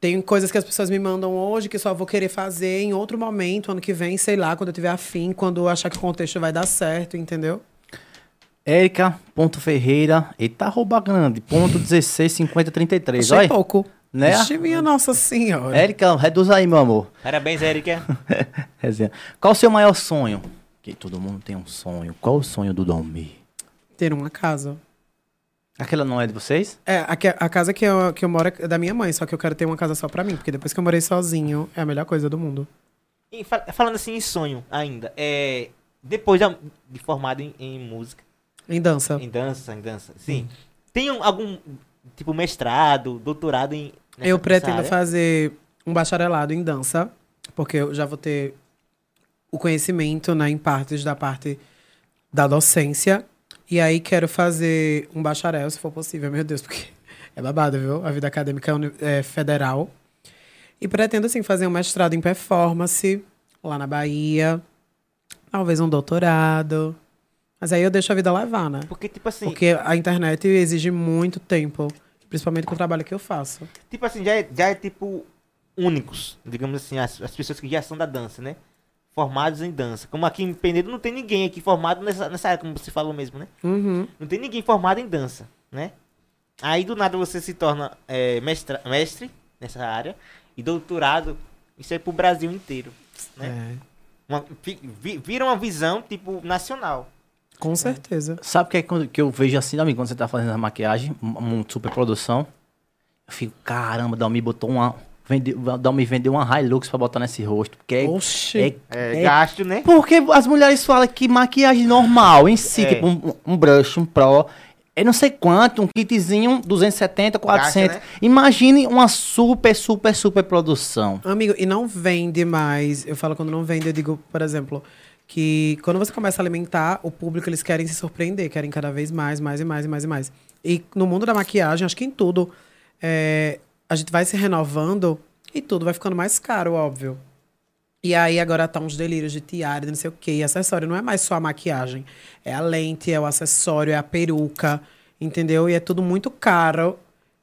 Tem coisas que as pessoas me mandam hoje que só vou querer fazer em outro momento, ano que vem, sei lá, quando eu tiver afim, quando eu achar que o contexto vai dar certo, entendeu? Érica, ponto Ferreira, eita arroba grande, ponto 165033, Achei olha. pouco. Né? Vixe, minha Nossa Senhora. Érica, reduz aí, meu amor. Parabéns, Erika. Resenha. Qual o seu maior sonho? Que todo mundo tem um sonho. Qual o sonho do Dalmi? Ter uma casa. Aquela não é de vocês? É, a, que- a casa que eu, que eu moro é da minha mãe, só que eu quero ter uma casa só pra mim, porque depois que eu morei sozinho, é a melhor coisa do mundo. E fa- falando assim em sonho ainda, é, depois da- de formado em, em música, Em dança. em dança, em dança, sim. Tem um- algum tipo mestrado, doutorado em nessa- eu pretendo área? fazer um bacharelado em dança, porque eu já vou ter o conhecimento né, em partes da parte da docência. E aí quero fazer um bacharel, se for possível, meu Deus, porque é babado, viu? A vida acadêmica é é federal. E pretendo, assim, fazer um mestrado em performance lá na Bahia. Talvez um doutorado. Mas aí eu deixo a vida levar, né? Porque tipo assim, Porque a internet exige muito tempo, principalmente com o trabalho que eu faço. tipo assim, já é, já é tipo únicos, digamos assim, as, as pessoas que já são da dança, né? Formados em dança. Como aqui em Penedo não tem ninguém aqui formado nessa, nessa área, como você falou mesmo, né? Uhum. Não tem ninguém formado em dança, né? Aí do nada você se torna é, mestra, mestre nessa área e doutorado, isso é pro Brasil inteiro, né? É, Uma, vi- vi- vira uma visão tipo nacional. com certeza. Sabe o que, é quando- que eu vejo assim, Dalmi, quando você tá fazendo a maquiagem, uma, uma super produção? Eu fico, caramba, Dalmi botou uma. Vendeu, Dalmi vendeu uma Hilux pra botar nesse rosto. Porque é, Oxi. é- É, é- gasto, né? Porque as mulheres falam que maquiagem normal em si, É. tipo um, um brush, um pro, é não sei quanto, um kitzinho 270, 400. né? Imagine uma super, super, super produção. Amigo, e não vende mais. Eu falo quando não vende, eu digo, por exemplo, que quando você começa a alimentar o público, eles querem se surpreender, querem cada vez mais, mais e mais e mais e mais. E no mundo da maquiagem, acho que em tudo, é, a gente vai se renovando e tudo vai ficando mais caro, óbvio. E aí agora tá uns delírios de tiara, de não sei o quê. E acessório não é mais só a maquiagem. É a lente, é o acessório, é a peruca, entendeu? E é tudo muito caro.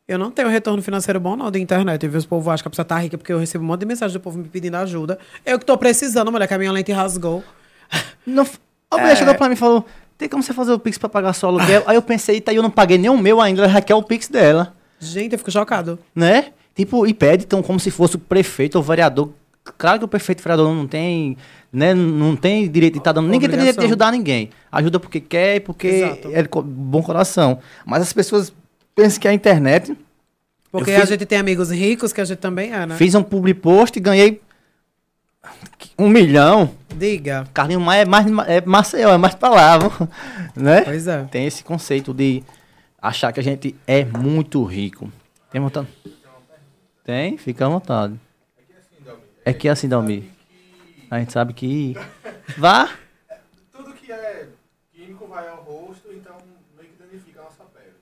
Eu não tenho retorno financeiro bom, não, da internet. Viu? Os povo acham que a pessoa tá rica porque eu recebo um monte de mensagem do povo me pedindo ajuda. Eu que tô precisando, mulher, que a minha lente rasgou. Não, a mulher chegou pra mim e falou: tem como você fazer o Pix pra pagar seu aluguel? Aí eu pensei, tá, eu não paguei nem o meu ainda, ela já quer o Pix dela. Gente, eu fico chocado. né? Tipo, e pede então como se fosse o prefeito ou vereador. Claro que o prefeito e o vereador não tem, né, não tem direito de estar dando, ninguém tem direito de Obrigação. ajudar ninguém. Ajuda porque quer e porque Exato. é bom coração. Mas as pessoas pensam que a internet, Porque fiz- a gente tem amigos ricos, que a gente também é, né? fiz um public post e ganhei um milhão. Diga. Carlinho Maia é mais, é Maceió, é mais palavra, né? Pois é. Tem esse conceito de achar que a gente é muito rico. Tem vontade? Tem? Fica à vontade. É que é assim, Dalmi. A gente sabe que. Vá! Tudo que é químico vai ao rosto, então meio que danifica a nossa pele.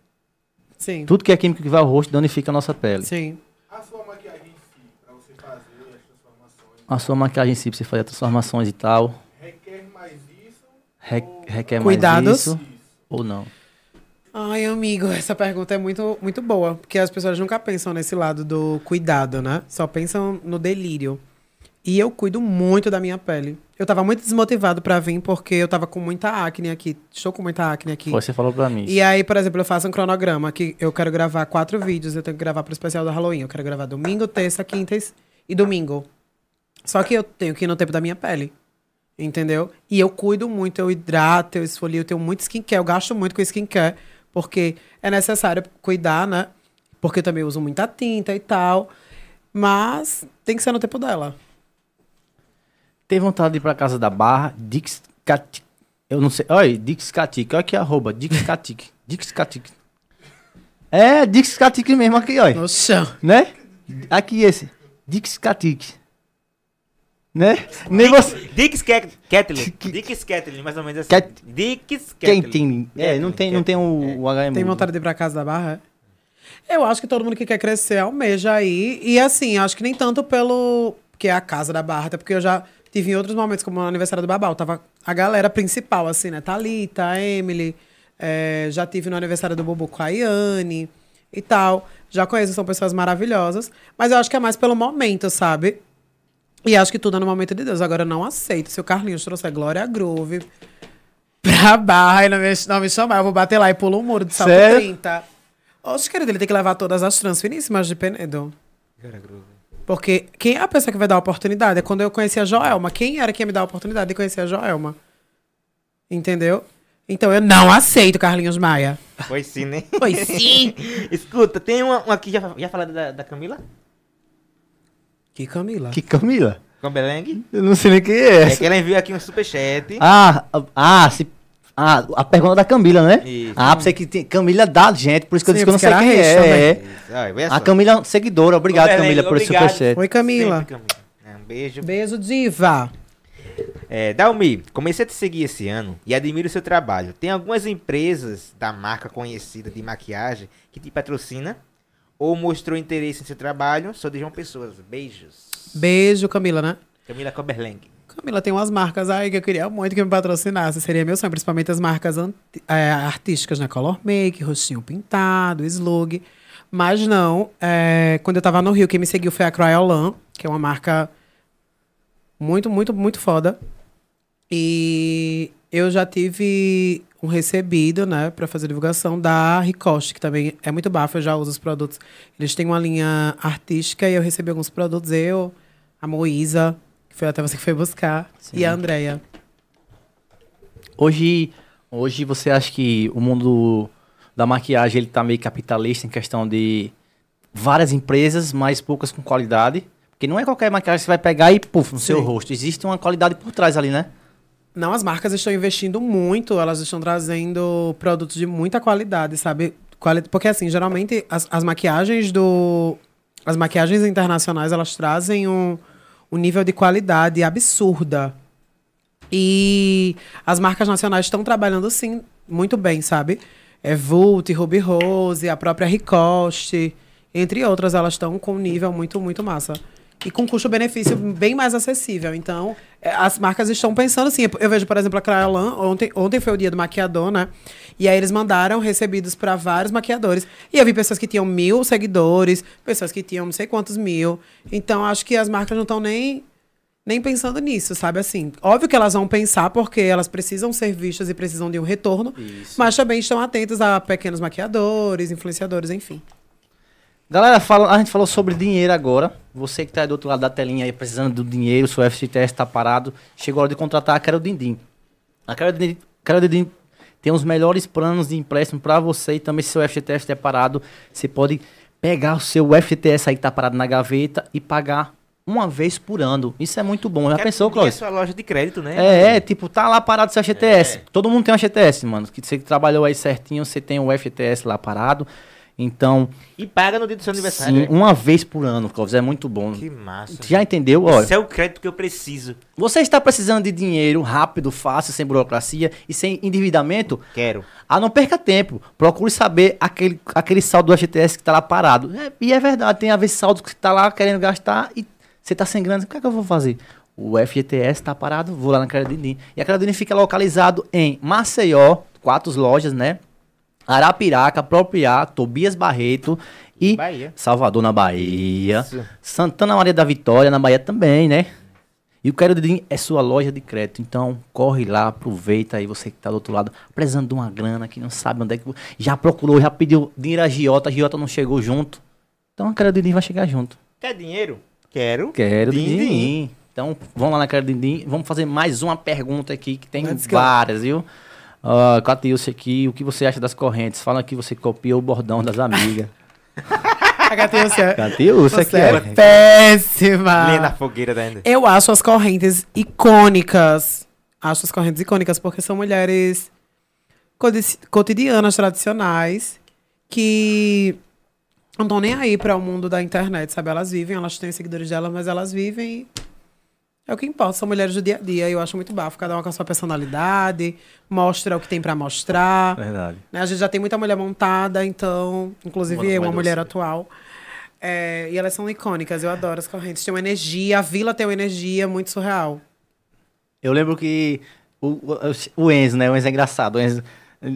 Sim. Tudo que é químico que vai ao rosto danifica a nossa pele. Sim. A sua maquiagem em si, pra você fazer as transformações, A sua maquiagem em si, pra você fazer transformações e tal, requer mais isso re- requer Cuidados. mais isso isso? ou não? Ai, amigo, essa pergunta é muito, muito boa, porque as pessoas nunca pensam nesse lado do cuidado, né? Só pensam no delírio. E eu cuido muito da minha pele. Eu tava muito desmotivado pra vir porque eu tava com muita acne aqui. Estou com muita acne aqui. Você falou pra mim. E aí, por exemplo, eu faço um cronograma que eu quero gravar quatro vídeos, eu tenho que gravar pro especial do Halloween. Eu quero gravar domingo, terça, quinta e domingo. Só que eu tenho que ir no tempo da minha pele. Entendeu? E eu cuido muito, eu hidrato, eu esfolio, eu tenho muito skincare, eu gasto muito com skincare, porque é necessário cuidar, né? Porque eu também uso muita tinta e tal. Mas tem que ser no tempo dela. Tem vontade de ir pra casa da Barra, Dixcatic. Eu não sei. Olha, Dixcatic. Olha aqui, arroba. Dixcatic. Dixcatic. É, Dixcatic mesmo aqui, olha. No chão. Né? Aqui esse. Dixcatic. Né? Nem você. Dix Que- Dix Catlin, mais ou menos assim. Cat- Catlin. tem. É, não tem, não tem o, o HM. Tem vontade de ir pra casa da Barra? é? Eu acho que todo mundo que quer crescer almeja aí. E assim, acho que nem tanto pelo. que é a casa da Barra, até porque eu já tive em outros momentos, como no aniversário do Babal. Tava a galera principal, assim, né? Thalita, a Emily. é, já tive no aniversário do Bubu com a Iane e tal. Já conheço, são pessoas maravilhosas. Mas eu acho que é mais pelo momento, sabe? E acho que tudo é no momento de Deus. Agora eu não aceito. Se o Carlinhos trouxer Glória Groove pra barra e não me, não me chamar, eu vou bater lá e pulo um muro de salto Sério? 30. Oxe, querido, ele tem que levar todas as trans finíssimas de Penedo. Porque quem é a pessoa que vai dar a oportunidade? É quando eu conheci a Joelma. Quem era que ia me dar a oportunidade de conhecer a Joelma? Entendeu? Então eu não aceito Carlinhos Maia. Foi sim, né? Foi sim. Escuta, tem uma, uma aqui, já, já falado da, da Camila? Que Camila. Que Camila? Cambelengue? Eu não sei nem quem é É essa. que ela enviou aqui um superchat. Ah, ah, se. Ah, a pergunta da Camila, né? Isso. Ah, pra você que tem. Camila dá gente, por isso que eu Sim, disse que eu não sei quem é. recha é. Olha A. Camila é seguidora. Obrigado, Camila, por esse superchat. Oi, Camila. Sempre, Camila. É, Um beijo. Beijo, diva. É, Dalmi, comecei a te seguir esse ano e admiro o seu trabalho. Tem algumas empresas da marca conhecida de maquiagem que te patrocina ou mostrou interesse em seu trabalho. Sou de João Pessoas. Beijos. Beijo, Camila, né? Camila Coberlengue. Camila, tem umas marcas aí que eu queria muito que me patrocinasse. Seria meu sonho, principalmente as marcas é, artísticas, né? Color Make, Rostinho Pintado, Slug. Mas não, é, quando eu tava no Rio, quem me seguiu foi a Cryolan, que é uma marca muito, muito, muito foda. E eu já tive um recebido, né, pra fazer divulgação da Ricoste, que também é muito bafo, eu já uso os produtos. Eles têm uma linha artística e eu recebi alguns produtos, eu, a Moísa, que foi até você que foi buscar, e a Andrea. Hoje, hoje você acha que o mundo da maquiagem ele tá meio capitalista em questão de várias empresas, mas poucas com qualidade? Porque não é qualquer maquiagem que você vai pegar e puf, no seu Sim. rosto. Existe uma qualidade por trás ali, né? Não, as marcas estão investindo muito, elas estão trazendo produtos de muita qualidade, sabe? Porque, assim, geralmente as, as maquiagens do. As maquiagens internacionais, elas trazem um, um nível de qualidade absurda. E as marcas nacionais estão trabalhando, sim, muito bem, sabe? É Vult, Ruby Rose, a própria Ricoste, entre outras, elas estão com um nível muito, muito massa. E com custo-benefício bem mais acessível. Então, é, as marcas estão pensando assim. Eu vejo, por exemplo, a Cryolan, ontem, ontem foi o dia do maquiador, né? E aí eles mandaram recebidos para vários maquiadores. E eu vi pessoas que tinham mil seguidores, pessoas que tinham não sei quantos mil. Então, acho que as marcas não estão nem nem pensando nisso, sabe assim? Óbvio que elas vão pensar porque elas precisam ser vistas e precisam de um retorno, mas também estão atentas a pequenos maquiadores, influenciadores, enfim. Galera, fala, a gente falou sobre dinheiro agora. Você que tá aí do outro lado da telinha aí precisando do dinheiro, seu FCTS tá parado, chegou a hora de contratar a Carol Dindim. A Carol Dindim, Carol Dindim tem os melhores planos de empréstimo para você e também se seu FGTS estiver parado, você pode pegar o seu FGTS aí que tá parado na gaveta e pagar uma vez por ano. Isso é muito bom. Já Quer pensou, Cláudio? a sua loja de crédito, né? É, é, tipo, tá lá parado seu FGTS. É. Todo mundo tem um FGTS, mano. Que você que trabalhou aí certinho, você tem o FGTS lá parado. Então, E paga no dia do seu aniversário. sim, né? uma vez por ano, Clóvis, é muito bom. Que massa. Já entendeu? Olha, Esse é o crédito que eu preciso. você está precisando de dinheiro rápido, fácil, sem burocracia e sem endividamento? Quero. Ah, não perca tempo. Procure saber aquele, aquele saldo do FGTS que está lá parado. É, e é verdade, tem a ver saldo que está lá querendo gastar e você está sem grana. O que é que eu vou fazer? O FGTS está parado, vou lá na Credidim. E a Credidim fica localizado em Maceió, quatro lojas, né? Arapiraca, Propriá, Tobias Barreto e Bahia. Salvador na Bahia. Isso. Santana Maria da Vitória na Bahia também, né? E o Quero Didim é sua loja de crédito. Então, corre lá, aproveita aí, você que tá do outro lado, precisando de uma grana, que não sabe onde é que. Já procurou, já pediu dinheiro a Giota, a Giota não chegou junto. Então, a Quero Didim vai chegar junto. Quer dinheiro? Quero. Quero. Didim. Então, vamos lá na Quero Didim. Vamos fazer mais uma pergunta aqui, que tem go. várias, viu? Uh, Catilce aqui, o que você acha das correntes? Fala que você copiou o bordão das amigas. A Catiúcia, Catilce aqui, é é. péssima. Linha na fogueira da. Eu acho as correntes icônicas. Acho as correntes icônicas porque são mulheres cotidianas, tradicionais, que não estão nem aí para o mundo da internet, sabe? Elas vivem, elas têm seguidores dela, mas elas vivem é o que importa. São mulheres do dia a dia. Eu acho muito bafo. Cada uma com a sua personalidade, mostra o que tem para mostrar. Verdade. Né? A gente já tem muita mulher montada, então, inclusive eu, uma mulher atual. É, e elas são icônicas, eu adoro as correntes. Tem uma energia, a vila tem uma energia muito surreal. Eu lembro que o, o, o Enzo, né? O Enzo é engraçado. O Enzo,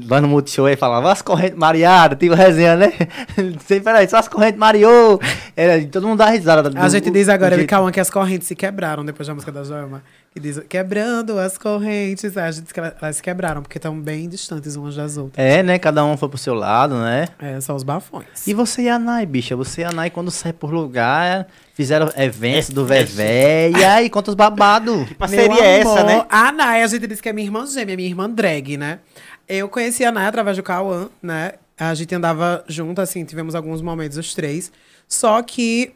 lá no Multishow, ele falava, as correntes mareadas, tipo resenha, né? Sempre peraí, só as correntes mareou. Era, todo mundo dá risada. A do- gente do- diz agora, ele calma, que as correntes se quebraram depois da música da Joelma. Que diz, quebrando as correntes. A gente diz que elas, se quebraram, porque estão bem distantes umas das outras. É, né? Cada um foi pro seu lado, né? É, são os bafões. E você e a Nai, bicha? Você e a Nai, quando sai por lugar, fizeram eventos do Vevé. E aí, conta os babados. Que parceria é essa, né? A Nai, a gente disse que é minha irmã gêmea, minha irmã drag, né? Eu conheci a Nai através do Cauã, né? A gente andava junto, assim, tivemos alguns momentos os três. Só que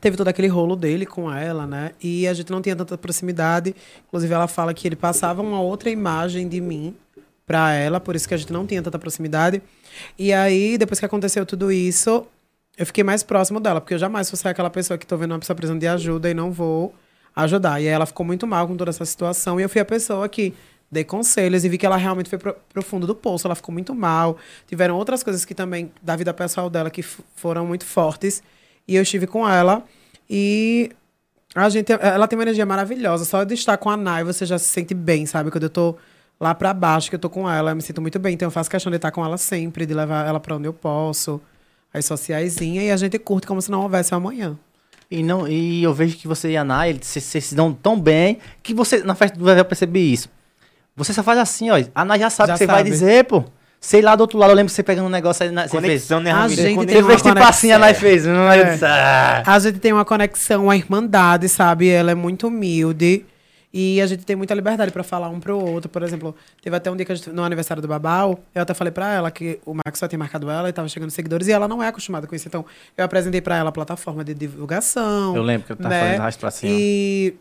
teve todo aquele rolo dele com ela, né? E a gente não tinha tanta proximidade. Inclusive, ela fala que ele passava uma outra imagem de mim pra ela, por isso que a gente não tinha tanta proximidade. E aí, depois que aconteceu tudo isso, eu fiquei mais próximo dela, porque eu jamais vou ser aquela pessoa que tô vendo uma pessoa precisando de ajuda e não vou ajudar. E aí ela ficou muito mal com toda essa situação. E eu fui a pessoa que dei conselhos e vi que ela realmente foi pro, pro fundo do poço. Ela ficou muito mal. Tiveram outras coisas que também, da vida pessoal dela, que foram muito fortes. E eu estive com ela. E a gente, ela tem uma energia maravilhosa. Só de estar com a Nai, você já se sente bem, sabe? Quando eu tô lá pra baixo, que eu tô com ela, eu me sinto muito bem. Então eu faço questão de estar com ela sempre, de levar ela pra onde eu posso. As sociaizinhas. E a gente curte como se não houvesse amanhã. E, não, e eu vejo que você e a Nai, eles se, dão tão bem que você, na festa do Vevé, eu percebi isso. Você só faz assim, ó. A Nai já sabe o que você vai sabe. dizer, pô. Sei lá do outro lado, eu lembro você pegando um negócio aí. Na, você fez. Conexão, né, A Ramiro? gente Você tem uma fez tipo conexão. assim, a Nai fez. Não, É. ah. A gente tem uma conexão, uma irmandade, sabe? Ela é muito humilde. E a gente tem muita liberdade pra falar um pro outro. Por exemplo, teve até um dia que a gente, no aniversário do Babau, eu até falei pra ela que o Max só tinha marcado ela e tava chegando seguidores. E ela não é acostumada com isso. Então, eu apresentei pra ela a plataforma de divulgação. Eu lembro que eu tava né? fazendo rastro pra cima. E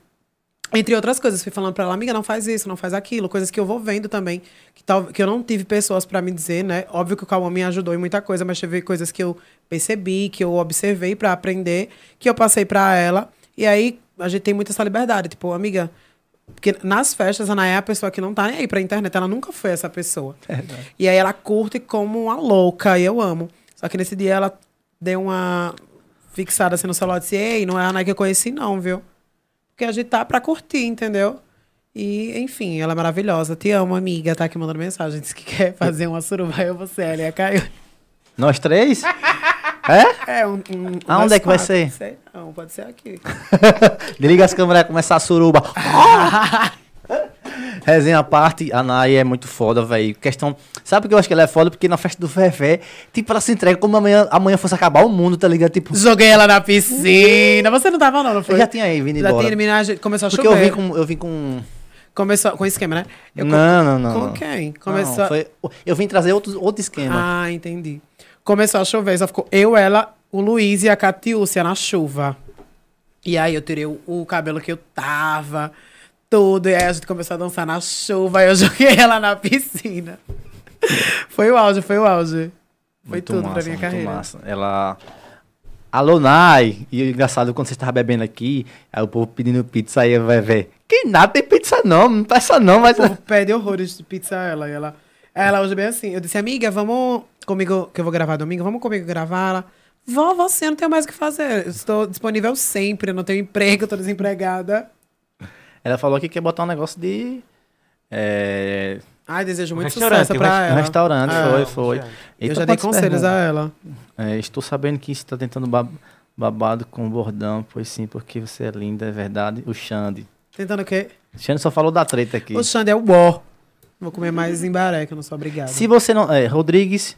entre outras coisas, fui falando pra ela, amiga, não faz isso, não faz aquilo, coisas que eu vou vendo também, que, tal, que eu não tive pessoas pra me dizer, né? Óbvio que o Cauã me ajudou em muita coisa, mas teve coisas que eu percebi, que eu observei pra aprender, que eu passei pra ela. E aí a gente tem muita essa liberdade, tipo, amiga, porque nas festas a Ana é a pessoa que não tá nem aí pra internet, ela nunca foi essa pessoa. E aí ela curte como uma louca, e eu amo. Só que nesse dia ela deu uma fixada assim no celular e disse, ei, não é a Ana que eu conheci não, viu? Porque a gente tá pra curtir, entendeu? E, enfim, ela é maravilhosa. Te amo, amiga. Tá aqui mandando mensagem. Disse que quer fazer uma suruba. Eu, você, ela e a Caio. Nós três? é? É, um. um Aonde é que vai quatro. ser? Sei não, pode ser aqui. Desliga as câmeras e começar a suruba. Resenha à parte, a Nai é muito foda, velho. Questão. Sabe por que eu acho que ela é foda? Porque na festa do Vevé, tipo, ela se entrega como amanhã, amanhã fosse acabar o mundo, tá ligado? Tipo, Joguei ela na piscina. Você não tava, não, não foi? eu já tinha aí vindo Já embora. tinha eliminado, a gente começou a Porque eu chover. vim com. Eu vim com. Começou com esquema, né? Eu não, não, não. Com não. quem? Não, Começou. foi- eu vim trazer outro, outro esquema. Ah, entendi. Começou a chover, só ficou eu, ela, o Luiz e a Catiúcia na chuva. E aí eu tirei o, o cabelo que eu tava, tudo, e aí a gente começou a dançar na chuva, aí eu joguei ela na piscina. Foi o auge, foi o auge. Foi Muito tudo massa, pra minha carreira. Massa. Ela. Alô, Nai! E o engraçado, quando você estava bebendo aqui, aí o povo pedindo pizza, aí vai ver. Que nada, tem pizza não, não peça não, mas. O povo pede horrores de pizza a ela. E ela, ela hoje bem assim. Eu disse, amiga, vamos comigo, que eu vou gravar domingo, vamos comigo gravar. Ela, vó, você não tem mais o que fazer. Eu estou disponível sempre, eu não tenho emprego, estou desempregada. Ela falou que quer botar um negócio de. É, Ai, desejo muito sucesso pra res- Um ela. restaurante, É. foi, foi. Eu já dei conselhos a perguntas. ela. É, estou sabendo que você está tentando ba- babado com o bordão, pois sim, porque você é linda, é verdade. O Xande. Tentando o quê? O Xande só falou da treta aqui. O Xande é o bó. Vou comer mais em baré, que eu não sou obrigada. Se você não. É, Rodrigues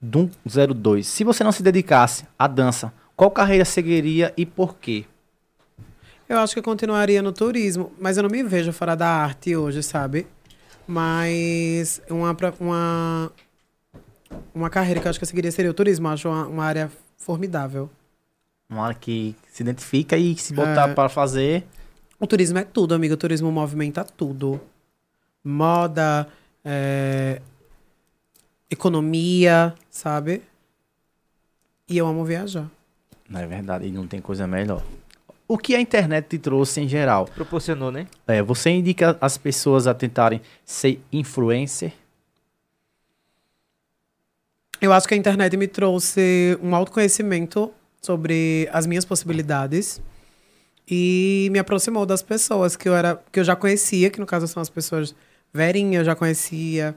Dum 02. Se você não se dedicasse à dança, qual carreira seguiria e por quê? Eu acho que eu continuaria no turismo, mas eu não me vejo fora da arte hoje, sabe? Mas uma, uma, uma carreira que eu acho que eu seguiria seria o turismo. Eu acho uma, uma área formidável. Uma hora que se identifica e se botar É. para fazer. O turismo é tudo, amigo. O turismo movimenta tudo. Moda, é, economia, sabe? E eu amo viajar. Não é verdade, e não tem coisa melhor. O que a internet te trouxe em geral? Proporcionou, né? É, você indica as pessoas a tentarem ser influencer? Eu acho que a internet me trouxe um autoconhecimento sobre as minhas possibilidades e me aproximou das pessoas que eu era que eu já conhecia, que no caso são as pessoas Verinha, eu já conhecia,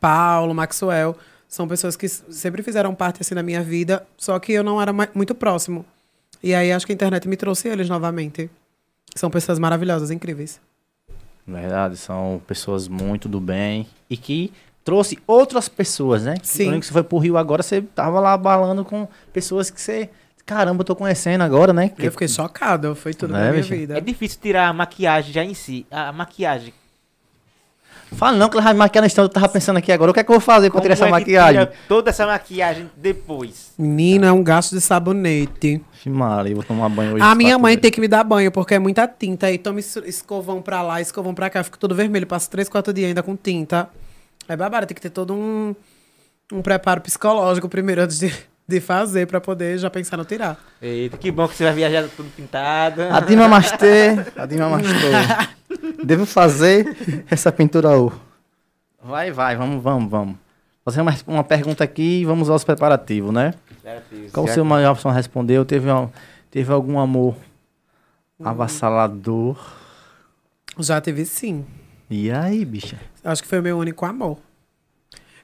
Paulo, Maxwell, são pessoas que sempre fizeram parte assim da minha vida, só que eu não era muito próximo. E aí acho que a internet me trouxe eles novamente. São pessoas maravilhosas, incríveis. Verdade, são pessoas muito do bem e que trouxe outras pessoas, né? Sim. Que você foi pro Rio agora, você tava lá balando com pessoas que você. Caramba, eu tô conhecendo agora, né? Que- Eu fiquei chocada, foi tudo Né, na minha bicha? vida. É difícil tirar a maquiagem já em si. A maquiagem. Fala não, que ela vai maquiar no instante, eu tava pensando aqui agora, o que é que eu vou fazer pra tirar essa é que maquiagem? tira toda essa maquiagem depois. Menino, é um gasto de sabonete. Maria, eu vou tomar banho hoje. A minha mãe vezes. tem que me dar banho, porque é muita tinta. Aí toma es- escovão pra lá, escovão pra cá, fico todo vermelho. Passo três, quatro dias ainda com tinta. É babado, tem que ter todo um, um preparo psicológico primeiro antes de, de fazer, pra poder já pensar no tirar. Eita, que bom que você vai viajar tudo pintado. A Dima Mastê, a Dima Mastou. Devo fazer essa pintura U. Vai, vai, vamos, vamos, vamos. Fazer uma, uma pergunta aqui e vamos aos preparativos, né? Qual o seu maior opção respondeu? Teve, um- teve algum amor avassalador? Já teve sim. E aí, bicha? Acho que foi o meu único amor.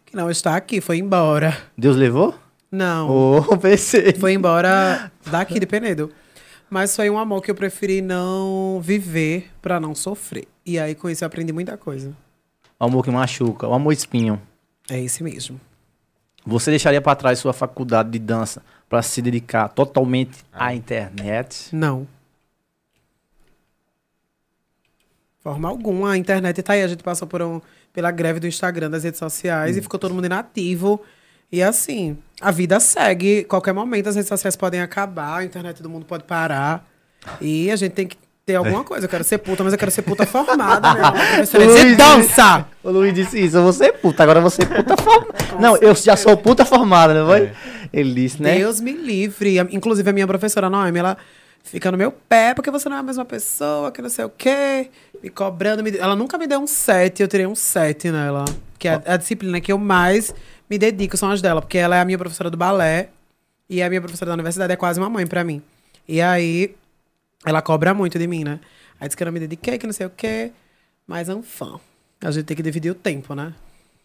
Que não está aqui, foi embora. Deus levou? Não. Ô, pensei. Foi embora daqui de Penedo. Mas foi um amor que eu preferi não viver pra não sofrer. E aí com isso eu aprendi muita coisa. O amor que machuca, o amor espinho. É esse mesmo. Você deixaria pra trás sua faculdade de dança pra se dedicar totalmente à internet? Não. Forma alguma. A internet tá aí. A gente passou por um, pela greve do Instagram, das redes sociais, e ficou todo mundo inativo. E assim, a vida segue. Qualquer momento as redes sociais podem acabar, a internet do mundo pode parar. E a gente tem que ter alguma coisa. Eu quero ser puta, mas eu quero ser puta formada, amor. Professora de dança! O Luiz disse isso, eu vou ser puta, agora eu vou ser puta formada. Não, eu já sou puta formada, não foi? Ele disse, né? Deus me livre. Inclusive, a minha professora Noemi, ela fica no meu pé, porque você não é a mesma pessoa, que não sei o quê. Me cobrando. me- Ela nunca me deu um 7, eu tirei um 7 nela. Que é a disciplina que eu mais me dedico são as dela, porque ela é a minha professora do balé e a minha professora da universidade é quase uma mãe pra mim. E aí, ela cobra muito de mim, né? Aí diz que eu não me dediquei, que não sei o quê. Mas, enfim, a gente tem que dividir o tempo, né?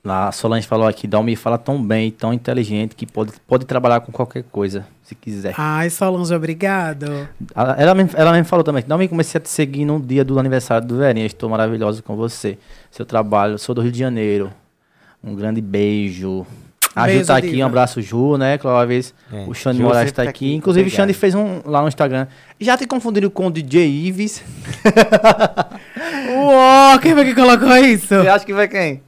A Solange falou aqui, Dalmi fala tão bem, tão inteligente, que pode, pode trabalhar com qualquer coisa, se quiser. Ai, Solange, obrigado. Ela, ela, mesmo, ela mesmo falou também, Dalmi, comecei a te seguir no dia do aniversário do Verinha, estou maravilhosa com você. Seu trabalho, sou do Rio de Janeiro. Um grande beijo. A Ju tá aqui, diva. um abraço, Ju, né? Claro, uma vez É, o Xande Ju Moraes tá tá aqui. aqui, Inclusive, o. Xande fez um lá no Instagram. Já te confundiram com o DJ Ives. Uou, quem foi que colocou isso? Você acha que vai quem?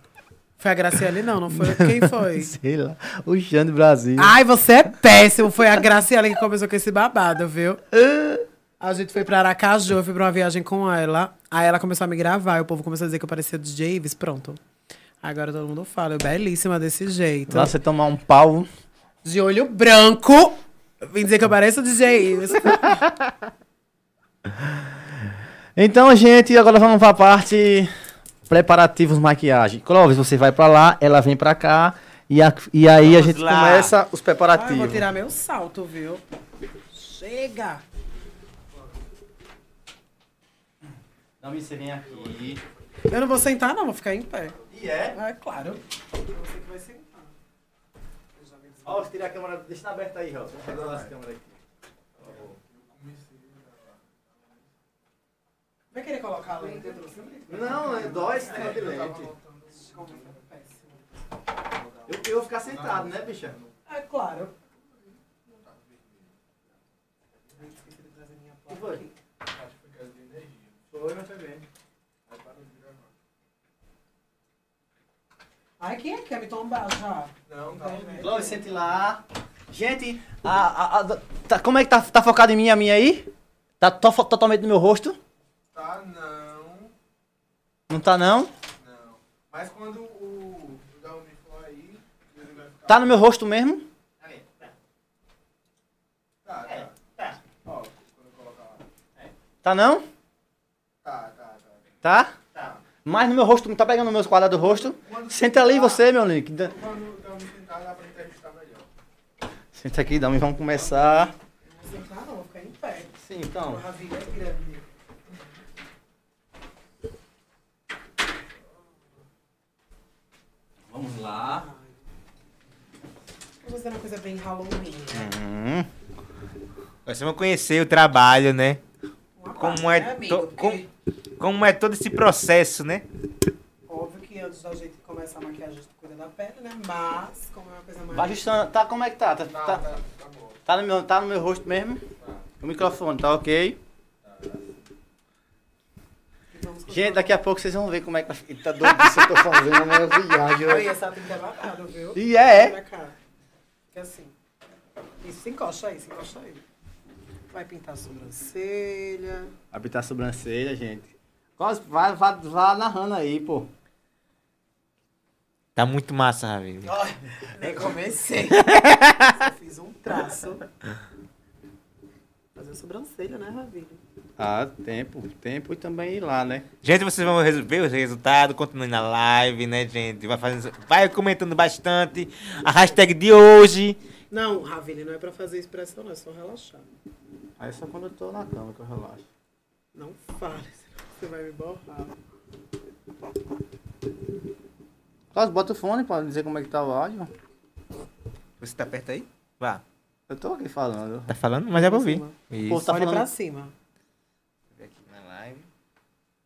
Foi a Graciele, não, não foi? Quem foi? Sei lá. O Xande Brasil. Ai, você é péssimo. Foi a Graciela que começou com esse babado, viu? A gente foi pra Aracaju, eu fui pra uma viagem com ela. Aí ela começou a me gravar, e o povo começou a dizer que eu parecia DJ Ives, pronto. Agora todo mundo fala, eu belíssima desse jeito. Lá você tomar um pau. De olho branco. Vim dizer que eu pareço DJ. Então, gente, agora vamos pra parte preparativos maquiagem. Clóvis, você vai pra lá, ela vem pra cá. E, a- e aí a Vamos gente lá. começa os Ai, eu preparativos. vou tirar meu salto, viu? Chega! Não, você vem aqui. Eu não vou sentar, não, vou ficar em pé. E é? É claro. Você que vai sentar. Ó, tira a câmera, deixa aberta aí, Raul. Deixa eu as câmeras aqui. Vai querer colocar a lente? A. Não, é dói esse negócio de lente. Péssimo. Eu, eu vou ficar sentado, né, bicha? É claro. Que foi? Acho que foi casa de energia. Foi, mas foi bem. Aí parou de gravar. Ai, quem é que quer me tombar já? Não, tá bem. Clóvis, sente lá. Gente, a, a, a- tá- como é que tá, tá focado em mim, a minha aí? Tá to- totalmente no meu rosto? Tá, não. Não tá não? Não. Mas quando o, o for aí, ele vai ficar. Tá no meu rosto mesmo? Tá, tá. tá. Ó, quando eu colocar lá. Tá não? Tá, tá, tá. Tá? Tá. Mas no meu rosto, tá pegando meus quadrados do rosto? Quando Senta ali você, meu link. Quando o Dauni sentar, dá pra gente ajustar melhor. Senta aqui, Dami, vamos começar. Eu não vou sentar, não, vou ficar em pé. Sim, então. A vida é grande. Vamos lá. Vou fazer uma coisa bem Halloween. Hum. Vocês vão conhecer o trabalho, né? Uma Como parte, é né, amigo? to- Porque, Como é todo esse processo, né? Óbvio que antes da gente começar a maquiagem, a gente cuida da pele, né? Mas, como é uma coisa mais... Vai ajustando. Tá, como é que tá? Tá, Tá, tá, tá, tá bom. tá no, meu, tá no meu rosto mesmo? Tá. O microfone, tá ok? Gente, daqui a pouco vocês vão ver como é que ele tá doido disso que eu tô fazendo a minha viagem. Aí, essa tem que é viu? E é. Cá. Fica assim. Isso, se encosta aí, se encosta aí. Vai pintar a sobrancelha. Apitar a sobrancelha, gente. Quase, vai, vai, vai narrando aí, pô. Tá muito massa, Ravi. Ai, nem comecei. Só fiz um traço. Fazer a sobrancelha, né, Ravilho? Ah, tempo, tempo e também ir lá, né? Gente, vocês vão ver os resultados, continuem na live, né, gente? Vai, fazendo, vai comentando bastante. A hashtag de hoje. Não, Ravilho, não é pra fazer expressão, não, é só relaxar. Aí é só quando eu tô na cama que eu relaxo. Não fale, senão você vai me borrar. Cláudio, bota o fone pra dizer como é que tá o áudio. Você tá perto aí? Vá. Eu tô aqui falando. Tá falando? Mas é pra ouvir. Cima. Pô, Isso. tá Olha falando- pra cima. Aqui na live.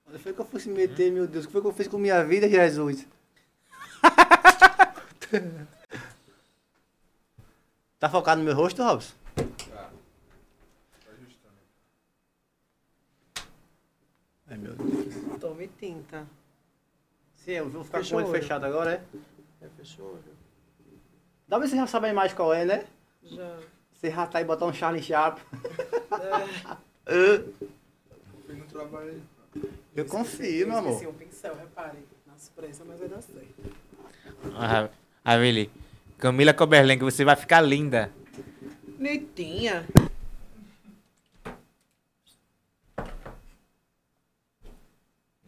Onde foi que eu fosse meter, meu Deus? O que foi que eu fiz com minha vida, Jesus? tá focado no meu rosto, Robson? Tá. Tô ajustando. Ai, meu Tome tinta. Sim, eu vou ficar Fechou com o olho olho. fechado agora, é? É, fechou o olho. Dá pra você já saber mais qual é, né? Já. Você ratar e botar um Charlie Chaplin. É, Fui no trabalho. Eu confio, meu eu amor. esqueci um pincel, repare. Na surpresa, mas vai dar certo. Ah, Ravili. Camila Coberlen, que você vai ficar linda. Netinha.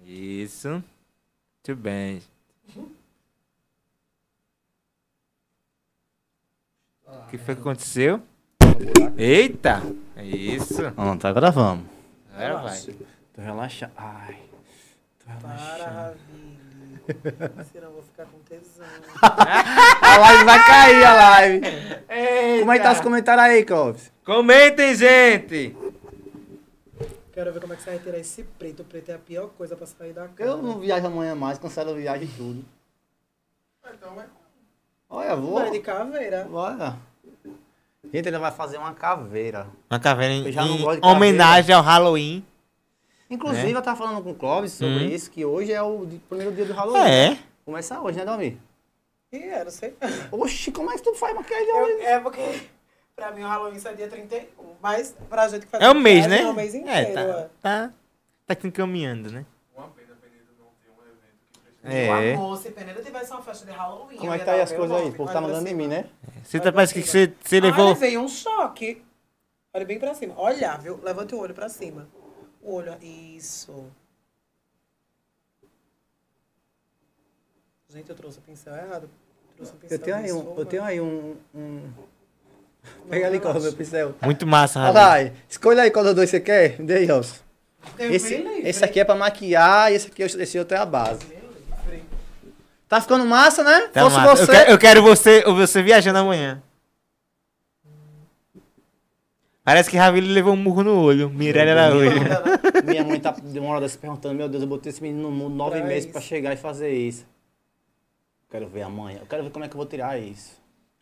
Isso. Muito bem. O que foi que aconteceu? Eita! Isso. Pronto, agora vamos. Agora vai. Tô relaxando. Ai. Tô. Ravilho. Senão eu vou ficar com tesão. A live vai cair, a live. Como é que tá os comentários aí, Clóvis? Comentem, gente! Quero ver como é que você vai tirar esse preto. O preto é a pior coisa pra sair da cara. Eu não viajo amanhã mais, cancelo a viagem e tudo. Ah, Então vai. Olha, vou. Vai de caveira. Olha. Gente, ele vai fazer uma caveira. Uma caveira em, Eu já não em gosto de homenagem ao Halloween. Inclusive, Né? eu tava falando com o Clóvis sobre Hum. isso, que hoje é o primeiro dia do Halloween. É. Começa hoje, né, Dalmi? Ih, eu não sei. Oxi, como é que tu faz maquiagem hoje? é porque pra mim o Halloween só é dia 31. Mas pra gente que faz É o mês, né? É o mês É, inteiro. tá, é. tá, tá se encaminhando, né? Uma pena, Penedo não ter um evento que precisa. É. Meu amor, se Peneira tivesse uma festa de Halloween. Como é que tá aí as coisas aí? O povo tá mandando em mim, né? Você Olha tá, parece que você, você Ah, levou. veio um choque. Olha bem pra cima. Olha, viu? Levante o olho pra cima. O olho, isso. Gente, eu trouxe o pincel errado. Trouxe o pincel Eu tenho aí um. Eu tenho aí um. um... Pega ali relaxa. meu pincel. Muito massa, Olha Ravi. lá, escolha aí qual dos dois você quer. Me dê aí, Robson. Deus Esse, esse aqui é pra maquiar e esse aqui esse outro é a base. Tá ficando massa, né? Tá Fosse massa. você. Eu, quero, eu quero você, você viajando amanhã. Parece que Ravili levou um murro no olho. Mirella era hoje. Minha mãe tá de uma hora dessa perguntando, meu Deus, eu botei esse menino no mundo nove Pra meses isso. pra chegar e fazer isso. Quero ver amanhã. Eu quero ver como é que eu vou tirar isso.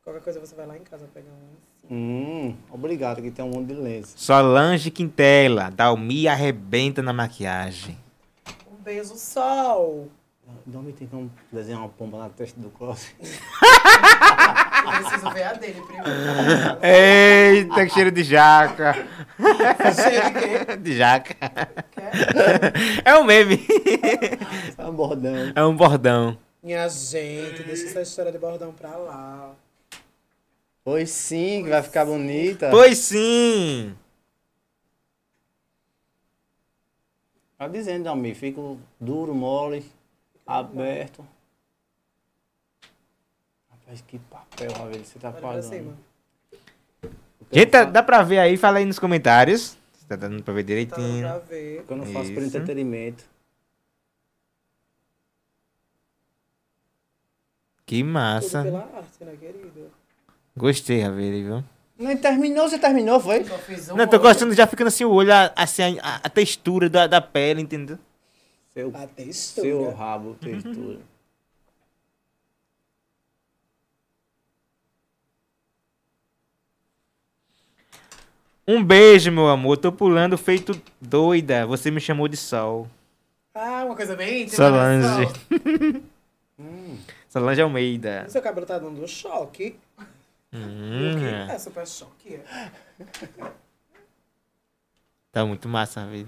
Qualquer coisa você vai lá em casa pegar um. Hum, obrigado, que tem um mundo de lenço. Solange Quintela. Dalmi arrebenta na maquiagem. Um beijo, sol. Tem como desenhar uma pomba na testa do Close. Eu preciso ver a dele primeiro. Eita, que cheiro de jaca. Cheiro de quê? De jaca. Quer? É um meme. É um bordão. É um bordão. Minha gente, deixa essa história de bordão pra lá. Pois sim, que vai ficar bonita. Pois sim. Tá dizendo, Dalmi, fico duro, mole, aberto. Rapaz, que papel, Ravel, você tá cima. Gente, tá- dá pra ver aí? Fala aí nos comentários. Se tá dando pra ver Tá dando direitinho. pra ver. que eu não faço por entretenimento. Que Tudo massa. pela arte, né, querido? Gostei, Ravili, viu? Nem terminou, você terminou, foi? Só fiz um Não, tô olho. gostando já ficando assim o olho, a- assim, a, a textura da, da pele, entendeu? Seu, A textura. seu rabo, textura. Um beijo, meu amor. Tô pulando feito doida. Você me chamou de sol. Ah, uma coisa bem. Solange. Hum, Solange Almeida. Seu cabelo tá dando choque. Hum, O quê? É super choque. é. tá muito massa, Ravili.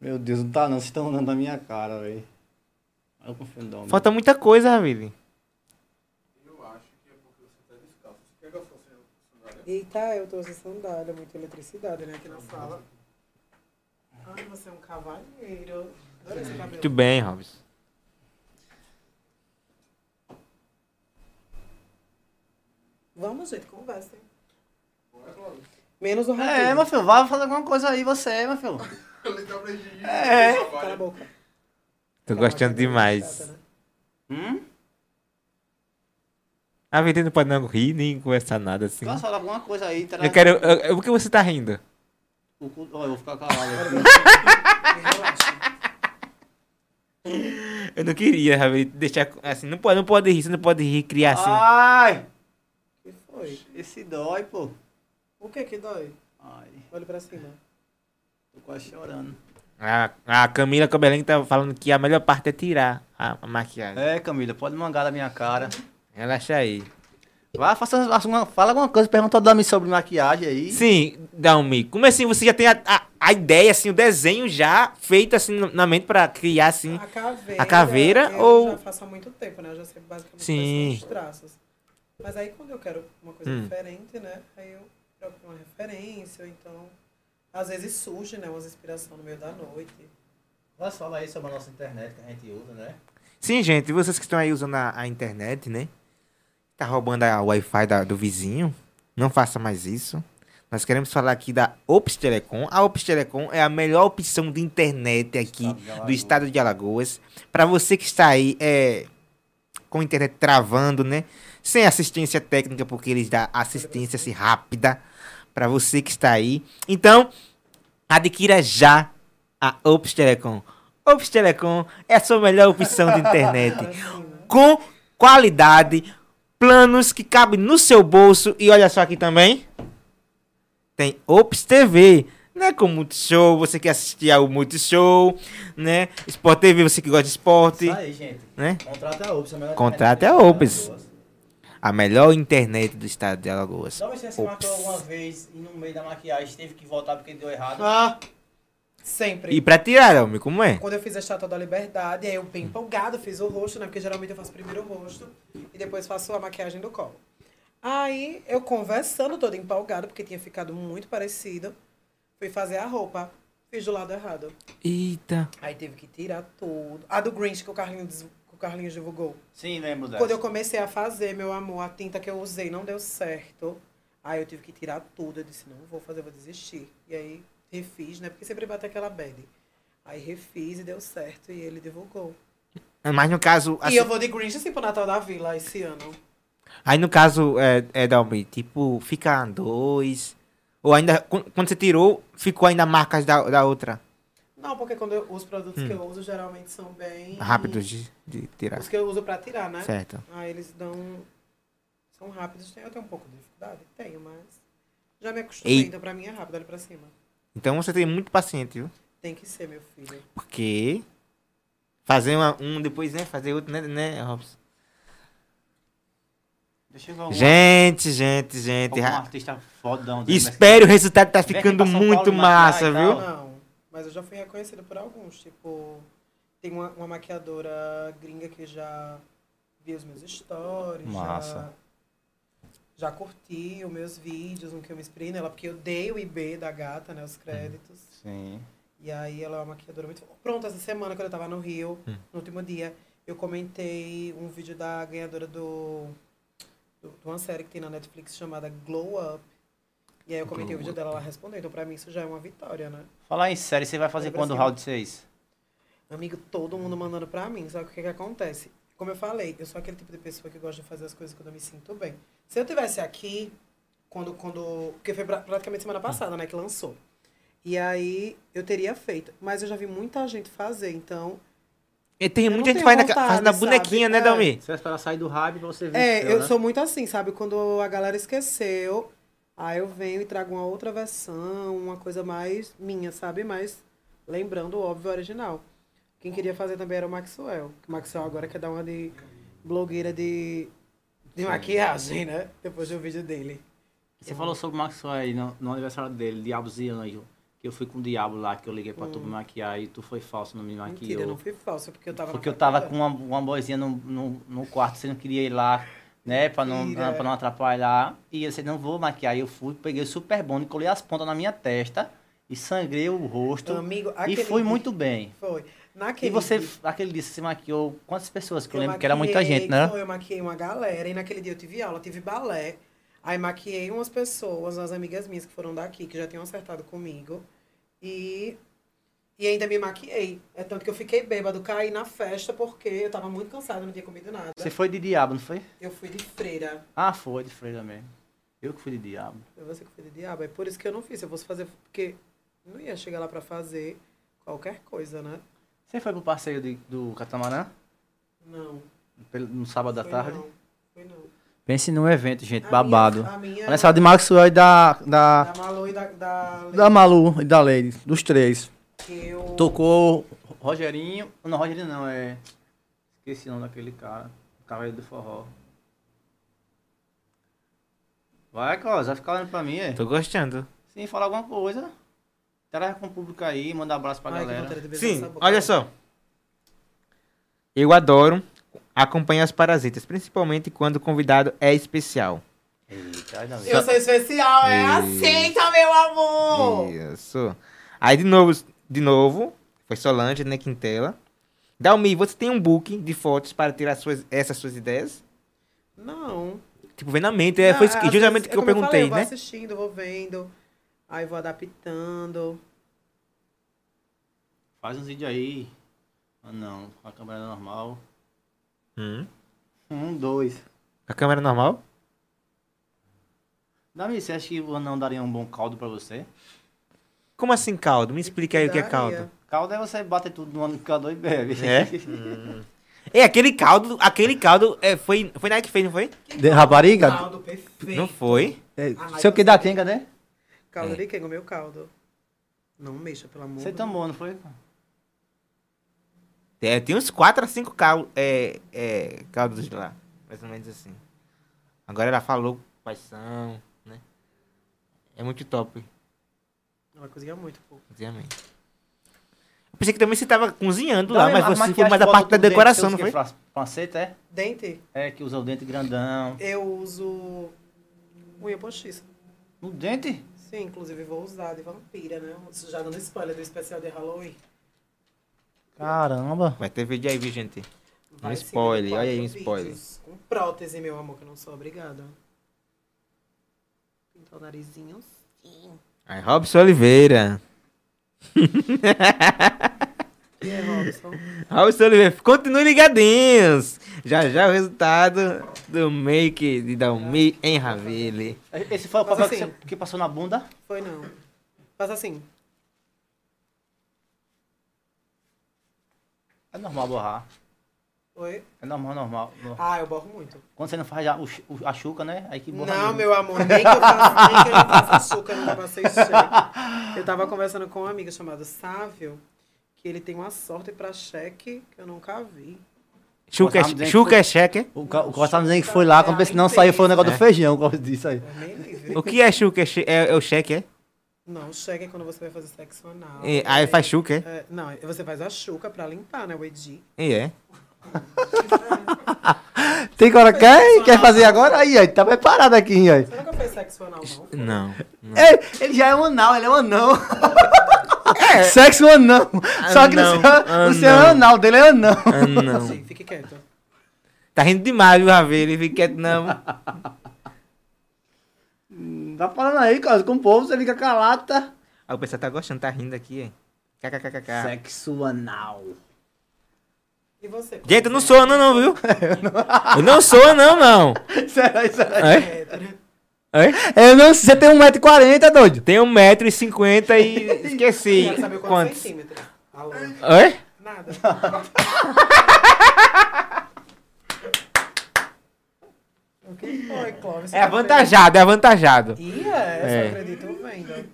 Meu Deus, não tá não, vocês estão olhando na minha cara, velho. Eu confio no. Falta muita coisa, Ravili. Eu acho que é porque você tá descalço. Você quer que eu fosse sandália? Eita, eu tô usando sandália, muita eletricidade, né, aqui na sala. Ai, você é um cavalheiro. Adorei esse cabelo. Muito bem, Robson. Vamos, gente, conversem. Menos o É, Rafinha. meu filho, vai fazer alguma coisa aí, você, meu filho. Tá. É. Cala a boca. Tô gostando demais. né? Hum? A Ravili não pode não rir nem conversar nada assim. Posso falar alguma coisa aí? Terá... Eu quero. eu- eu- Por que você tá rindo? O cu- Ó, eu vou ficar calado. Eu não queria, Ravili, deixar assim. Não pode, não pode rir, você não pode rir, criar assim. Ai! O que foi? Esse dói, pô. O que que dói? Ai, Olha pra cima. tô quase chorando. A, a Camila Cobeling tá falando que a melhor parte é tirar a, a maquiagem. É, Camila, pode mangar da minha cara. Relaxa aí. Vai, faça, faça uma- fala alguma coisa, pergunta ao Dami sobre maquiagem aí. Sim, Dalmi, como assim você já tem a, a, a ideia, assim, o desenho já feito assim na mente pra criar assim? A caveira. A caveira eu ou- já faço há muito tempo, né? Eu já sei basicamente Sim. os traços. Mas aí quando eu quero uma coisa Hum. diferente, né? Aí eu procuro uma referência, ou então. Às vezes surge, né? Umas inspirações no meio da noite. Mas fala aí sobre a nossa internet que a gente usa, né? Sim, gente, vocês que estão aí usando a, a internet, né? Tá roubando a Wi-Fi da- do vizinho, não faça mais isso. Nós queremos falar aqui da Ops Telecom. A Ops Telecom é a melhor opção de internet aqui Estado de do estado de Alagoas. Para você que está aí é, com a internet travando, né? Sem assistência técnica, porque eles dão assistência assim, rápida para você que está aí. Então, adquira já a Ops Telecom. Ops Telecom é a sua melhor opção de internet com qualidade, planos que cabem no seu bolso. E olha só aqui também. Tem Ops TV. Né, com Multishow, você quer assistir ao Multishow, né? Sport TV, você que gosta de esporte, Isso aí, gente. né? Contrato é a Ops. a melhor é do estado Ops. A melhor internet do estado de Alagoas. Uma licença, Ops. marcou alguma vez e no meio da maquiagem teve que voltar porque deu errado. Ah! Sempre. E pra tirar, Elmi, como é? Quando eu fiz a estátua da liberdade, aí eu bem empolgada, fiz o rosto, né? Porque geralmente eu faço primeiro o rosto e depois faço a maquiagem do colo. Aí eu conversando, toda empolgada, porque tinha ficado muito parecido, fui fazer a roupa. Fiz do lado errado. Eita. Aí teve que tirar tudo. A do Grinch que o Carlinhos, que o Carlinhos divulgou. Sim, lembro dessa. Quando eu comecei a fazer, meu amor, a tinta que eu usei não deu certo. Aí eu tive que tirar tudo. Eu disse, não vou fazer, vou desistir. E aí refiz, né? Porque sempre bate aquela bad. Aí refiz e deu certo e ele divulgou. Mas no caso. assim- E eu vou de Grinch assim pro Natal da Vila esse ano. Aí no caso, é, é Dalmi, tipo, fica dois. Ou ainda, qu- quando você tirou, ficou ainda marcas da, da outra. Não, porque quando eu- os produtos que eu uso geralmente são bem. Rápidos de, de tirar. Os que eu uso pra tirar, né? Certo. Aí eles dão. São rápidos. Eu tenho um pouco de dificuldade? Tenho, mas. Já me acostumei, Ei. então pra mim é rápido, olha pra cima. Então você tem muito paciente, viu? Tem que ser, meu filho. Porque fazer uma- um, depois, né? Fazer outro, né, né Robson? Deixa eu ver algum, Gente, gente, gente. algum ra- artista fodão. Espere, o resultado tá ficando muito Paulo massa, e viu? Não, mas eu já fui reconhecido por alguns. Tipo, tem uma, uma maquiadora gringa que já viu os meus stories. Massa. Já, já curtiu meus vídeos, no que eu me inspirei nela, porque eu dei o IB da gata, né? Os créditos. Sim. E aí ela é uma maquiadora muito. Pronto, essa semana, quando eu tava no Rio, Hum. no último dia, eu comentei um vídeo da ganhadora do. do- de uma série que tem na Netflix chamada Glow Up. E aí eu comentei o vídeo dela lá respondendo. Então, pra mim, isso já é uma vitória, né? Falar em série, você vai fazer quando o round 6? Amigo, todo mundo mandando pra mim. Só que o que, que acontece? Como eu falei, eu sou aquele tipo de pessoa que gosta de fazer as coisas quando eu me sinto bem. Se eu tivesse aqui, quando. quando porque foi pra- praticamente semana passada, né, que lançou. E aí eu teria feito. Mas eu já vi muita gente fazer, então. E tem Eu muita gente faz na, faz na sabe? bonequinha, né, É. Dalmi? Você vai esperar sair do pra você ver. É, seu, eu né? sou muito assim, sabe? Quando a galera esqueceu, aí eu venho e trago uma outra versão, uma coisa mais minha, sabe? Mas lembrando o óbvio original. Quem queria fazer também era o Maxwell. O Maxwell agora quer dar uma de blogueira de, de maquiagem, né? Depois do vídeo dele. Você falou sobre o Maxwell aí no, no aniversário dele, Diabos e Anjo. Que eu fui com o Diabo lá, que eu liguei pra tu me maquiar e tu foi falso, não me maquiou. Hum. Mentira, não fui falsa, porque eu tava Porque eu tava com uma, uma boizinha no, no, no quarto, você não queria ir lá, né? Pra não, Mentira. pra não atrapalhar. E eu disse, não vou maquiar. E eu fui, peguei o super bom e colei as pontas na minha testa e sangrei o rosto. Amigo, e fui dia- muito bem. Foi. E Naquele você, dia- aquele dia, você maquiou quantas pessoas? Que eu, Eu lembro que era muita maquiei, gente, né? Eu maquiei uma galera e naquele dia eu tive aula, tive balé. Aí maquiei umas pessoas, umas amigas minhas que foram daqui, que já tinham acertado comigo. E, e ainda me maquiei. É tanto que eu fiquei bêbado, caí na festa porque eu tava muito cansada, não tinha comido nada. Você foi de diabo, não foi? Eu fui de freira. Ah, foi, de freira mesmo. Eu que fui de diabo. Foi você que foi de diabo. É por isso que eu não fiz. Se eu fosse fazer, porque não ia chegar lá pra fazer qualquer coisa, né? Você foi pro passeio de- do catamarã? Não. Pelo- No sábado da foi tarde? Não. Foi não. Pense num evento, gente, A babado. minha- a minha- Aniversário de Maxwell e da, da, Da Malu e da, da, da Malu e da Lady, dos três. Eu... Tocou Rogerinho. Não, Rogerinho não, é. Esqueci o nome daquele cara. O cavaleiro do forró. Vai, Cos, vai ficar olhando pra mim, é? Tô gostando. Sim, fala alguma coisa. Interaja com o público aí, manda abraço pra Ai, galera. Sim, olha só. Eu adoro acompanhar os parasitas, principalmente quando o convidado é especial. Eita, bem. Eu sou especial, é aceita, meu amor! Isso. Aí de novo, de novo, foi Solange, né, Quintela. Dalmi, você tem um book de fotos para tirar suas, essas suas ideias? Não. Tipo, vem na mente, é, foi Ah, isso- às justamente o é que eu como falei, perguntei, eu vou né? assistindo, vou vendo, aí vou adaptando. Faz uns vídeos aí. Ah, não, com a câmera normal. Hum. Um, dois. A câmera normal? Dami, você acha que o anão daria um bom caldo pra você? Como assim caldo? Me explica aí o que é caldo. Caldo é você bater tudo no liquidificador e bebe. É? É, aquele caldo, aquele caldo é, foi, foi Nike que fez, não foi? De rapariga? Caldo perfeito. Não foi. É, Ah, sei o que da quenga, né? Caldo É. de quem? O meu caldo. Não mexa, pelo amor Você tomou, não foi? É, tem uns 4 a 5 cal, é, é, caldos de lá. Mais ou menos assim. Agora ela falou quais são, né? É muito top, Ela cozinha muito, pô. obviamente. Eu pensei que também você tava cozinhando Dá lá, mas você foi mais a parte da decoração, não foi? Panceta, é? Dente, É, que usa o dente grandão. eu uso unha postiça. No dente? Sim, inclusive vou usar de vampira, né? Já dando spoiler do especial de Halloween. Caramba. Vai ter vídeo aí, viu, gente? Vai Um spoiler, olha aí um spoiler. Com prótese, meu amor, que eu não sou obrigada. Pintar o narizinho. Sim. Aí, Robson Oliveira. E aí, Robson? Robson Oliveira, continue ligadinhos. Já já o resultado do make de Dalmi em Ravile. Esse foi o papel que, assim- você- que passou na bunda? Foi não. Faz assim. É normal borrar. Oi? É normal, normal. Ah, eu borro muito. Quando você não faz já o, o- a chuca, né? Aí que borra Não, mesmo. meu amor, nem que eu faça, nem que eu não faça açúcar, eu não passei cheque. Eu tava conversando com uma amiga chamada Sávio, que ele tem uma sorte pra cheque que eu nunca vi. Chuca, que chuca foi- é cheque? O, ca- o Costa dizendo que foi lá, quando pensei, não saiu, foi o negócio do feijão, por causa disso aí. É. O que é chuca? É, é, é o cheque, é? Não, cheque é quando você vai fazer sexo anal. E, aí faz chuca, é? É, não, você faz a chuca pra limpar, né? O Edi. E é. Tem cara quer, quer fazer agora? Aí, aí, tá preparado aqui, aí. Você nunca fez sexo anal, não? Não. Ele, ele já é um anal, ele é um anão. Sexo anão. Só que Anão, o seu, o seu é anão. anal, dele é anão. Ah, não. Sim, fique quieto. Tá rindo demais, viu, Ravile? Fica quieto, não. Tá falando aí, cara, com o povo, você fica calado, tá? Ah, o pessoal tá gostando, tá rindo aqui, hein? KKKK. Sexo anal. E você? Gente, eu não sou anão, não, viu? Eu não sou anão, não. Será, será? É? É? Eu não sei, você tem 1,40m, doido. Tenho 1,50m e esqueci Quero saber quantos centímetros. Oi? Nada. o que foi, Clóvis? É avantajado, é avantajado. Ih, é, É. só acredito vendo.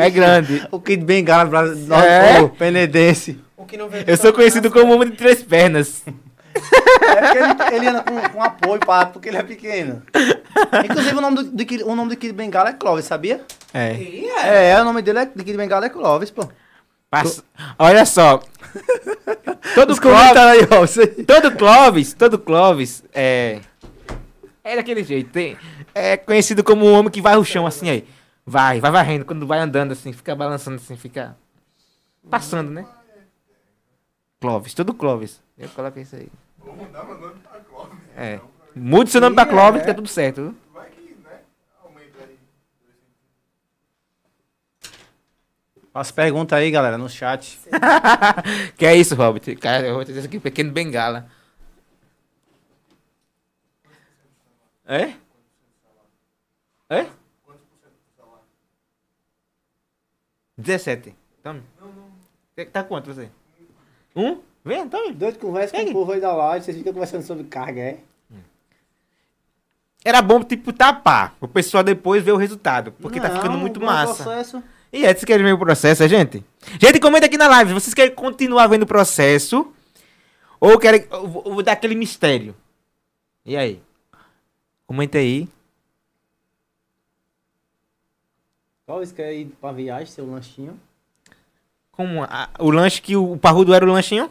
É grande. O Kid Bengala, É? Penedense. O que não vê Eu sou conhecido como homem de três pernas. É porque ele, ele anda com, com apoio, pá, porque ele é pequeno. Inclusive, o nome do, do, Kid- o nome do Kid Bengala é Clovis, sabia? É. É. É, o nome dele é, do Kid Bengala é Clovis, pô. Passa- Olha só. Todo Os Clóvis, aí, ó. Você... todo Clóvis, todo Clóvis é. É daquele jeito. Tem, é conhecido como um homem que vai ao chão assim aí. Vai, vai varrendo. Quando vai andando assim, fica balançando assim, fica. Passando, né? Clóvis, todo Clóvis. Eu coloco isso aí. Vou mudar meu nome pra Clóvis. É. Mude seu nome pra Clóvis que tá tudo certo. Vai que, né? Aumenta aí. As perguntas aí, galera, no chat. que é isso, Robert? Cara, eu vou te dizer aqui, pequeno bengala. É? É? 17. Tome. Não, Tá quanto você? Um? Vem, tome. Doido conversa com o povo aí da live, vocês ficam conversando sobre carga, é? Era bom, tipo, tapar. O pessoal depois ver o resultado. Porque tá ficando muito massa. Processo. E é, vocês querem ver o processo, é, gente? Gente, comenta aqui na live. Vocês querem continuar vendo o processo? Ou querem. Ou, vou- ou dar aquele mistério? E aí? Comenta aí. Clovis quer ir pra viagem, seu lanchinho. Como a- o lanche que o, o parrudo era o lanchinho?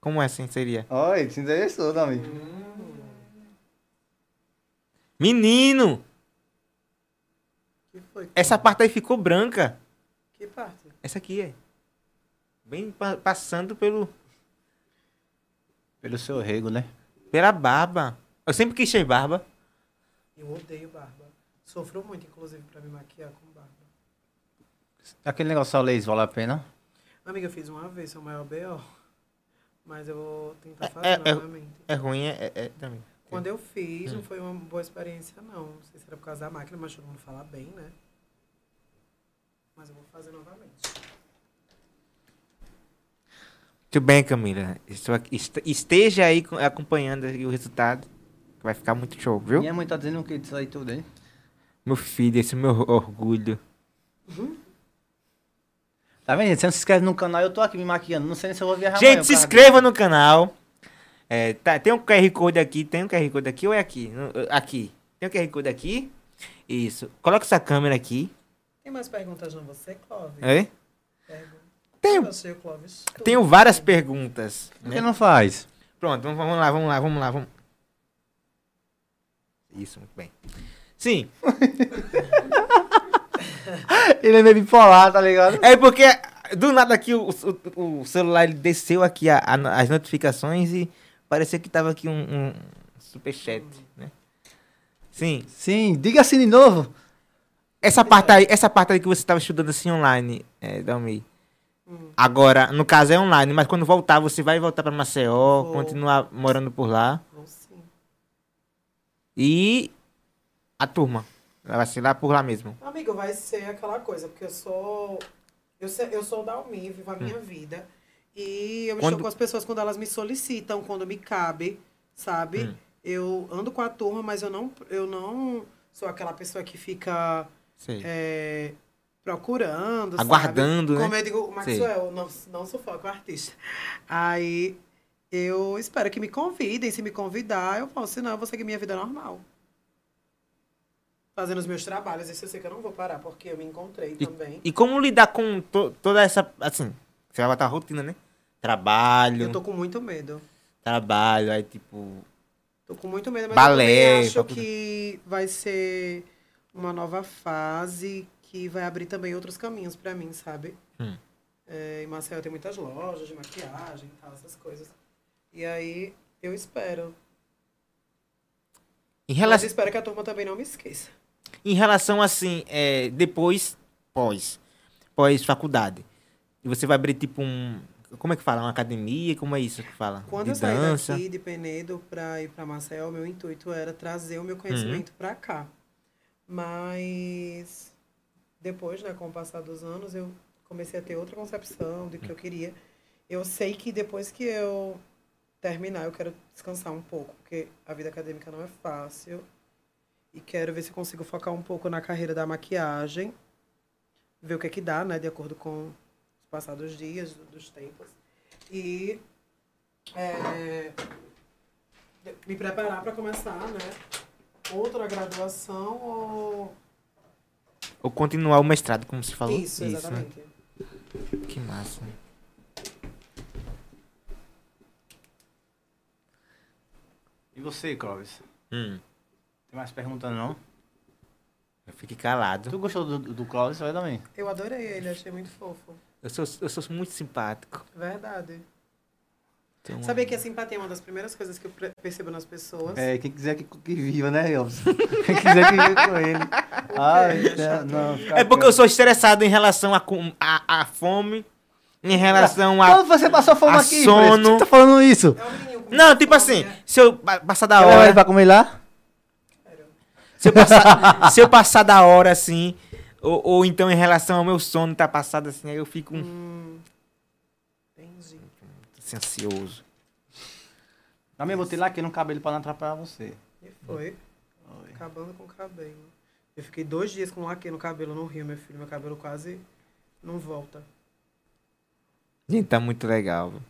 Como é assim seria? Oi, se interessou, Dami. Menino! Que foi? Essa parte aí ficou branca. Que parte? Essa aqui é. Bem pa- passando pelo, Pelo seu rego, né? pela barba. Eu sempre quis ter barba. Eu odeio barba. Sofro muito, inclusive, pra me maquiar com barba. Aquele negócio a laser vale a pena? Amiga, eu fiz uma vez, seu maior B.O. Mas eu vou tentar É- fazer é- é- novamente. É ruim, é, é, é também. Quando eu fiz, Hum. não foi uma boa experiência, não. Não sei se era por causa da máquina, mas todo mundo fala bem, né? Mas eu vou fazer novamente. Muito bem, Camila. Estou aqui- est- Esteja aí co- acompanhando aí o resultado. Que vai ficar muito show, viu? Minha mãe tá dizendo o que disso aí tudo, hein? Meu filho, esse é o meu orgulho. Tá vendo? gente? Você não se inscreve no canal, eu tô aqui me maquiando. Não sei nem se eu vou viajar Gente, amanhã, se inscreva no canal. É, tá, tem um QR Code aqui. Tem um QR Code aqui ou é aqui? No- Aqui. Tem um QR Code aqui. Isso. Coloca essa câmera aqui. Tem mais perguntas não você, Clóvis? É? Pergunta. Tenho, Eu sei o Clóvis. tenho várias perguntas. Por que né? não faz? Pronto, vamos, vamos lá, vamos lá, vamos lá. Vamos... Isso, muito bem. Sim, Ele é meio bipolar, tá ligado? é porque do nada aqui o, o- o celular ele desceu aqui a- a- as notificações e parecia que tava aqui um, um superchat, né? Sim, Sim, diga assim de novo. essa parte aí, essa parte aí que você estava estudando assim online, é, Dalmi, Agora, no caso é online, mas quando voltar, você vai voltar pra Maceió, Vou. continuar morando por lá. Vou sim. E a turma. Vai ser lá por lá mesmo. Amigo, vai ser aquela coisa, porque eu sou. Eu, eu sou da Almi, vivo a Hum. minha vida. E eu Quando- estou com as pessoas quando elas me solicitam, quando me cabe, sabe? Hum. Eu ando com a turma, mas eu não, eu não sou aquela pessoa que fica é, procurando, Aguardando, sabe? né? Como eu digo, Maxwell, não, não sufoco o artista. Aí eu espero que me convidem. Se me convidar, eu vou. Senão, eu vou seguir minha vida normal. Fazendo os meus trabalhos. Isso eu sei que eu não vou parar, porque eu me encontrei também. E como lidar com to- toda essa. Assim, você vai botar a rotina, né? Trabalho, Eu tô com muito medo. trabalho, aí tipo. Tô com muito medo, mas Balé, eu acho faculdade. que vai ser uma nova fase que vai abrir também outros caminhos pra mim, sabe? Hum. É, em Maceió tem muitas lojas de maquiagem e tal, essas coisas. E aí eu espero. Em Mas relação, espero que a turma também não me esqueça. Em relação assim, é, depois, pós, pós-faculdade. E você vai abrir tipo um. Como é que fala? Uma academia? Como é isso que fala? Quando de eu saí dança. daqui de Penedo pra ir pra Maceió, meu intuito era trazer o meu conhecimento Uhum. pra cá. Mas depois, né, com o passar dos anos, eu comecei a ter outra concepção do que eu queria. Eu sei que depois que eu terminar, eu quero descansar um pouco, porque a vida acadêmica não é fácil. E quero ver se eu consigo focar um pouco na carreira da maquiagem, ver o que é que dá, né, de acordo com os passados dias, do- dos tempos. E é, me preparar para começar, né? Outra graduação ou. Ou continuar o mestrado, como se falou. Isso, né? exatamente. Que massa. E você, Clóvis? Hum, Tem mais perguntas não? eu fiquei calado. Tu gostou do, do Clóvis? Olha também. Eu adorei ele, achei muito fofo. Eu sou, eu sou muito simpático. Verdade. Um- Sabia que a simpatia é uma das primeiras coisas que eu percebo nas pessoas? É, quem quiser que, que viva, né, Elvis? quem quiser que viva com ele. Ai, tá- não, É porque eu sou estressado em relação à com- à à fome, em relação a. Quando você passou fome a aqui, sono. Você tá falando isso? É um Não, tipo fome, assim, né? se eu pa- passar da hora. pra comer lá? Se eu passar, se eu passar da hora assim, ou, ou então em relação ao meu sono tá passado assim, aí eu fico Hum, entendi. assim, ansioso. Também botei lá que não cabelo pra não atrapalhar você. E foi. Acabando com o cabelo. Eu fiquei dois dias com laque no cabelo no Rio, meu filho. Meu cabelo quase não volta. Gente, tá muito legal. viu?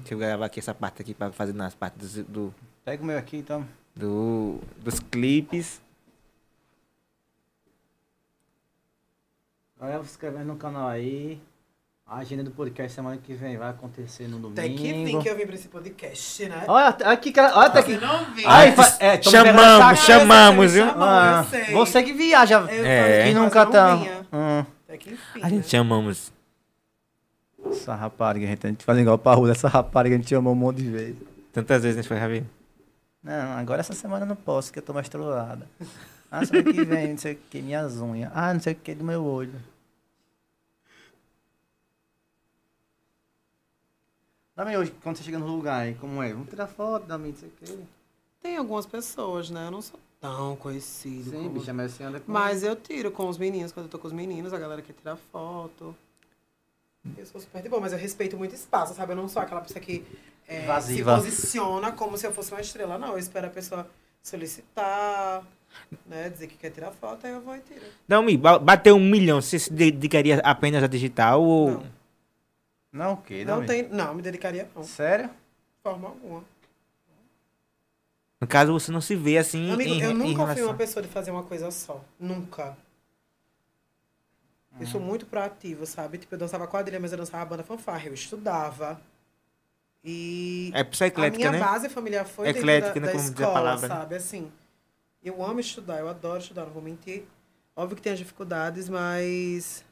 Deixa eu gravar aqui essa parte aqui pra fazer nas partes do, do, Pega o meu aqui, então. do- dos clipes. Olha, se inscrevendo no canal aí. A agenda do podcast semana que vem vai acontecer no domingo. Até que fim que eu vim pra esse podcast, né? Olha, aqui, cara, olha até aqui. Você não viu. Ai, fa- é, chamamos, essa- chamamos, viu? Ah, você que viaja. Eu É. falei, Que nunca tá. Hum. Até que enfim. A gente né? chamamos. Essa rapariga, a gente, a gente faz igual pra rua. Essa rapariga a gente chamou um monte de vezes. Tantas vezes a gente foi ver. Não, agora essa semana eu não posso, que eu tô mais trollada. Ah, semana que vem, não sei o que, minhas unhas. Ah, não sei o que, do meu olho. Dami hoje, quando você chega no lugar aí, como é? Vamos tirar foto, Dami, não sei o que. Tem algumas pessoas, né? Eu não sou tão conhecido. Sim, como- bicha, mas você anda com... Mas eu tiro com os meninos, quando eu tô com os meninos, a galera quer tirar foto. Eu sou super de boa, mas eu respeito muito espaço, sabe? Eu não sou aquela pessoa que é, se posiciona como se eu fosse uma estrela, não. Eu espero a pessoa solicitar, né? Dizer que quer tirar foto, aí eu vou e tiro. Dalmi, ba- bateu um milhão, você se dedicaria apenas a digital ou. Não. Não, o quê, Não Dami? tem. Não, me dedicaria não. De Sério? forma alguma. No caso, você não se vê assim Amigo, em, eu em nunca fui relação. uma pessoa de fazer uma coisa só. Nunca. Eu sou muito proativa, sabe? Tipo, eu dançava quadrilha, mas eu dançava banda fanfarra. Eu estudava. E É a eclética, minha né? base familiar foi Eclética, dentro né, da, da como diz a escola, palavra, né? sabe? Assim, eu amo estudar, eu adoro estudar, não vou mentir. Óbvio que tem as dificuldades, mas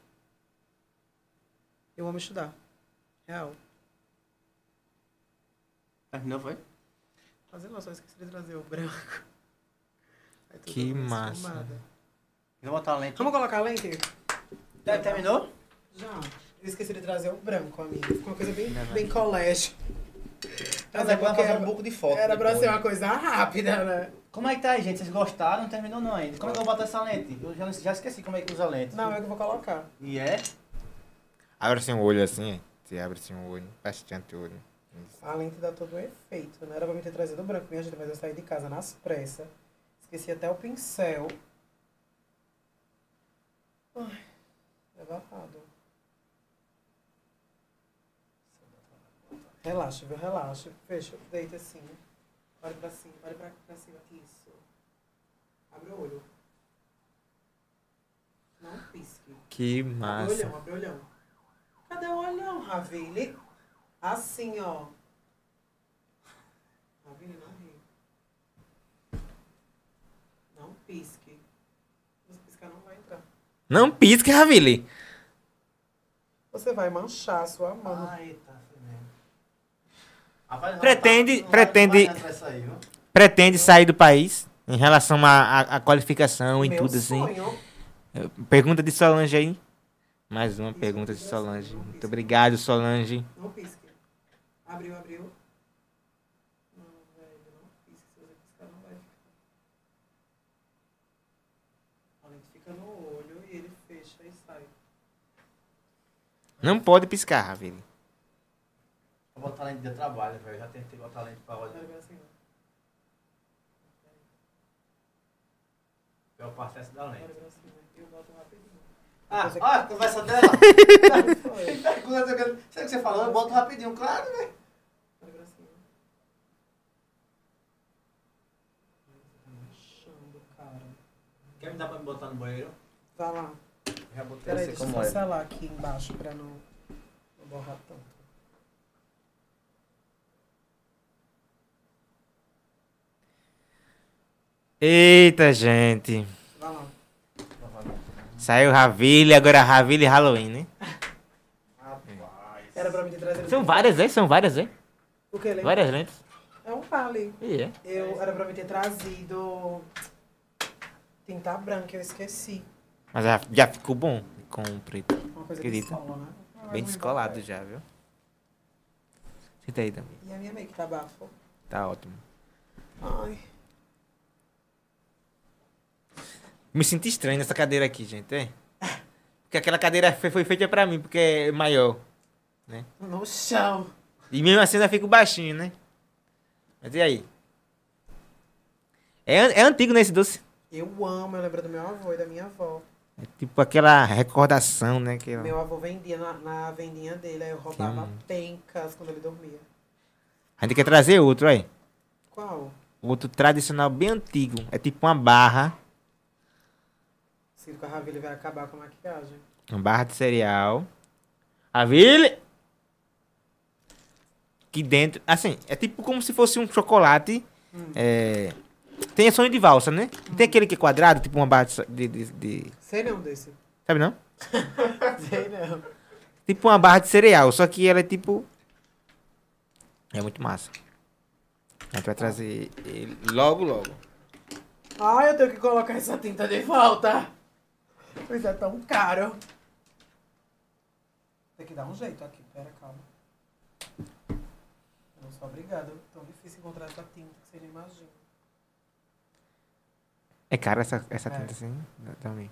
eu amo estudar. Real. Terminou, foi? Fazer não, só esqueci de trazer o branco. Que massa. Vou botar a lente. Vamos colocar a lente? Terminou? Já. Eu esqueci de trazer o branco, amigo. Ficou uma coisa bem, Não, não. bem colégio. Mas é pra porque fazer um era, pouco de foto. era pra depois. ser uma coisa rápida, né? Como é que tá aí, gente? Vocês gostaram? Não terminou não ainda. Como é que eu boto essa lente? Eu já, já esqueci como é que usa a lente. Não, é que eu vou colocar. E é? Abre assim o olho assim, você abre assim o olho, bastante o olho. Isso. A lente dá todo um efeito. Não era pra me ter trazido branco, minha gente, mas eu saí de casa nas pressas. Esqueci até o pincel. Ai, é barrado. Relaxa, viu? Relaxa. Fecha, deita assim. Olha pra cima, olha pra, pra cima. Isso. Abre o olho. Não pisque. Que Abre o massa. olhão, abre o olhão. Cadê o olhão, Ravile? Assim, ó. Ravile, não ri. Não pisque. Se você piscar, não vai entrar. Não pisque, Ravili. Você vai manchar a sua mão. Ai, tá mesmo. Rapaz, não, Pretende- tá- pretende-? Pretende sair do país em relação à qualificação e tudo assim? sonho. Pergunta de Solange aí. Mais uma Isso, pergunta de Solange. não Muito obrigado, Solange. Não pisque. Abriu, abriu. Não, velho, não pisque. Se você piscar, não vai ficar. A lente fica no olho e ele fecha e sai. Não pode piscar, Ravili. Vou botar lente de trabalho, velho. Já tentei botar lente pra olhar. Olha assim, ó. Eu passo essa da lente. Olha pra cima. Eu boto rapidinho. Ah, é- olha a conversa dela. Pergunta, Sabe o que você falou? Eu boto rapidinho, claro, né? Manchando, cara. Quer me dar pra me botar no banheiro? Vai lá. Já botei Peraí, deixa eu só é. selar aqui embaixo pra não, não borrar tanto. Eita, gente. Saiu Ravili, agora Ravili Halloween, né? Era pra me ter trazido. São várias, é? São várias, é? O que, Lê? Várias lentes. É um pali. E é. Eu era pra me ter trazido tinta branca, eu esqueci. Mas já, já ficou bom com o preto. Uma coisa Acredita? que descola, né? Bem descolado já, viu? Senta aí também. E a minha make tá bafo. Tá ótimo. Ai. Me senti estranho nessa cadeira aqui, gente, é? Porque aquela cadeira foi, feita pra mim, porque é maior. No chão. E mesmo assim eu fico baixinho, né? Mas e aí? É, é antigo nesse doce. Eu amo, eu lembro do meu avô e da minha avó. É tipo aquela recordação, né? Que, Meu avô vendia na, na vendinha dele, aí eu roubava amo. pencas quando ele dormia. A gente quer trazer outro aí. Qual? Outro tradicional bem antigo. É tipo uma barra. Ciro Carraville vai acabar com a maquiagem. Uma barra de cereal. A Ville! Que dentro. Assim, é tipo como se fosse um chocolate. Hum. É, tem a sonho de valsa, né? Tem aquele que é quadrado, tipo uma barra de. de- de- de- Sei não desse. sabe não? Sei não. Tipo uma barra de cereal, só que ela é tipo. É muito massa. A gente vai trazer ele logo, logo. Ai, eu tenho que colocar essa tinta de volta. Pois é tão caro. Tem que dar um jeito aqui, pera, calma. Eu não sou obrigada. Tão difícil encontrar essa tinta que você não imagina. É cara essa, essa É. tinta assim? Também.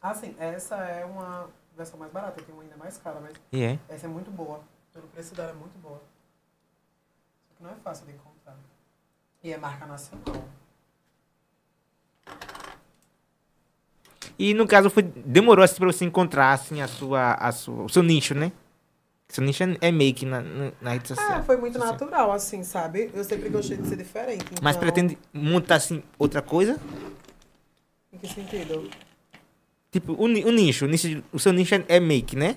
Ah, sim, essa é uma versão mais barata, tem uma ainda mais cara, mas E é? essa é muito boa. Pelo preço dela é muito boa. Só que não é fácil de encontrar. E é marca nacional. E no caso foi, demorou assim pra você encontrar assim, a sua, a sua, o seu nicho, né? Seu nicho é, é make na, na, rede social. Ah, foi muito social. natural, assim, sabe? Eu sempre gostei de ser diferente. Mas então- pretende montar assim outra coisa? Em que sentido? Tipo, o, o nicho, o, nicho, o seu nicho é, é make, né?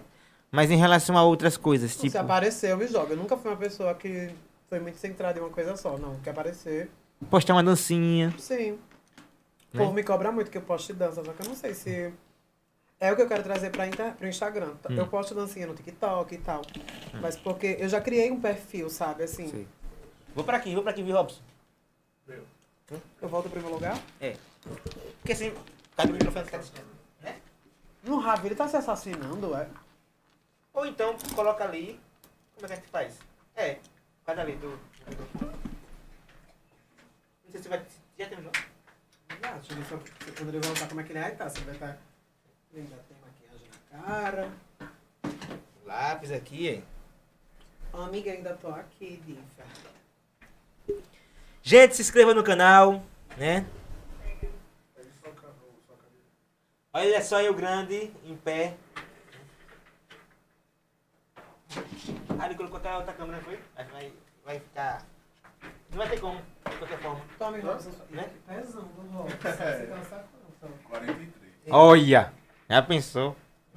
Mas em relação a outras coisas, tipo. Se aparecer, eu me jogo. Eu nunca fui uma pessoa que foi muito centrada em uma coisa só. Não, quer aparecer. Postar uma dancinha. Sim. O Né? povo me cobra muito que eu poste dança, só que eu não sei se. É o que eu quero trazer para o Instagram. Hum. Eu posto dancinha no TikTok e tal. Mas porque eu já criei um perfil, sabe? Assim, Sei. Vou pra aqui, vou pra aqui, viu, Robson? eu volto pro meu lugar. Porque assim, cadê o microfone? Cadê? No Ravi, ele tá se assassinando, é? Ou então, coloca ali. Como é que a gente faz? É, faz ali do. Não sei se vai. Já terminou? Ah, deixa eu ver se se eu poderia voltar como é que ele é. Tá, você vai estar... Ele já tem maquiagem na cara. Lápis aqui, hein? Ó, amiga, ainda tô aqui, Diva. Gente, se inscreva no canal, né? Olha só eu grande, em pé. Ah, ele colocou até outra câmera, foi? Vai, vai ficar... Não vai ter como, de qualquer forma. Tome, Robson. Né? Pezão do Robson. Você calça quanto? 43. Olha! Já pensou?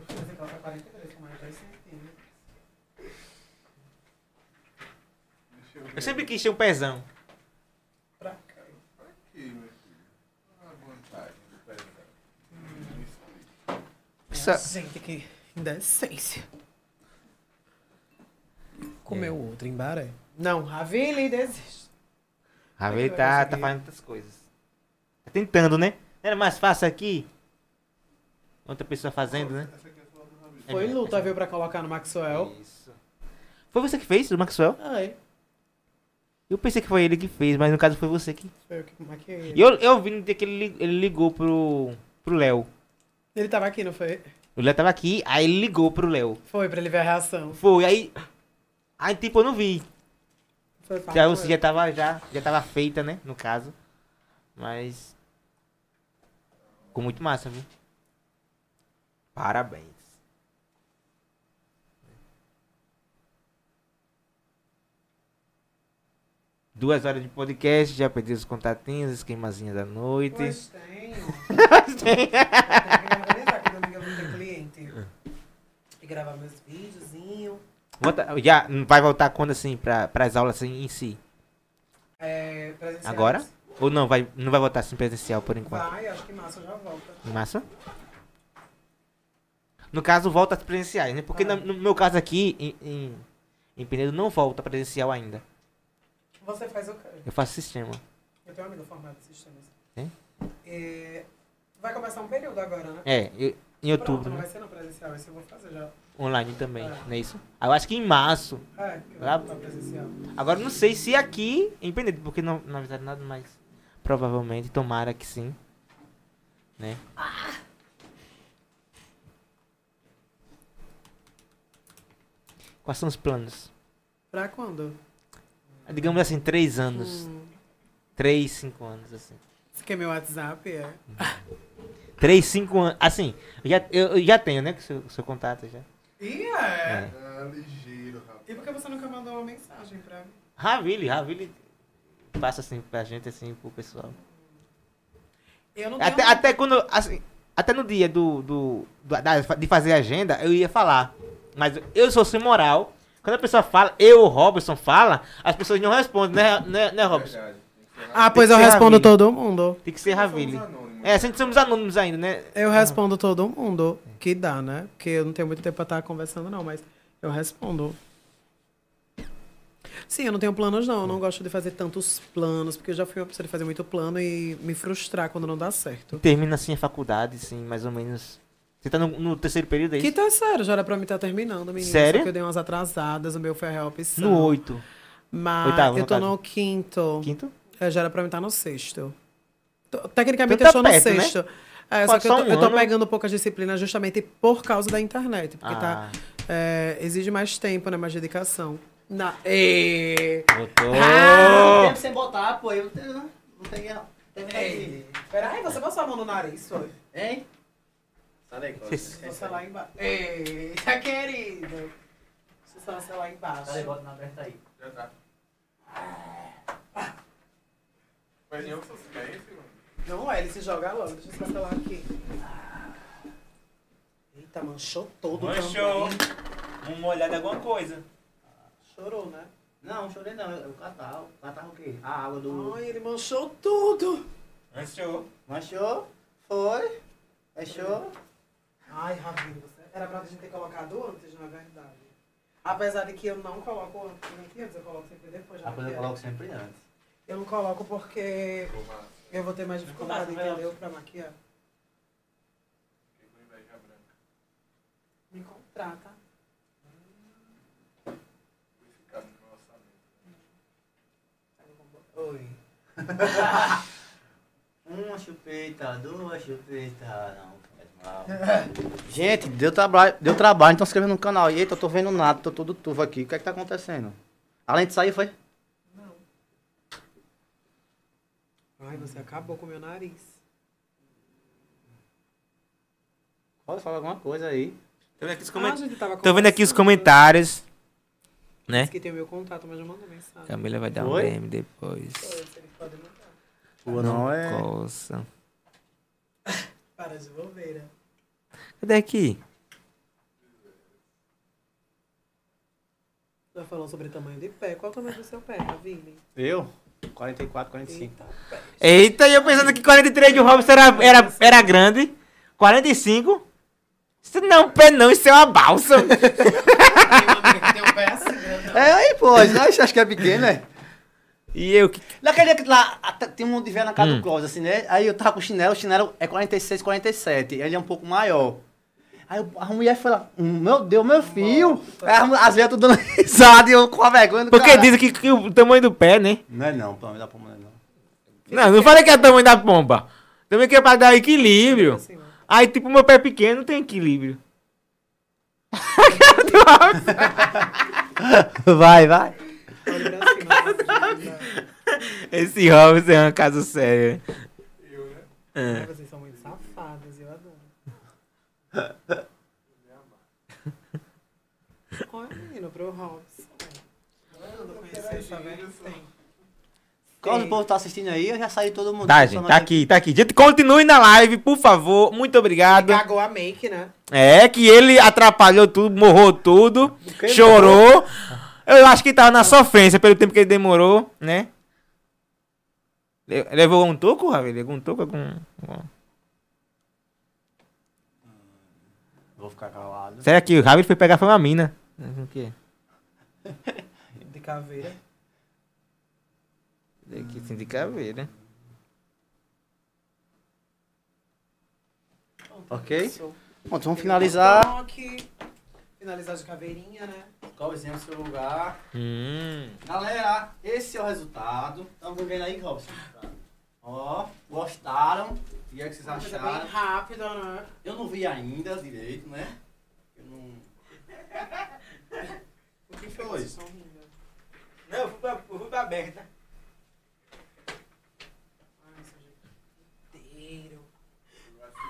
Você calça 43, com mais 10 centímetros. Deixa eu ver. Eu sempre quis ter um pezão. Pra cá. Aqui, meu filho. A vantagem do pezão. Essa- Gente, que indecência. Comeu outro em Baré. Não, Ravile desiste. A é vai tá, tá conseguir? fazendo outras coisas. Tá tentando, né? Era mais fácil aqui? Outra pessoa fazendo, né? Essa aqui é do Rabi. É Foi luta, é viu, pra colocar no Maxwell. Isso. Foi você que fez, o Maxwell? Ai, Eu pensei que foi ele que fez, mas no caso foi você que. foi eu que maquiei. E eu, eu vi no dia que ele, ele ligou pro, pro Léo. Ele tava aqui, não foi? O Léo tava aqui, aí ele ligou pro Léo. Foi, pra ele ver a reação. Foi, aí. Aí tipo, eu não vi. Foi com você ele. já tava, já, já tava feita, né? No caso. Mas. Ficou muito massa, viu? Parabéns. Duas horas de podcast, já perdi os contatinhos, esquemazinha da noite. Pois tenho. Eu tenho que organizar, que domingo eu vou ter cliente. E gravar meus videozinhos. Volta- já vai voltar quando assim, pra, pras aulas assim, em si? É. Agora? Ou não, vai, não vai voltar assim presencial por enquanto? Vai, acho que massa já volta. Massa? No caso, volta presenciais, né? Porque Ah. na- no meu caso aqui, em, em, em Penedo, não volta presencial ainda. Você faz o quê? Eu faço sistema. Eu tenho um amigo formado em sistemas. Tem? É, vai começar um período agora, né? É, eu- em outubro, Pronto, não né? vai ser no presencial, esse eu vou fazer já. Online também, É. não é isso? Eu acho que em março. É, Ah. presencial. Agora não sei se aqui em Penedo, porque não, não avisaram nada mais. Provavelmente, tomara que sim. Né? Quais são os planos? Pra quando? Digamos assim, três anos. Hum, Três, cinco anos, assim. você quer meu WhatsApp? É. Três, cinco anos. Assim, eu já, eu, eu já tenho, né? Seu, seu contato já. E é. É. Ah, ligeiro, rapaz. E por que você nunca mandou uma mensagem pra mim? Ravile, Ravile passa assim pra gente, assim, pro pessoal. Eu não tenho Até, até quando, assim, até no dia do, do, do- da- de fazer a agenda, eu ia falar. Mas eu sou sem moral. Quando a pessoa fala, eu, o Robson, fala, as pessoas não respondem, né, né, né Robson? Verdade. Ah, pois eu respondo todo mundo. Tem que ser anônimos. É, sempre somos anônimos ainda, né? Eu respondo todo mundo que dá, né? Porque eu não tenho muito tempo pra estar conversando, não, mas eu respondo. Sim, eu não tenho planos, não. Eu não gosto de fazer tantos planos, porque eu já fui uma pessoa de fazer muito plano e me frustrar quando não dá certo. Termina assim a faculdade, assim, mais ou menos. Você tá no, no terceiro período aí? Que terceiro, já era pra mim estar terminando, menino. Sério? Só que eu dei umas atrasadas, o meu foi a real opção. No oito. Mas Oitavo, no eu tô caso. no quinto. Quinto? É, já era pra mim estar no sexto. Tecnicamente Então eu tá estou no perto, né? sexto. É, Pô, só que eu tô, um eu tô ano. pegando poucas disciplinas justamente por causa da internet. Porque tá, Ah, é, exige mais tempo, né? Mais dedicação. Na... Ê! voltou. Ah, tempo sem botar, pô. Eu não, não peguei. Terminei. Ei! Peraí, você passou a mão no nariz, foi? Hein? Sai daí. Você lá embaixo. Eita, querido! Você lá embaixo. Cadê? Bota na aberta aí. Já tá. Mas nenhum seu silêncio, mano. Não é, ele se joga logo. Deixa eu cancelar aqui. Eita, manchou todo Manchou. o tamborim. Uma olhada em alguma coisa. Chorou, né? Não, chorei não. É o catarro. Catarro o quê? A água do. Ai, ele manchou tudo. Manchou. Manchou? Foi? Fechou? Ai, Ravino, você... era pra gente ter colocado antes, na verdade. Apesar de que eu não coloco antes, antes, eu coloco sempre depois. já A coisa eu que- coloco sempre antes. Eu não coloco porque eu vou ter mais dificuldade, tá, entendeu? Pra maquiar. Me contrata. Tá? Oi. Uma chupeta, duas chupetas. Não, mal. Gente, deu, traba deu trabalho, então se inscreva no canal. Eita, eu tô vendo nada, tô todo tuvo aqui. O que é que tá acontecendo? Além de sair, foi? Ai, você acabou com o meu nariz. Pode falar alguma coisa aí. Tô vendo aqui os, Ah, coment... a gente tava Tô vendo aqui os comentários. Né? Diz que tem o meu contato, mas já mandou mensagem. Camila vai dar um Oi? DM depois. Oi, se ele pode mandar. Tua não é. Coça. Para de bobeira. Cadê aqui? Já falou sobre tamanho de pé. Qual o tamanho do seu pé, Ravine? Eu? 44, 45. Eita, e eu pensando que 43 de Robson era, era, era grande. 45? Isso não é um pé não, isso é uma balsa. Tem um pé assim, né? É aí, pô, acho acho que é pequeno, né? e eu que... Naquele dia que lá até tem um monte de velho na casa Hum. do Clóvis, assim, né? Aí eu tava com o chinelo, o chinelo é 46, 47. Ele é um pouco maior. Aí eu- a mulher foi lá, "Hum, meu Deus, meu filho. Aí as velhas tudo dando risada e eu com a vergonha do Porque cara. dizem que, que o tamanho do pé, né? Não é não, pelo menos dá pra mulher não. Não, não falei que é o tamanho da pomba. Também que é pra dar equilíbrio. Assim. Aí, tipo, meu pé pequeno não tem equilíbrio. Vai, vai. Esse Robson é uma casa séria. Ai, É. Vocês são muito safadas, eu adoro. Olha, pro Robson. Quando o povo tá assistindo aí, eu já saí todo mundo. Tá, gente, tá aqui, tá aqui. Gente, continue na live, por favor. Muito obrigado. Cagou a make, né? É, que ele atrapalhou tudo, morrou tudo, Que chorou. Eu acho que tava na sofrência pelo tempo que ele demorou, né? Le- Levou um toco, Ravi? Levou um toco com... Vou ficar calado. Será que o Ravi foi pegar foi uma mina? O quê? De caveira. Aqui, assim, de caveira. Ok? Isso. Pronto, vamos finalizar. Toque. Finalizar de caveirinha, né? Clóvisinho no seu lugar. Hum. Galera, esse é o resultado. Estão vendo aí, Robson? Ó, gostaram? O que é que vocês Coisa acharam? bem rápida, né? Eu não vi ainda direito, né? Eu não... O que foi? Vocês estão rindo? Não, eu fui pra, eu fui pra aberta.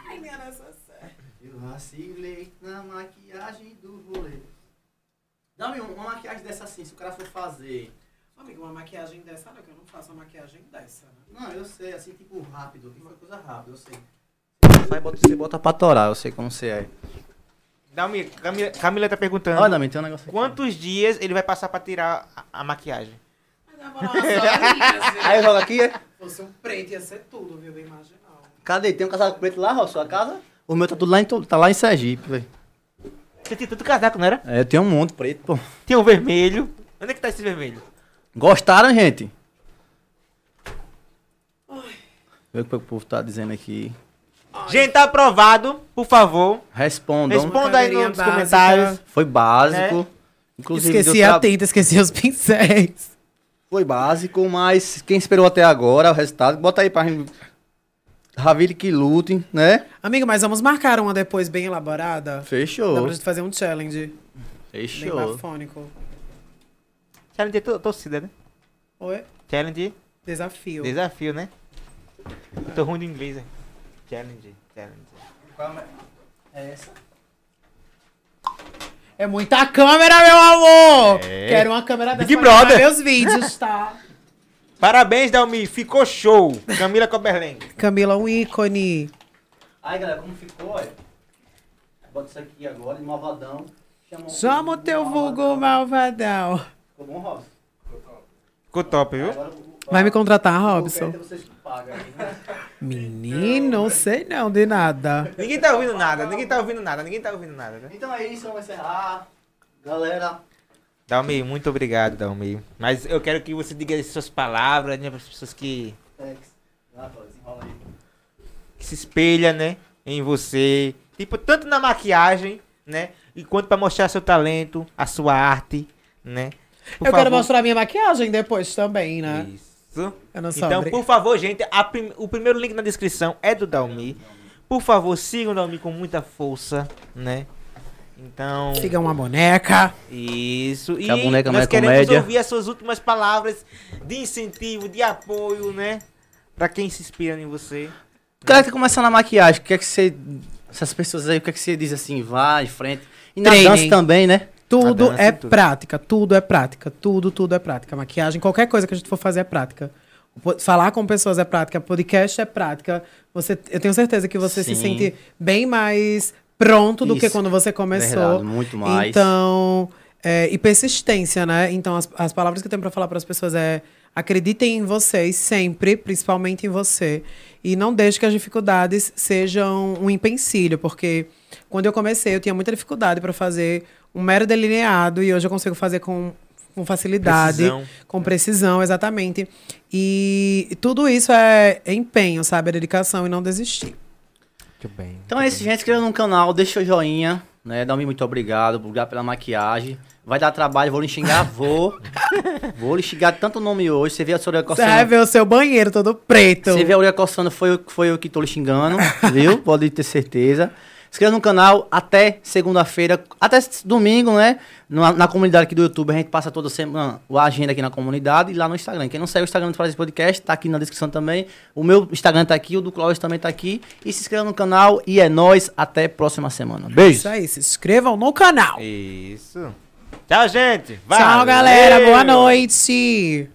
Ai, minha nossa série. Eu vacilei na maquiagem do rolê. Dá-me um- uma maquiagem dessa assim, se o cara for fazer. Amigo, uma maquiagem dessa, não, que eu não faço uma maquiagem dessa, né? Não, eu sei, assim, tipo rápido. Que foi coisa rápida, eu sei. Você bota, você bota pra torar, eu sei como você é. Dá-me- Camila, Camila tá perguntando. Olha, Dami, tem um negócio aqui. Quantos dias ele vai passar pra tirar a, a maquiagem? Horinhas, Aí joga aqui, é? Se fosse um preto, ia ser tudo, viu? Bem marginal. Cadê? Tem um casaco preto lá, Rob, sua casa? O meu tá tudo lá em, tá lá em Sergipe, velho. Você tinha tudo casaco, não era? É, eu tenho um monte preto, pô. Tinha um vermelho. Onde é que tá esse vermelho? Gostaram, gente? Vê o que o povo tá dizendo aqui. Gente, tá aprovado, por favor. Respondam. Responda aí nos básica. comentários. Foi básico. Né? Inclusive, esqueci deu a tra- tinta, esqueci os pincéis. Foi básico, mas quem esperou até agora o resultado, bota aí pra gente. Ravile que lutem, né? Amigo, mas vamos marcar uma depois bem elaborada? Dá Fechou. pra gente fazer um challenge bem Fechou. bafônico. Challenge é to- torcida, né? Oi? Challenge, Desafio. desafio, né? Tô ruim de inglês, né? Challenge, challenge. É essa? É muita câmera, meu amor! É. Quero uma câmera dessa Big Brother. meus vídeos, tá? Parabéns, Dalmi. Ficou show. Camila Coberlen. Camila, um ícone. Aí, galera, como ficou, olha. Bota isso aqui agora, de malvadão. Chama, Chama o teu vulgo malvadão. Ficou bom, Robson? Ficou top, viu? Agora, Vai me contratar, Robson? Aí, né? Menino, não sei não de nada. Ninguém tá ouvindo nada, ninguém tá ouvindo nada, ninguém tá ouvindo nada, né? Então é isso, vamos encerrar. Galera, Dalmi, muito obrigado, Dalmi. Mas eu quero que você diga as suas palavras, né? Para as pessoas que, Tex. Ah, que se espelham, né? Em você. Tipo, tanto na maquiagem, né? E quanto pra mostrar seu talento, a sua arte, né? Por eu quero favor. mostrar minha maquiagem depois também, né? Isso. Isso. Eu não sou Então, por favor, gente, a prim- o primeiro link na descrição é do Dalmi. Por favor, sigam o Dalmi com muita força, né? Então, Siga uma boneca. isso. E Que a boneca nós é queremos comédia. ouvir as suas últimas palavras de incentivo, de apoio, né? Pra quem se inspira em você. O cara que tá começando na maquiagem, o que é que você. Essas pessoas aí, o que é que você diz assim, vai em frente. E na Treinem. dança também, né? Tudo é tudo. prática, tudo é prática, tudo, tudo é prática. Maquiagem, qualquer coisa que a gente for fazer é prática. Falar com pessoas é prática, podcast é prática. Você, eu tenho certeza que você se Sim. sente bem mais pronto do que quando você começou. Verdade, muito mais. Então, é, e persistência, né? Então, as, as palavras que eu tenho pra falar para as pessoas é acreditem em vocês sempre, principalmente em você. E não deixe que as dificuldades sejam um empecilho, porque quando eu comecei eu tinha muita dificuldade para fazer um mero delineado e hoje eu consigo fazer com, com facilidade, Precisão. com precisão, exatamente. E tudo isso é empenho, sabe? A dedicação e não desistir. Muito bem. Então é isso, gente. Se inscreva no canal, deixa o joinha, né? Dá-me muito obrigado, obrigado pela maquiagem. Vai dar trabalho, vou lhe xingar, vou. vou lhe xingar tanto nome hoje. Você vê a sua orelha Você vai coçando. ver o seu banheiro todo preto. Você vê a orelha coçando, foi, eu- foi eu que tô lhe xingando, viu? Pode ter certeza. Se inscreva no canal até segunda-feira, até domingo, né? Na, na comunidade aqui do YouTube, a gente passa toda semana a agenda aqui na comunidade e lá no Instagram. Quem não segue o Instagram do Fazer Podcast, tá aqui na descrição também. O meu Instagram tá aqui, o do Cláudio também tá aqui. E se inscreva no canal e é nóis. Até próxima semana. Beijo! Isso aí, se inscrevam no canal. Isso. Tchau, gente. Tchau, Valeu. galera. Boa noite.